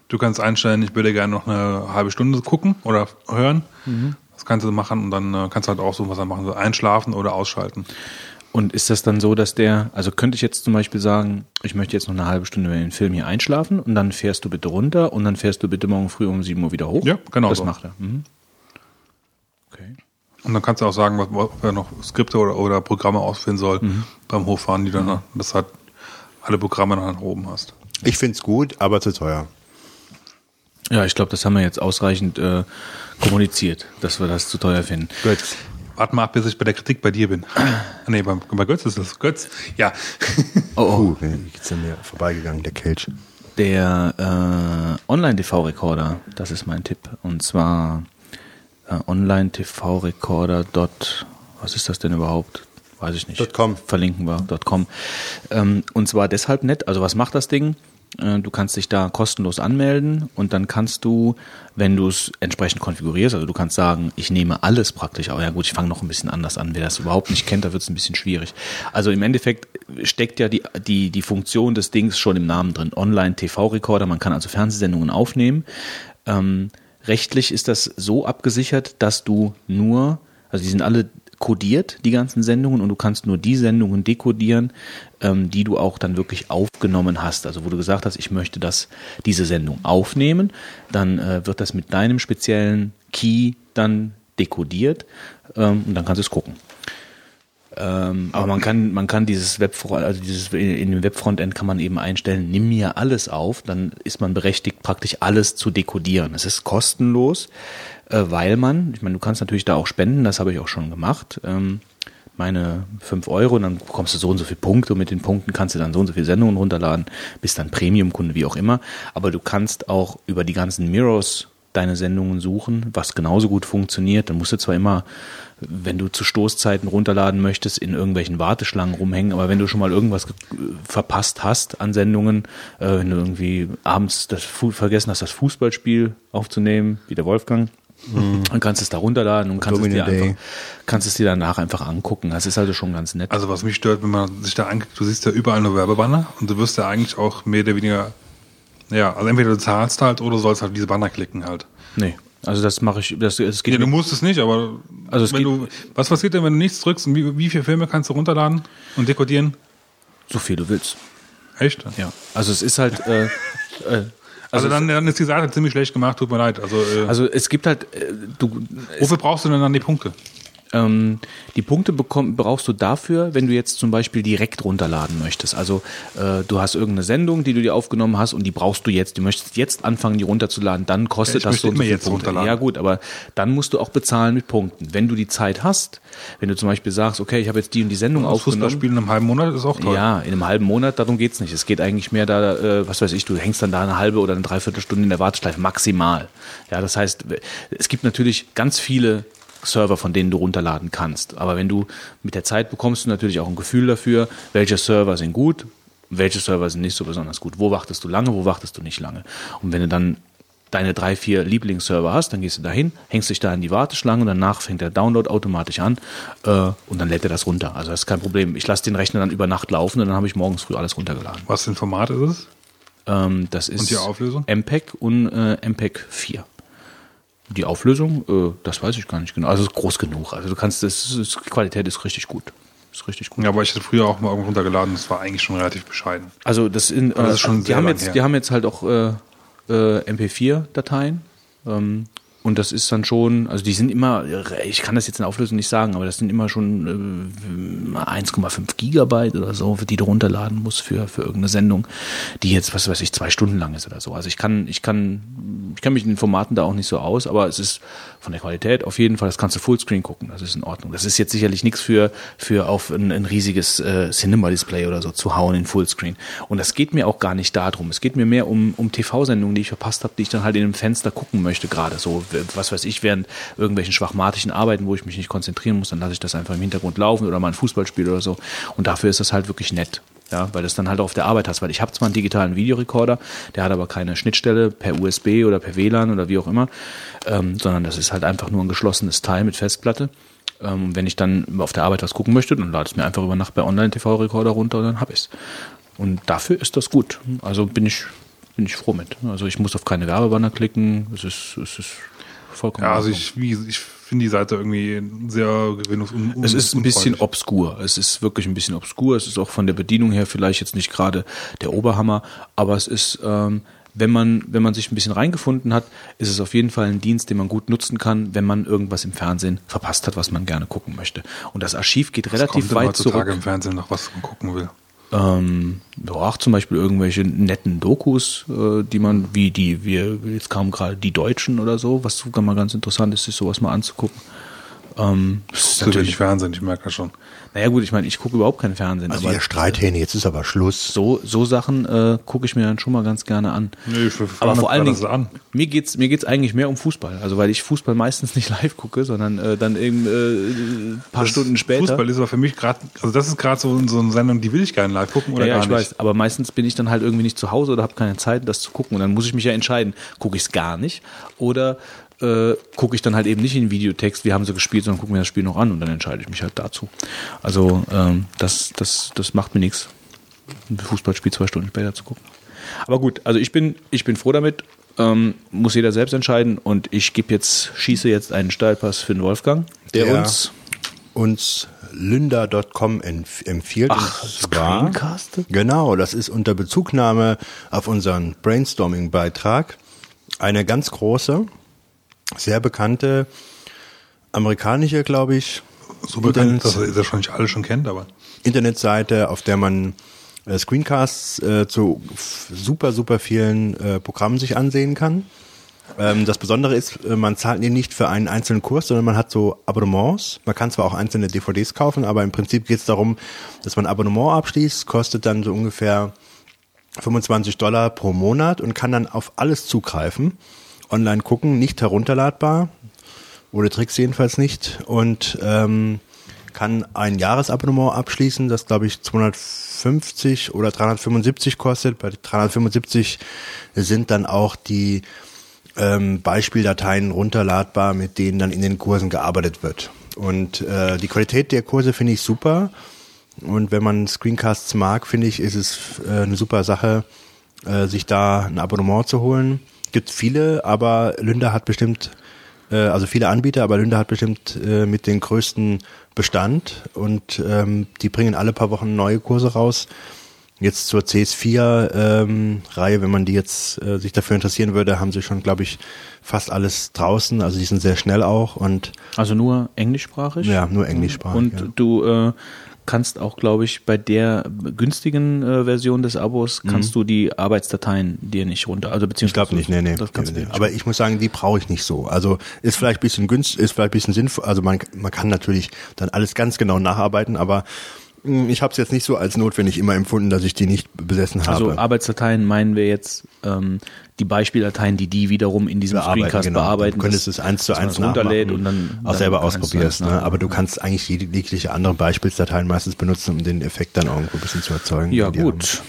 Du kannst einstellen, ich würde gerne noch eine halbe Stunde gucken oder hören. Das kannst du machen und dann äh, kannst du halt auch so was dann machen, so einschlafen oder ausschalten. Und ist das dann so, dass der, also könnte ich jetzt zum Beispiel sagen, ich möchte jetzt noch eine halbe Stunde in den Film hier einschlafen und dann fährst du bitte runter und dann fährst du bitte morgen früh um 7 Uhr wieder hoch? Ja, genau Das so. macht er. Mhm. Okay. Und dann kannst du auch sagen, was, ob er noch Skripte oder, oder Programme ausführen soll beim Hochfahren, die dann, dass halt alle Programme dann nach oben hast. Ich find's gut, aber zu teuer. Ja, ich glaube, das haben wir jetzt ausreichend äh, kommuniziert, dass wir das zu teuer finden. Gut. Warte mal ab, bis ich bei der Kritik bei dir bin. Ah, nee, bei, bei Götz ist das. Götz, ja. Oh, oh. Uh, wie geht's an mir vorbeigegangen, der Kelch. Der äh, Online-TV-Rekorder, das ist mein Tipp. Und zwar äh, Online-TV-Rekorder. dot- Was ist das denn überhaupt? Weiß ich nicht. Dot .com. Verlinken wir. Dot .com. Ähm, und zwar deshalb nett. Also was macht das Ding? Äh, Du kannst dich da kostenlos anmelden und dann kannst du, wenn du es entsprechend konfigurierst, also du kannst sagen, ich nehme alles praktisch, aber ja gut, ich fange noch ein bisschen anders an. Wer das überhaupt nicht kennt, da wird es ein bisschen schwierig. Also im Endeffekt steckt ja die, die, die Funktion des Dings schon im Namen drin. Online-TV-Rekorder, man kann also Fernsehsendungen aufnehmen. Ähm, rechtlich ist das so abgesichert, dass du nur, also die sind alle kodiert, die ganzen Sendungen, und du kannst nur die Sendungen dekodieren, ähm, die du auch dann wirklich aufgenommen hast. Also wo du gesagt hast, ich möchte das, diese Sendung aufnehmen, dann äh, wird das mit deinem speziellen Key dann dekodiert ähm, und dann kannst du es gucken. Ähm, aber man kann, man kann dieses Webfront, also dieses in dem Webfrontend kann man eben einstellen, nimm mir alles auf, dann ist man berechtigt, praktisch alles zu dekodieren. Es ist kostenlos, äh, weil man, ich meine, du kannst natürlich da auch spenden, das habe ich auch schon gemacht. Ähm, meine fünf Euro und dann bekommst du so und so viele Punkte und mit den Punkten kannst du dann so und so viele Sendungen runterladen, bist dann Premium-Kunde, wie auch immer. Aber du kannst auch über die ganzen Mirrors deine Sendungen suchen, was genauso gut funktioniert. Dann musst du zwar immer, wenn du zu Stoßzeiten runterladen möchtest, in irgendwelchen Warteschlangen rumhängen, aber wenn du schon mal irgendwas ge- verpasst hast an Sendungen, äh, wenn du irgendwie abends das vergessen hast, das Fußballspiel aufzunehmen, wie der Wolfgang, dann kannst du es da runterladen und kannst es, dir Day. einfach, kannst es dir danach einfach angucken. Das ist also schon ganz nett. Also was mich stört, wenn man sich da anguckt, du siehst ja überall nur Werbebanner und du wirst ja eigentlich auch mehr oder weniger, ja, also entweder du zahlst halt oder sollst halt diese Banner klicken halt. nee, also das mache ich, das, es geht Ja, du musst es nicht, aber Also es wenn geht- du, was passiert denn, wenn du nichts drückst und wie, wie viele Filme kannst du runterladen und dekodieren? so viel du willst. Echt? Ja, also es ist halt, äh, äh, Also, dann, dann ist die Seite ziemlich schlecht gemacht, tut mir leid. Also, äh, also es gibt halt, äh, du, wofür brauchst du denn dann die Punkte? Ähm, die Punkte bekomm, brauchst du dafür, wenn du jetzt zum Beispiel direkt runterladen möchtest. Also äh, du hast irgendeine Sendung, die du dir aufgenommen hast und die brauchst du jetzt. Du möchtest jetzt anfangen, die runterzuladen, dann kostet Ja, das so und so jetzt Punkte. runterladen. Ja gut, aber dann musst du auch bezahlen mit Punkten. Wenn du die Zeit hast, wenn du zum Beispiel sagst, okay, ich habe jetzt die und die Sendung Das aufgenommen. Fußballspiel in einem halben Monat ist auch toll. Ja, in einem halben Monat, darum geht's nicht. Es geht eigentlich mehr da, äh, was weiß ich, du hängst dann da eine halbe oder eine Dreiviertelstunde in der Warteschleife, maximal. Ja, das heißt, es gibt natürlich ganz viele Server, von denen du runterladen kannst. Aber wenn du mit der Zeit bekommst du natürlich auch ein Gefühl dafür, welche Server sind gut, welche Server sind nicht so besonders gut. Wo wartest du lange, wo wartest du nicht lange? Und wenn du dann deine drei, vier Lieblingsserver hast, dann gehst du dahin, hängst dich da in die Warteschlange und danach fängt der Download automatisch an äh, und dann lädt er das runter. Also das ist kein Problem. Ich lasse den Rechner dann über Nacht laufen und dann habe ich morgens früh alles runtergeladen. Was für ein Format ist es? Ähm, das ist die Auflösung? MPEG und äh, MPEG 4. Die Auflösung, äh, das weiß ich gar nicht genau. Also es ist groß genug. Also du kannst, das ist, die Qualität ist richtig gut. Ist richtig gut. Ja, aber ich hatte früher auch mal irgendwo runtergeladen, das war eigentlich schon relativ bescheiden. Also das, in, das ist schon die sehr haben jetzt, her. die haben jetzt halt auch äh, äh, MP4-Dateien. Ähm, und das ist dann schon, also die sind immer, ich kann das jetzt in Auflösung nicht sagen, aber das sind immer schon äh, 1,5 Gigabyte oder so, die du runterladen musst für, für irgendeine Sendung, die jetzt, was weiß ich, zwei Stunden lang ist oder so. Also ich kann, ich kann, ich kann mich in den Formaten da auch nicht so aus, aber es ist von der Qualität auf jeden Fall, das kannst du Fullscreen gucken, das ist in Ordnung. Das ist jetzt sicherlich nichts für, für auf ein, ein riesiges äh, Cinema-Display oder so zu hauen in Fullscreen. Und das geht mir auch gar nicht darum. Es geht mir mehr um, um TV-Sendungen, die ich verpasst habe, die ich dann halt in einem Fenster gucken möchte, gerade so, was weiß ich, während irgendwelchen schwachmatischen Arbeiten, wo ich mich nicht konzentrieren muss, dann lasse ich das einfach im Hintergrund laufen oder mal ein Fußballspiel oder so. Und dafür ist das halt wirklich nett. Ja, weil du es dann halt auf der Arbeit hast, weil ich habe zwar einen digitalen Videorekorder, der hat aber keine Schnittstelle per USB oder per WLAN oder wie auch immer, ähm, sondern das ist halt einfach nur ein geschlossenes Teil mit Festplatte. Ähm, wenn ich dann auf der Arbeit was gucken möchte, dann lade ich es mir einfach über Nacht bei Online-TV-Rekorder runter und dann habe ich's. Und dafür ist das gut. Also bin ich, bin ich froh mit. Also ich muss auf keine Werbebanner klicken. Es ist, es ist vollkommen. Ja, also ich, wie, ich finde die Seite irgendwie sehr gewinnungs- Es ist ein bisschen obskur. Es ist wirklich ein bisschen obskur. Es ist auch von der Bedienung her vielleicht jetzt nicht gerade der Oberhammer, aber es ist, ähm, wenn man, wenn man sich ein bisschen reingefunden hat, ist es auf jeden Fall ein Dienst, den man gut nutzen kann, wenn man irgendwas im Fernsehen verpasst hat, was man gerne gucken möchte. Und das Archiv geht Was relativ kommt weit heutzutage zurück. im Fernsehen noch, was man gucken will. Ähm, ja, auch zum Beispiel irgendwelche netten Dokus, äh, die man, wie die, wir, jetzt kamen gerade die Deutschen oder so, was sogar mal ganz interessant ist, sich sowas mal anzugucken. Ähm, das ist natürlich, Fernsehen, ich merke das schon. naja gut, ich meine, ich gucke überhaupt kein Fernsehen, Also aber ihr Streithähne, jetzt ist aber Schluss. so, so Sachen äh, gucke ich mir dann schon mal ganz gerne an. Nee, ich aber vor allen Dingen, an. mir geht's mir geht's eigentlich mehr um Fußball. Also weil ich Fußball meistens nicht live gucke, sondern äh, dann eben äh, ein paar Das Stunden später. Fußball ist aber für mich gerade, also das ist gerade so, so eine Sendung, die will ich gerne live gucken oder ja, ja, gar ich nicht. weiß, aber meistens bin ich dann halt irgendwie nicht zu Hause oder habe keine Zeit, das zu gucken. Und dann muss ich mich ja entscheiden, gucke ich es gar nicht oder äh, gucke ich dann halt eben nicht in den Videotext, wie haben sie gespielt, sondern gucke mir das Spiel noch an und dann entscheide ich mich halt dazu. Also ähm, das, das, das macht mir nichts, ein Fußballspiel zwei Stunden später zu gucken. Aber gut, also ich bin, ich bin froh damit, ähm, muss jeder selbst entscheiden und ich gebe jetzt, schieße jetzt einen Steilpass für den Wolfgang, der Ja. uns uns lynda.com empf empfiehlt. Ach, zwar- Screencast? Genau, das ist unter Bezugnahme auf unseren Brainstorming-Beitrag eine ganz große, sehr bekannte amerikanische, glaube ich, So bekannt, dass ihr das wahrscheinlich alle schon kennt, aber Internetseite, auf der man äh, Screencasts äh, zu super, super vielen äh, Programmen sich ansehen kann. Ähm, das Besondere ist, äh, man zahlt hier nicht für einen einzelnen Kurs, sondern man hat so Abonnements. Man kann zwar auch einzelne DVDs kaufen, aber im Prinzip geht es darum, dass man ein Abonnement abschließt, kostet dann so ungefähr 25 Dollar pro Monat und kann dann auf alles zugreifen. Online gucken, nicht herunterladbar. Ohne Tricks jedenfalls nicht. Und ähm, kann ein Jahresabonnement abschließen, das glaube ich 250 oder 375 kostet. Bei 375 sind dann auch die ähm, Beispieldateien runterladbar, mit denen dann in den Kursen gearbeitet wird. Und äh, die Qualität der Kurse finde ich super. Und wenn man Screencasts mag, finde ich, ist es äh, eine super Sache, äh, sich da ein Abonnement zu holen. Gibt viele, aber Lünda hat bestimmt, äh, also viele Anbieter, aber Lünda hat bestimmt äh, mit den größten Bestand und ähm, die bringen alle paar Wochen neue Kurse raus. Jetzt zur CS4-Reihe, ähm, wenn man die jetzt äh, sich dafür interessieren würde, haben sie schon, glaube ich, fast alles draußen. Also die sind sehr schnell auch und Also nur englischsprachig? ja, nur englischsprachig. Und ja. du äh, kannst auch, glaube ich, bei der günstigen äh, Version des Abos kannst du die Arbeitsdateien dir nicht runter. Also Ich beziehungsweise glaube nicht, nee, nee. Das kannst nee, du nee. nicht. Aber ich muss sagen, die brauche ich nicht so. Also ist vielleicht ein bisschen günstig, ist vielleicht ein bisschen sinnvoll. Also man, man kann natürlich dann alles ganz genau nacharbeiten, aber ich habe es jetzt nicht so als notwendig immer empfunden, dass ich die nicht besessen habe. also Arbeitsdateien meinen wir jetzt ähm, die Beispieldateien, die die wiederum in diesem bearbeiten, Screencast genau. bearbeiten. Du könntest es eins zu eins nachmachen, und dann auch dann selber ausprobierst. Ne? Aber du kannst eigentlich jede- jegliche andere Beispielsdateien meistens benutzen, um den Effekt dann irgendwo ein bisschen zu erzeugen. Ja gut.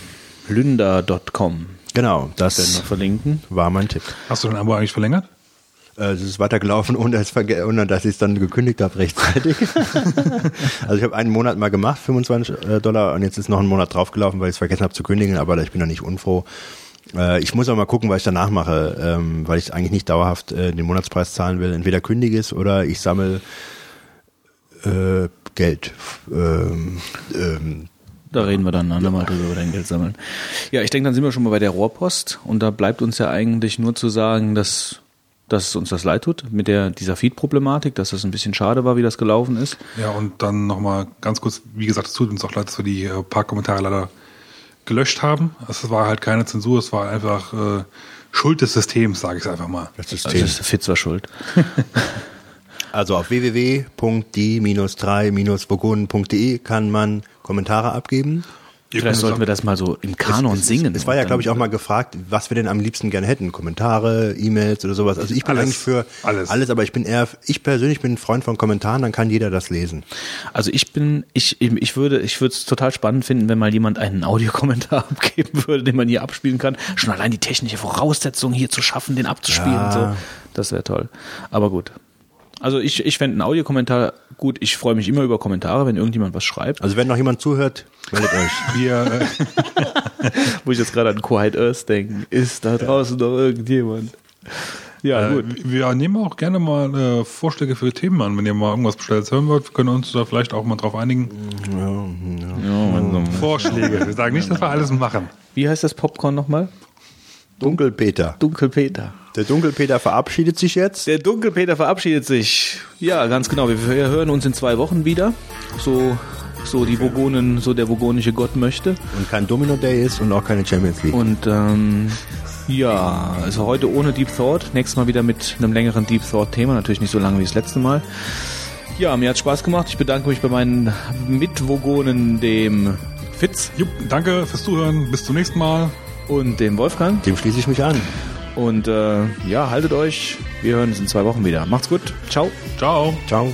Lynda.com. Genau, werden wir das verlinken. war mein Tipp. Hast du dein Abo eigentlich verlängert? Äh, Es ist weitergelaufen, ohne, dass ich es dann gekündigt habe rechtzeitig. also ich habe einen Monat mal gemacht, 25 äh, Dollar, und jetzt ist noch ein Monat draufgelaufen, weil ich es vergessen habe zu kündigen, aber ich bin da nicht unfroh. Äh, Ich muss auch mal gucken, was ich danach mache, ähm, weil ich eigentlich nicht dauerhaft den Monatspreis zahlen will. Entweder kündige es oder ich sammle äh, Geld. Ähm, ähm, Da reden wir dann andermal drüber, über dein Geld sammeln. Ja, ich denke, dann sind wir schon mal bei der Rohrpost und da bleibt uns ja eigentlich nur zu sagen, dass, dass uns das leid tut mit der, dieser Feed-Problematik, dass das ein bisschen schade war, wie das gelaufen ist. Ja, und dann nochmal ganz kurz, wie gesagt, es tut uns auch leid, dass wir die äh, paar Kommentare leider gelöscht haben. Es war halt keine Zensur, es war einfach äh, Schuld des Systems, sage ich es einfach mal. das Also System. ist Fitz war schuld. Also auf www.die-3-vogonen.de kann man Kommentare abgeben. Ihr Vielleicht sollten wir das mal so im Kanon es, es, singen. Es war ja, glaube ich, auch mal gefragt, was wir denn am liebsten gerne hätten. Kommentare, E-Mails oder sowas. Also ich bin Alles. eigentlich für Alles. alles, aber ich bin eher, ich persönlich bin ein Freund von Kommentaren, dann kann jeder das lesen. Also ich bin, ich, ich würde, ich würde es total spannend finden, wenn mal jemand einen Audiokommentar abgeben würde, den man hier abspielen kann. Schon allein die technische Voraussetzung hier zu schaffen, den abzuspielen Ja. und so. Das wäre toll. Aber gut. Also ich, ich fände einen Audiokommentar gut. Ich freue mich immer über Kommentare, wenn irgendjemand was schreibt. Also wenn noch jemand zuhört, meldet euch. Wir, äh, Wo ich jetzt gerade an Quiet Earth denke. Ist da draußen noch irgendjemand? Ja, äh, gut. wir nehmen auch gerne mal äh, Vorschläge für Themen an. Wenn ihr mal irgendwas Bestelltes hören wollt, können wir uns da vielleicht auch mal drauf einigen. Vorschläge. Wir sagen nicht, dass wir alles machen. Wie heißt das Popcorn nochmal? Dunkelpeter. Dunkelpeter. Der Dunkelpeter verabschiedet sich jetzt. Der Dunkelpeter verabschiedet sich. Ja, ganz genau. Wir hören uns in zwei Wochen wieder. So, so die Vogonen, so der vogonische Gott möchte. Und kein Domino Day ist und auch keine Champions League. Und ähm, ja, also heute ohne Deep Thought. Nächstes Mal wieder mit einem längeren Deep Thought-Thema. Natürlich nicht so lange wie das letzte Mal. Ja, mir hat Spaß gemacht. Ich bedanke mich bei meinen Mitvogonen, dem Fitz Jupp, danke fürs Zuhören. Bis zum nächsten Mal. Und dem Wolfgang. Dem schließe ich mich an. Und äh, ja, haltet euch. Wir hören uns in zwei Wochen wieder. Macht's gut. Ciao. Ciao. Ciao.